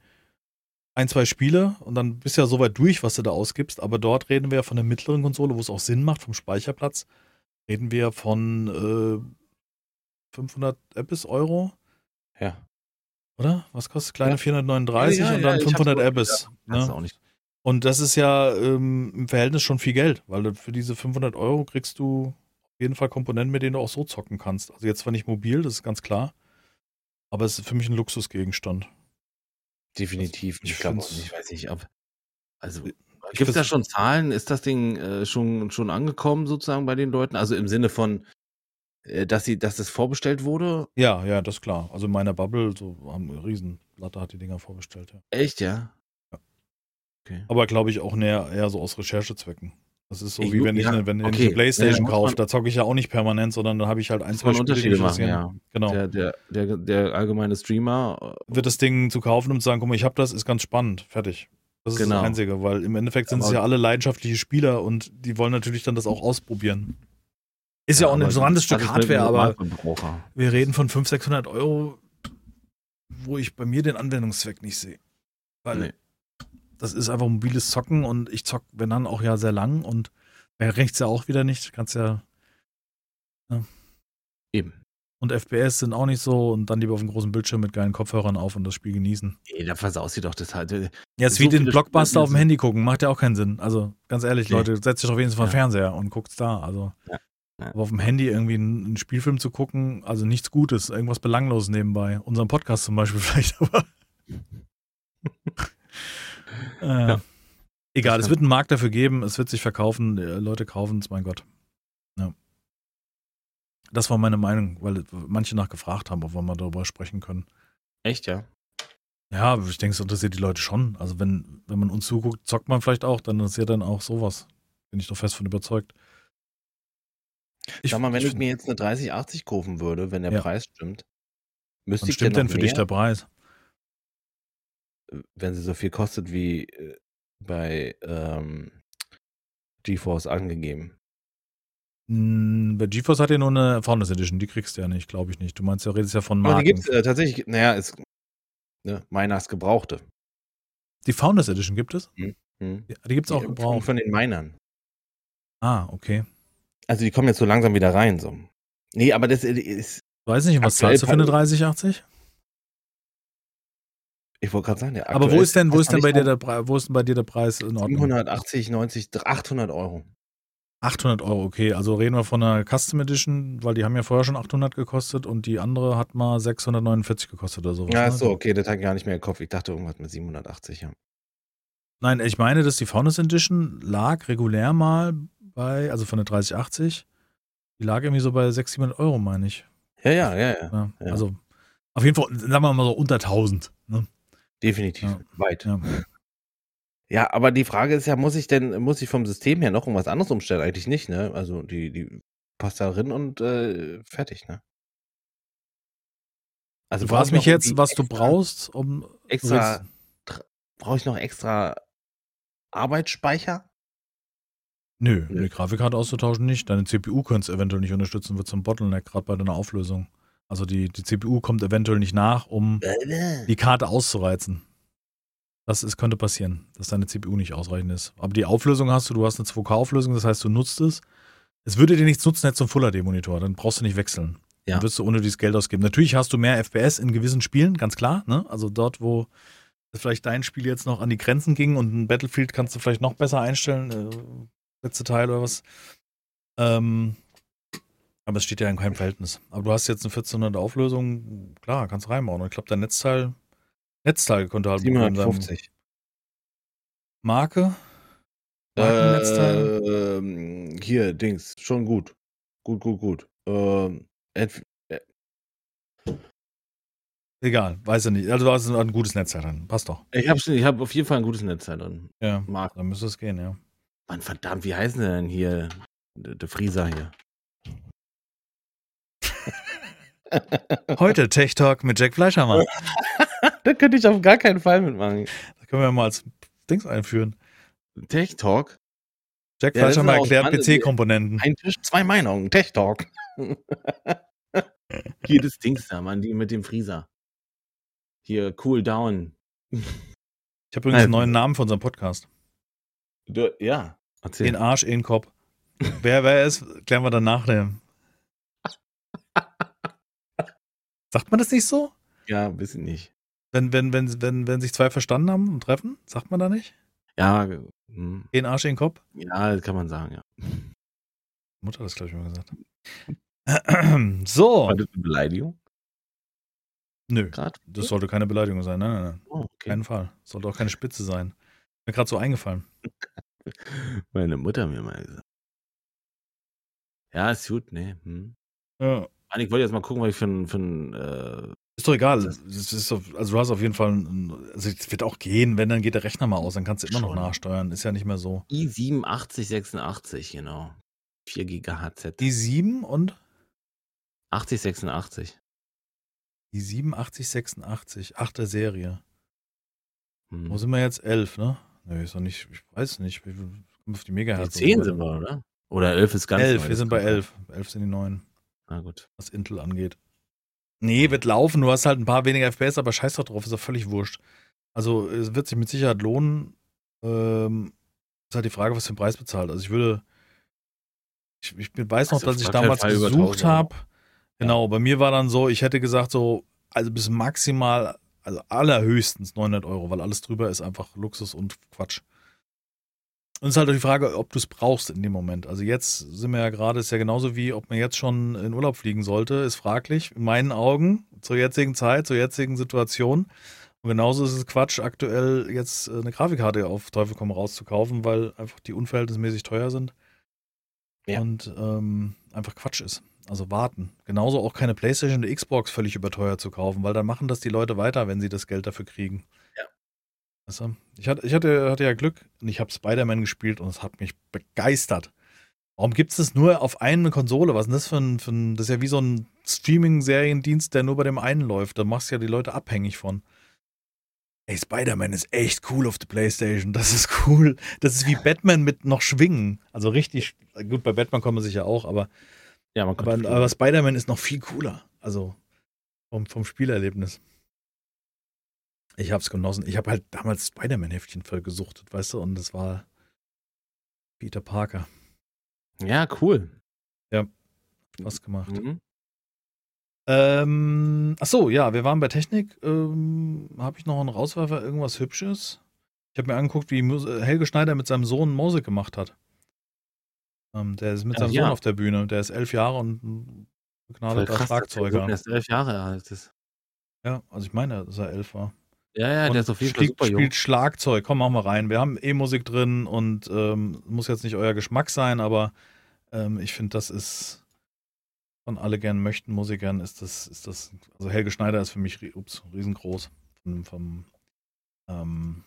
ein, zwei Spiele und dann bist du ja so weit durch, was du da ausgibst. Aber dort reden wir ja von der mittleren Konsole, wo es auch Sinn macht, vom Speicherplatz. Reden wir von äh, 500 Ebbis Euro. Ja. Oder? Was kostet kleine ja. 439 ja, ja, und dann 500 Ebbis. Ne? Auch nicht. Und das ist ja ähm, im Verhältnis schon viel Geld, weil für diese 500 Euro kriegst du auf jeden Fall Komponenten, mit denen du auch so zocken kannst. Also jetzt zwar nicht mobil, das ist ganz klar, aber es ist für mich ein Luxusgegenstand. Definitiv. Also, ich, ich glaube, ich weiß nicht, ob. Also, gibt es da schon Zahlen? Ist das Ding äh, schon, schon angekommen sozusagen bei den Leuten? Also im Sinne von, dass sie, dass das vorbestellt wurde? Ja, ja, das ist klar. Also in meiner Bubble, so haben eine Riesenlatte hat die Dinger vorbestellt, ja. Echt, ja? Ja. Okay. Aber glaube ich auch näher, eher so aus Recherchezwecken. Das ist so ich wie wenn ich eine, wenn okay. ich eine Playstation ja, kaufe, da zocke ich ja auch nicht permanent, sondern da habe ich halt ein, zwei Spiele, Unterschiede machen, ja. Genau. Der, der, der, der, allgemeine Streamer äh, wird das Ding zu kaufen und zu sagen, guck mal, ich habe das, ist ganz spannend, fertig. Das ist genau. das Einzige, weil im Endeffekt sind es ja alle leidenschaftliche Spieler und die wollen natürlich dann das auch ausprobieren. Ist ja, ja auch ein besonderes Stück Hardware, aber wir reden von 500, 600 Euro, wo ich bei mir den Anwendungszweck nicht sehe. Weil nee. das ist einfach mobiles Zocken und ich zock, wenn dann auch ja sehr lang und bei rechts ja auch wieder nicht. Kannst ja. ja. Eben. Und FPS sind auch nicht so und dann lieber auf dem großen Bildschirm mit geilen Kopfhörern auf und das Spiel genießen. Ey, da versaust du doch das halt. Äh, ja, es wie den Blockbuster auf dem Handy gucken, macht ja auch keinen Sinn. Also ganz ehrlich, nee. Leute, setzt dich doch wenigstens vor den ja. Fernseher und guckt's da. Also. Ja. Aber auf dem Handy irgendwie einen, Spielfilm zu gucken, also nichts Gutes, irgendwas Belangloses nebenbei. Unseren Podcast zum Beispiel [laughs] vielleicht, aber. [laughs] äh, ja. Egal, es wird einen Markt dafür geben, es wird sich verkaufen, äh, Leute kaufen es, mein Gott. Ja. Das war meine Meinung, weil manche nachgefragt haben, ob wir mal darüber sprechen können. Echt, ja? Ja, ich denke, es interessiert die Leute schon. Also wenn, wenn man uns zuguckt, zockt man vielleicht auch, dann interessiert dann auch sowas. Bin ich doch fest von überzeugt. Ich, Sag mal, wenn ich, mir jetzt eine 3080 kaufen würde, wenn der ja. Preis stimmt, müsste Was ich stimmt denn für mehr? dich der Preis? Wenn sie so viel kostet wie äh, bei ähm, GeForce angegeben. Hm, bei GeForce hat ja nur eine Founders Edition, die kriegst du ja nicht, glaube ich nicht. Du meinst, du redest ja von Marken. Aber die gibt es äh, tatsächlich, naja, ist ne, Miners Gebrauchte. Die Founders Edition gibt es? Hm, hm. Die, die gibt es auch gebraucht. Von den Minern. Ah, okay. Also die kommen jetzt so langsam wieder rein. So. Nee, aber das ist. Weiß nicht, was zahlst du für eine 3080? Ich wollte gerade sagen, der Aber wo ist denn, wo ist denn bei dir der Preis, wo ist denn bei dir der Preis in Ordnung? 780, 90, 800 Euro. 800 Euro, okay. Also reden wir von einer Custom Edition, weil die haben ja vorher schon 800 gekostet und die andere hat mal 649 gekostet oder sowas. Ja, ne? so, okay, das hat gar nicht mehr im Kopf. Ich dachte irgendwas mit 780, ja. Nein, ich meine, dass die Founders Edition lag regulär mal bei, also von der 3080, die lag irgendwie so bei 600, 700 Euro, meine ich. Ja, ja, ja, ja. ja. Also auf jeden Fall, sagen wir mal so unter 1000. Ne? Definitiv, ja. weit. Ja. ja. aber die Frage ist ja, muss ich denn, muss ich vom System her noch irgendwas anderes umstellen? Eigentlich nicht, ne? Also die, die passt da drin und äh, fertig, ne? Also du fragst mich jetzt, was extra, du brauchst, um extra brauche ich noch extra Arbeitsspeicher? Nö, die Grafikkarte auszutauschen nicht. Deine CPU könnte es eventuell nicht unterstützen, wird zum Bottleneck, gerade bei deiner Auflösung. Also die, die CPU kommt eventuell nicht nach, um die Karte auszureizen. Das ist, könnte passieren, dass deine CPU nicht ausreichend ist. Aber die Auflösung hast du, du hast eine 2K-Auflösung, das heißt, du nutzt es. Es würde dir nichts nutzen, jetzt zum Full HD-Monitor, dann brauchst du nicht wechseln. Ja. Dann wirst du ohne dieses Geld ausgeben. Natürlich hast du mehr FPS in gewissen Spielen, ganz klar. Ne? Also dort, wo vielleicht dein Spiel jetzt noch an die Grenzen ging und ein Battlefield kannst du vielleicht noch besser einstellen, äh, letzte Teil oder was. Ähm, aber es steht ja in keinem Verhältnis. Aber du hast jetzt eine 1400 Auflösung, klar, kannst reinbauen. Und ich glaube, der Netzteil, Netzteil konnte halt 750. Marke? Markennetzteil? Äh, hier, Dings, schon gut. Gut, gut, gut. Ähm, äh, Egal, weiß ich nicht. Also du hast ein gutes Netzteil drin. Passt doch. Ich habe ich hab auf jeden Fall ein gutes Netzteil drin. Ja, Marke. dann müsste es gehen, ja. Mann, verdammt, wie heißen sie denn hier? Der, der Frieser hier. Heute Tech Talk mit Jack Fleischermann. [laughs] da könnte ich auf gar keinen Fall mitmachen. Da können wir mal als Dings einführen. Tech Talk? Jack ja, Fleischermann erklärt PC-Komponenten. Ein Tisch, zwei Meinungen. Tech Talk. [laughs] Hier das Dings da, Mann, die mit dem Frieser. Hier, Cool Down. Ich habe übrigens einen neuen Namen für unseren Podcast. Du, ja, erzähl. Den Arsch in Kopf. wer wer ist, klären wir dann nachher. [laughs] Sagt man das nicht so? Ja, bisschen nicht. Wenn, wenn, wenn, wenn, wenn sich zwei verstanden haben und treffen, sagt man da nicht? Ja. Hm. Den Arsch in Kopf? Ja, das kann man sagen, ja. Mutter hat das, glaube ich, mal gesagt. [clears throat] so. War das eine Beleidigung? Nö. Grad? Das sollte keine Beleidigung sein. Nein, nein, nein. Oh, okay. Keinen Fall. Sollte auch keine Spitze sein. Mir gerade so eingefallen. [laughs] Meine Mutter mir mal gesagt. Ja, ist gut, ne. Hm. Ja. Ich wollte jetzt mal gucken, was ich für ein. Für ein äh, ist doch egal. Ist doch, also du hast auf jeden Fall, also es wird auch gehen, wenn, dann geht der Rechner mal aus, dann kannst du immer Schon. noch nachsteuern. Ist ja nicht mehr so. i78086, genau. 4 GHz. i7 und? 8086. Die 8786, achte Serie. Hm. Wo sind wir jetzt? 11, ne? Ne, ist doch nicht, ich weiß nicht. Wir kommen auf die Megahertz. 10 sind wir, oder? Oder 11 ist ganz 11, neu, wir sind bei 11. 11 sind die neuen. Na gut. Was Intel angeht. Nee, wird laufen. Du hast halt ein paar weniger FPS, aber scheiß doch drauf, ist doch völlig wurscht. Also, es wird sich mit Sicherheit lohnen. Ähm, ist halt die Frage, was für einen Preis bezahlt. Also, ich würde. Ich, ich weiß noch, also, dass ich damals gesucht habe. Genau, bei mir war dann so, ich hätte gesagt, so, also bis maximal, also allerhöchstens 900 Euro, weil alles drüber ist einfach Luxus und Quatsch. Und es ist halt auch die Frage, ob du es brauchst in dem Moment. Also jetzt sind wir ja gerade, ist ja genauso wie, ob man jetzt schon in Urlaub fliegen sollte, ist fraglich. In meinen Augen, zur jetzigen Zeit, zur jetzigen Situation. Und genauso ist es Quatsch, aktuell jetzt eine Grafikkarte auf Teufel komm raus zu kaufen, weil einfach die unverhältnismäßig teuer sind. Ja. Und ähm, einfach Quatsch ist. Also warten. Genauso auch keine Playstation oder Xbox völlig überteuert zu kaufen, weil dann machen das die Leute weiter, wenn sie das Geld dafür kriegen. Ja. Weißt du? Ich, hatte, ich hatte, hatte ja Glück und ich habe Spider-Man gespielt und es hat mich begeistert. Warum gibt es das nur auf eine Konsole? Was ist denn das für ein, für ein das ist ja wie so ein Streaming-Seriendienst, der nur bei dem einen läuft. Da machst du ja die Leute abhängig von. Ey, Spider-Man ist echt cool auf der Playstation. Das ist cool. Das ist wie Batman mit noch Schwingen. Also richtig, gut, bei Batman kommt man sich ja auch, aber, ja, man aber, aber Spider-Man ist noch viel cooler. Also vom, vom Spielerlebnis. Ich hab's genossen. Ich habe halt damals Spider-Man-Heftchen voll gesuchtet, weißt du, und das war Peter Parker. Ja, cool. Ja, Spaß gemacht. Mhm. Ähm, ach so, ja, wir waren bei Technik. Ähm, habe ich noch einen Rauswerfer, irgendwas Hübsches? Ich habe mir angeguckt, wie Helge Schneider mit seinem Sohn Musik gemacht hat. Ähm, der ist mit seinem ja. Sohn auf der Bühne. Der ist elf Jahre und ein begnadeter Schlagzeuger. Der ist elf Jahre alt. Ist. Ja, also ich meine, dass er elf war. Ja, ja, und der ist auf jeden Fall super spielt Schlagzeug. Komm, machen wir rein. Wir haben E-Musik drin und ähm, muss jetzt nicht euer Geschmack sein, aber ähm, ich finde, das ist von alle gern möchten Musikern ist das, ist das, also Helge Schneider ist für mich ups, riesengroß vom, vom ähm,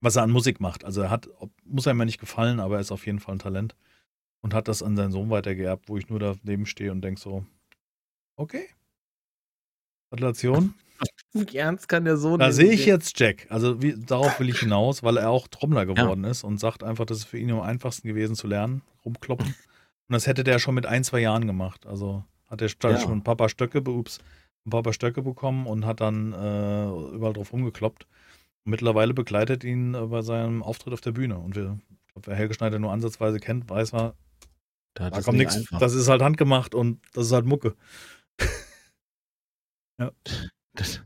was er an Musik macht. Also er hat, muss einem ja nicht gefallen, aber er ist auf jeden Fall ein Talent und hat das an seinen Sohn weitergeerbt, wo ich nur daneben stehe und denke so, okay. Gratulation. [laughs] Wie ernst kann der Sohn Da sehe ich jetzt Jack. Also wie, darauf will ich hinaus, weil er auch Trommler geworden ja. ist und sagt einfach, das ist für ihn am einfachsten gewesen zu lernen, rumkloppen. Und das hätte der schon mit ein, zwei Jahren gemacht. Also hat er ja. schon Papa Stöcke, ups, Papa Stöcke bekommen und hat dann äh, überall drauf rumgekloppt. Und mittlerweile begleitet ihn äh, bei seinem Auftritt auf der Bühne. Und wir, ich glaube, wer Helge Schneider nur ansatzweise kennt, weiß er, da, da kommt nichts. Das ist halt handgemacht und das ist halt Mucke. [laughs] ja. Das,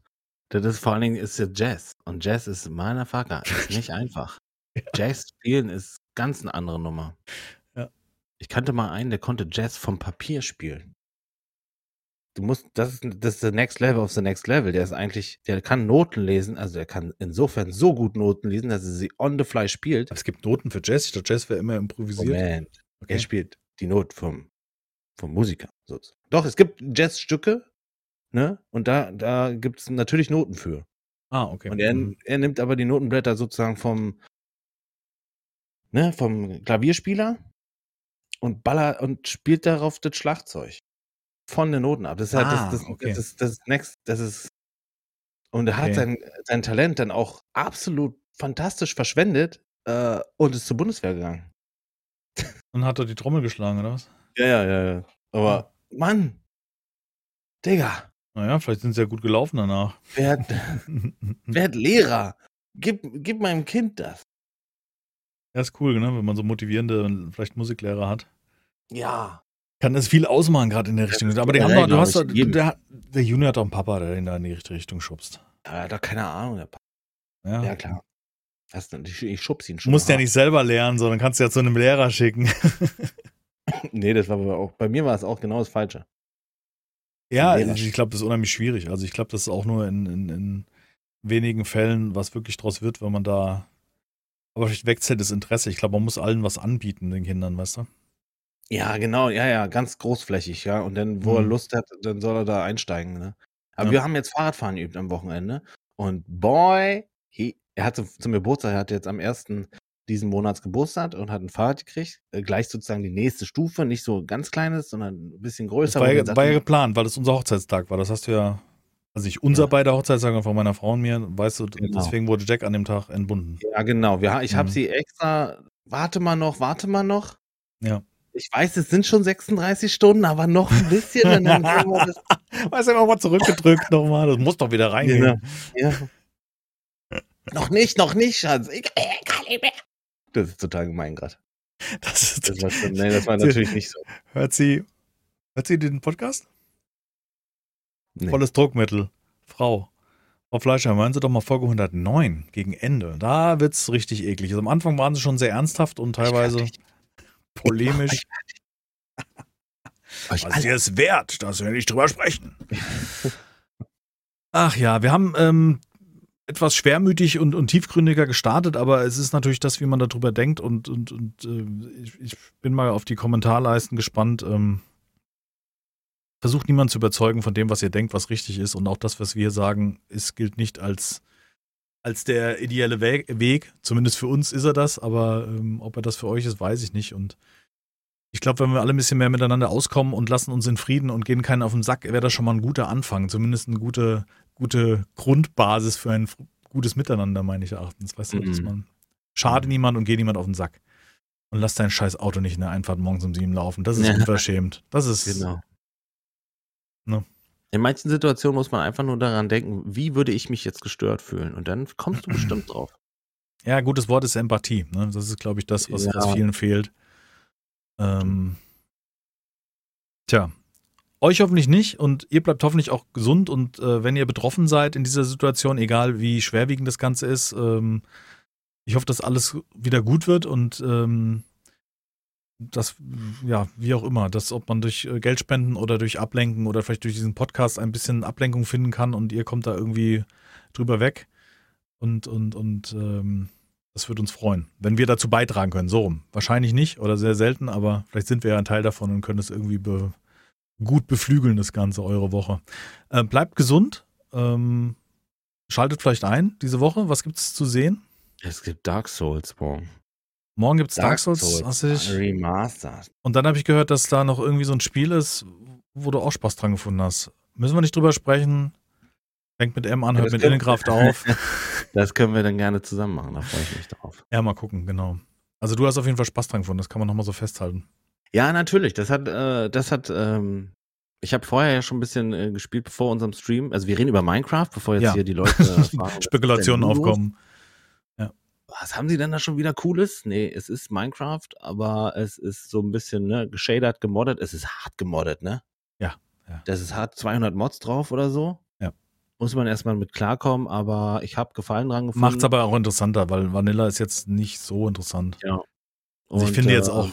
das ist vor allen Dingen ist ja Jazz. Und Jazz ist meiner Facker. Ist nicht einfach. [laughs] ja. Jazz spielen ist ganz eine andere Nummer. Ja. Ich kannte mal einen, der konnte Jazz vom Papier spielen. Du musst, das ist, das ist the next level of the next level. Der ist eigentlich, der kann Noten lesen, also der kann insofern so gut Noten lesen, dass er sie on the fly spielt. Es gibt Noten für Jazz. Ich dachte, Jazz wäre immer improvisiert. Moment. Okay. Er spielt die Not vom, vom Musiker. Doch, es gibt Jazzstücke, Ne? Und da, da gibt es natürlich Noten für. Ah, okay. Und er, mhm. er nimmt aber die Notenblätter sozusagen vom, ne, vom Klavierspieler und baller und spielt darauf das Schlagzeug. Von den Noten ab. Das ist halt ah, das, das, okay. das, ist, das ist next, das ist. Und er okay. hat sein, sein Talent dann auch absolut fantastisch verschwendet äh, und ist zur Bundeswehr gegangen. Und hat er die Trommel geschlagen, oder was? Ja, ja, ja, ja. Aber, hm. Mann, Digga, naja, vielleicht sind sie ja gut gelaufen danach. Werd, [laughs] werd Lehrer. Gib, gib meinem Kind das. Ja, ist cool, ne? wenn man so motivierende, vielleicht Musiklehrer hat. Ja. Kann das viel ausmachen, gerade in der Richtung. Aber die haben doch, du hast doch, der, der Junior hat doch einen Papa, der ihn da in die richtige Richtung schubst. Ja, er hat doch keine Ahnung, der Papa. Ja, ja klar. Das, ich schubs ihn schon. Du musst ja nicht selber lernen, sondern kannst ja zu einem Lehrer schicken. [laughs] nee, das war aber auch, bei mir war es auch genau das Falsche. Ja, ich glaube, das ist unheimlich schwierig. Also ich glaube, das ist auch nur in, in, in, wenigen Fällen, was wirklich draus wird, wenn man da. Aber vielleicht wechselt das Interesse. Ich glaube, man muss allen was anbieten, den Kindern, weißt du? Ja, genau, ja, ja, ganz großflächig, ja. Und dann, wo mhm. er Lust hat, dann soll er da einsteigen, ne? Aber ja. wir haben jetzt Fahrradfahren geübt am Wochenende. Und boy, he, er hat zum Geburtstag, er hat jetzt am ersten diesen Monats Geburtstag und hat ein Fahrrad gekriegt. Äh, gleich sozusagen die nächste Stufe, nicht so ganz kleines, sondern ein bisschen größer. Das war, ja, war ja geplant, weil das unser Hochzeitstag war. Das hast du ja, also nicht unser ja. beider Hochzeitstag von meiner Frau und mir, weißt du, genau. deswegen wurde Jack an dem Tag entbunden. Ja, genau. Wir, ich mhm. habe sie extra, warte mal noch, warte mal noch. Ja. Ich weiß, es sind schon 36 Stunden, aber noch ein bisschen. Dann das [laughs] weißt du, mal zurückgedrückt nochmal. Das muss doch wieder reingehen. Genau. Ja. Noch nicht, noch nicht, Schatz. Ich kann nicht mehr. Das ist total gemein gerade. Das, ist das, war schon, [laughs] nee, das war natürlich nicht so. Hört sie, hört sie den Podcast? Nee. Volles Druckmittel. Frau. Frau Fleischer, meinen Sie doch mal Folge 109 gegen Ende. Da wird es richtig eklig. Also am Anfang waren sie schon sehr ernsthaft und teilweise polemisch. Was ihr es wert, dass wir nicht drüber sprechen. Ach ja, wir haben ähm, etwas schwermütig und, und tiefgründiger gestartet, aber es ist natürlich das, wie man darüber denkt und, und, und äh, ich, ich, bin mal auf die Kommentarleisten gespannt. Ähm, versucht niemand zu überzeugen von dem, was ihr denkt, was richtig ist und auch das, was wir sagen, ist, gilt nicht als, als der ideelle Weg, Weg. Zumindest für uns ist er das, aber ähm, ob er das für euch ist, weiß ich nicht und ich glaube, wenn wir alle ein bisschen mehr miteinander auskommen und lassen uns in Frieden und gehen keinen auf den Sack, wäre das schon mal ein guter Anfang. Zumindest eine gute, gute Grundbasis für ein gutes Miteinander, meine Erachtens. Weißt du, dass mhm. man schade mhm. niemand und geht niemand auf den Sack. Und lass dein scheiß Auto nicht in der Einfahrt morgens um sieben laufen. Das ist ja. unverschämt. Das ist. Genau. Ne? In manchen Situationen muss man einfach nur daran denken, wie würde ich mich jetzt gestört fühlen? Und dann kommst du bestimmt [clears throat] drauf. Ja, gutes Wort ist Empathie. Ne? Das ist, glaube ich, das, was, ja. was vielen fehlt. Ähm, tja, euch hoffentlich nicht und ihr bleibt hoffentlich auch gesund und äh, wenn ihr betroffen seid in dieser Situation, egal wie schwerwiegend das Ganze ist, ähm, ich hoffe, dass alles wieder gut wird und ähm, das, ja, wie auch immer, dass ob man durch äh, Geldspenden oder durch Ablenken oder vielleicht durch diesen Podcast ein bisschen Ablenkung finden kann und ihr kommt da irgendwie drüber weg und, und, und ähm, das würde uns freuen, wenn wir dazu beitragen können. So rum. Wahrscheinlich nicht oder sehr selten, aber vielleicht sind wir ja ein Teil davon und können es irgendwie be gut beflügeln, das Ganze, eure Woche. Äh, bleibt gesund. Ähm, schaltet vielleicht ein diese Woche. Was gibt es zu sehen? Es gibt Dark Souls morgen. Morgen gibt es Dark, Dark, Souls, Souls ich, Remastered. Und dann habe ich gehört, dass da noch irgendwie so ein Spiel ist, wo du auch Spaß dran gefunden hast. Müssen wir nicht drüber sprechen? Fängt mit M an, hört mit Innenkraft auf. [laughs] Das können wir dann gerne zusammen machen, da freue ich mich drauf. Ja, mal gucken, genau. Also du hast auf jeden Fall Spaß dran gefunden, das kann man nochmal so festhalten. Ja, natürlich. Das hat, äh, das hat, ähm, ich habe vorher ja schon ein bisschen äh, gespielt bevor unserem Stream. Also wir reden über Minecraft, bevor jetzt ja. hier die Leute [laughs] Spekulationen aufkommen. Ja. Was haben sie denn da schon wieder Cooles? Nee, es ist Minecraft, aber es ist so ein bisschen ne, geshadert, gemoddet. Es ist hart gemoddet, ne? Ja. ja. Das ist hart 200 Mods drauf oder so muss man erstmal mit klarkommen, aber ich habe Gefallen dran gefunden. Macht's aber auch interessanter, weil Vanilla ist jetzt nicht so interessant. Ja. Also ich finde äh, jetzt auch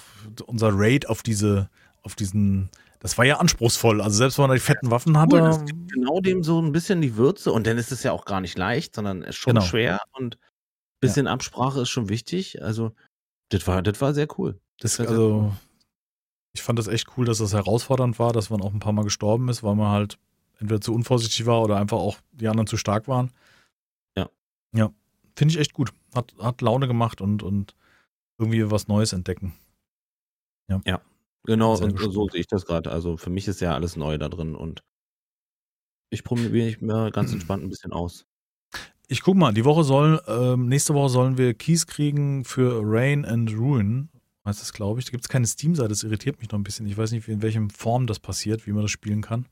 unser Raid auf diese, auf diesen, das war ja anspruchsvoll. Also selbst wenn man die fetten Waffen hatte. Cool, das gibt genau dem so ein bisschen die Würze und dann ist es ja auch gar nicht leicht, sondern ist schon genau. schwer und ein bisschen ja. Absprache ist schon wichtig. Also das war, das war sehr cool. Das, das also, cool. ich fand das echt cool, dass das herausfordernd war, dass man auch ein paar Mal gestorben ist, weil man halt entweder zu unvorsichtig war oder einfach auch die anderen zu stark waren. Ja. Ja. Finde ich echt gut. Hat, hat Laune gemacht und, und irgendwie was Neues entdecken. Ja. Ja. Genau, und so sehe ich das gerade. Also für mich ist ja alles neu da drin und ich probiere mich mir ganz [clears throat] entspannt ein bisschen aus. Ich guck mal, die Woche soll, ähm, nächste Woche sollen wir Keys kriegen für Rain and Ruin. Heißt das, glaube ich. Da gibt es keine Steam-Seite, das irritiert mich noch ein bisschen. Ich weiß nicht, in welchem Form das passiert, wie man das spielen kann.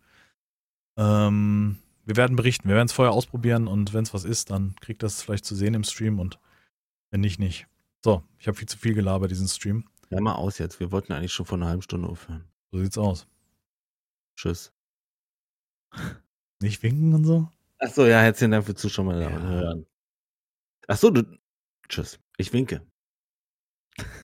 Ähm, wir werden berichten. Wir werden es vorher ausprobieren und wenn es was ist, dann kriegt das vielleicht zu sehen im Stream und wenn nicht, nicht. So, ich habe viel zu viel gelabert, diesen Stream. Ja, mal aus jetzt. Wir wollten eigentlich schon vor einer halben Stunde aufhören. So sieht's aus. Tschüss. Nicht winken und so? Achso, ja, herzlichen Dank für Zuschauen, ja. Achso, du. Tschüss. Ich winke. [laughs]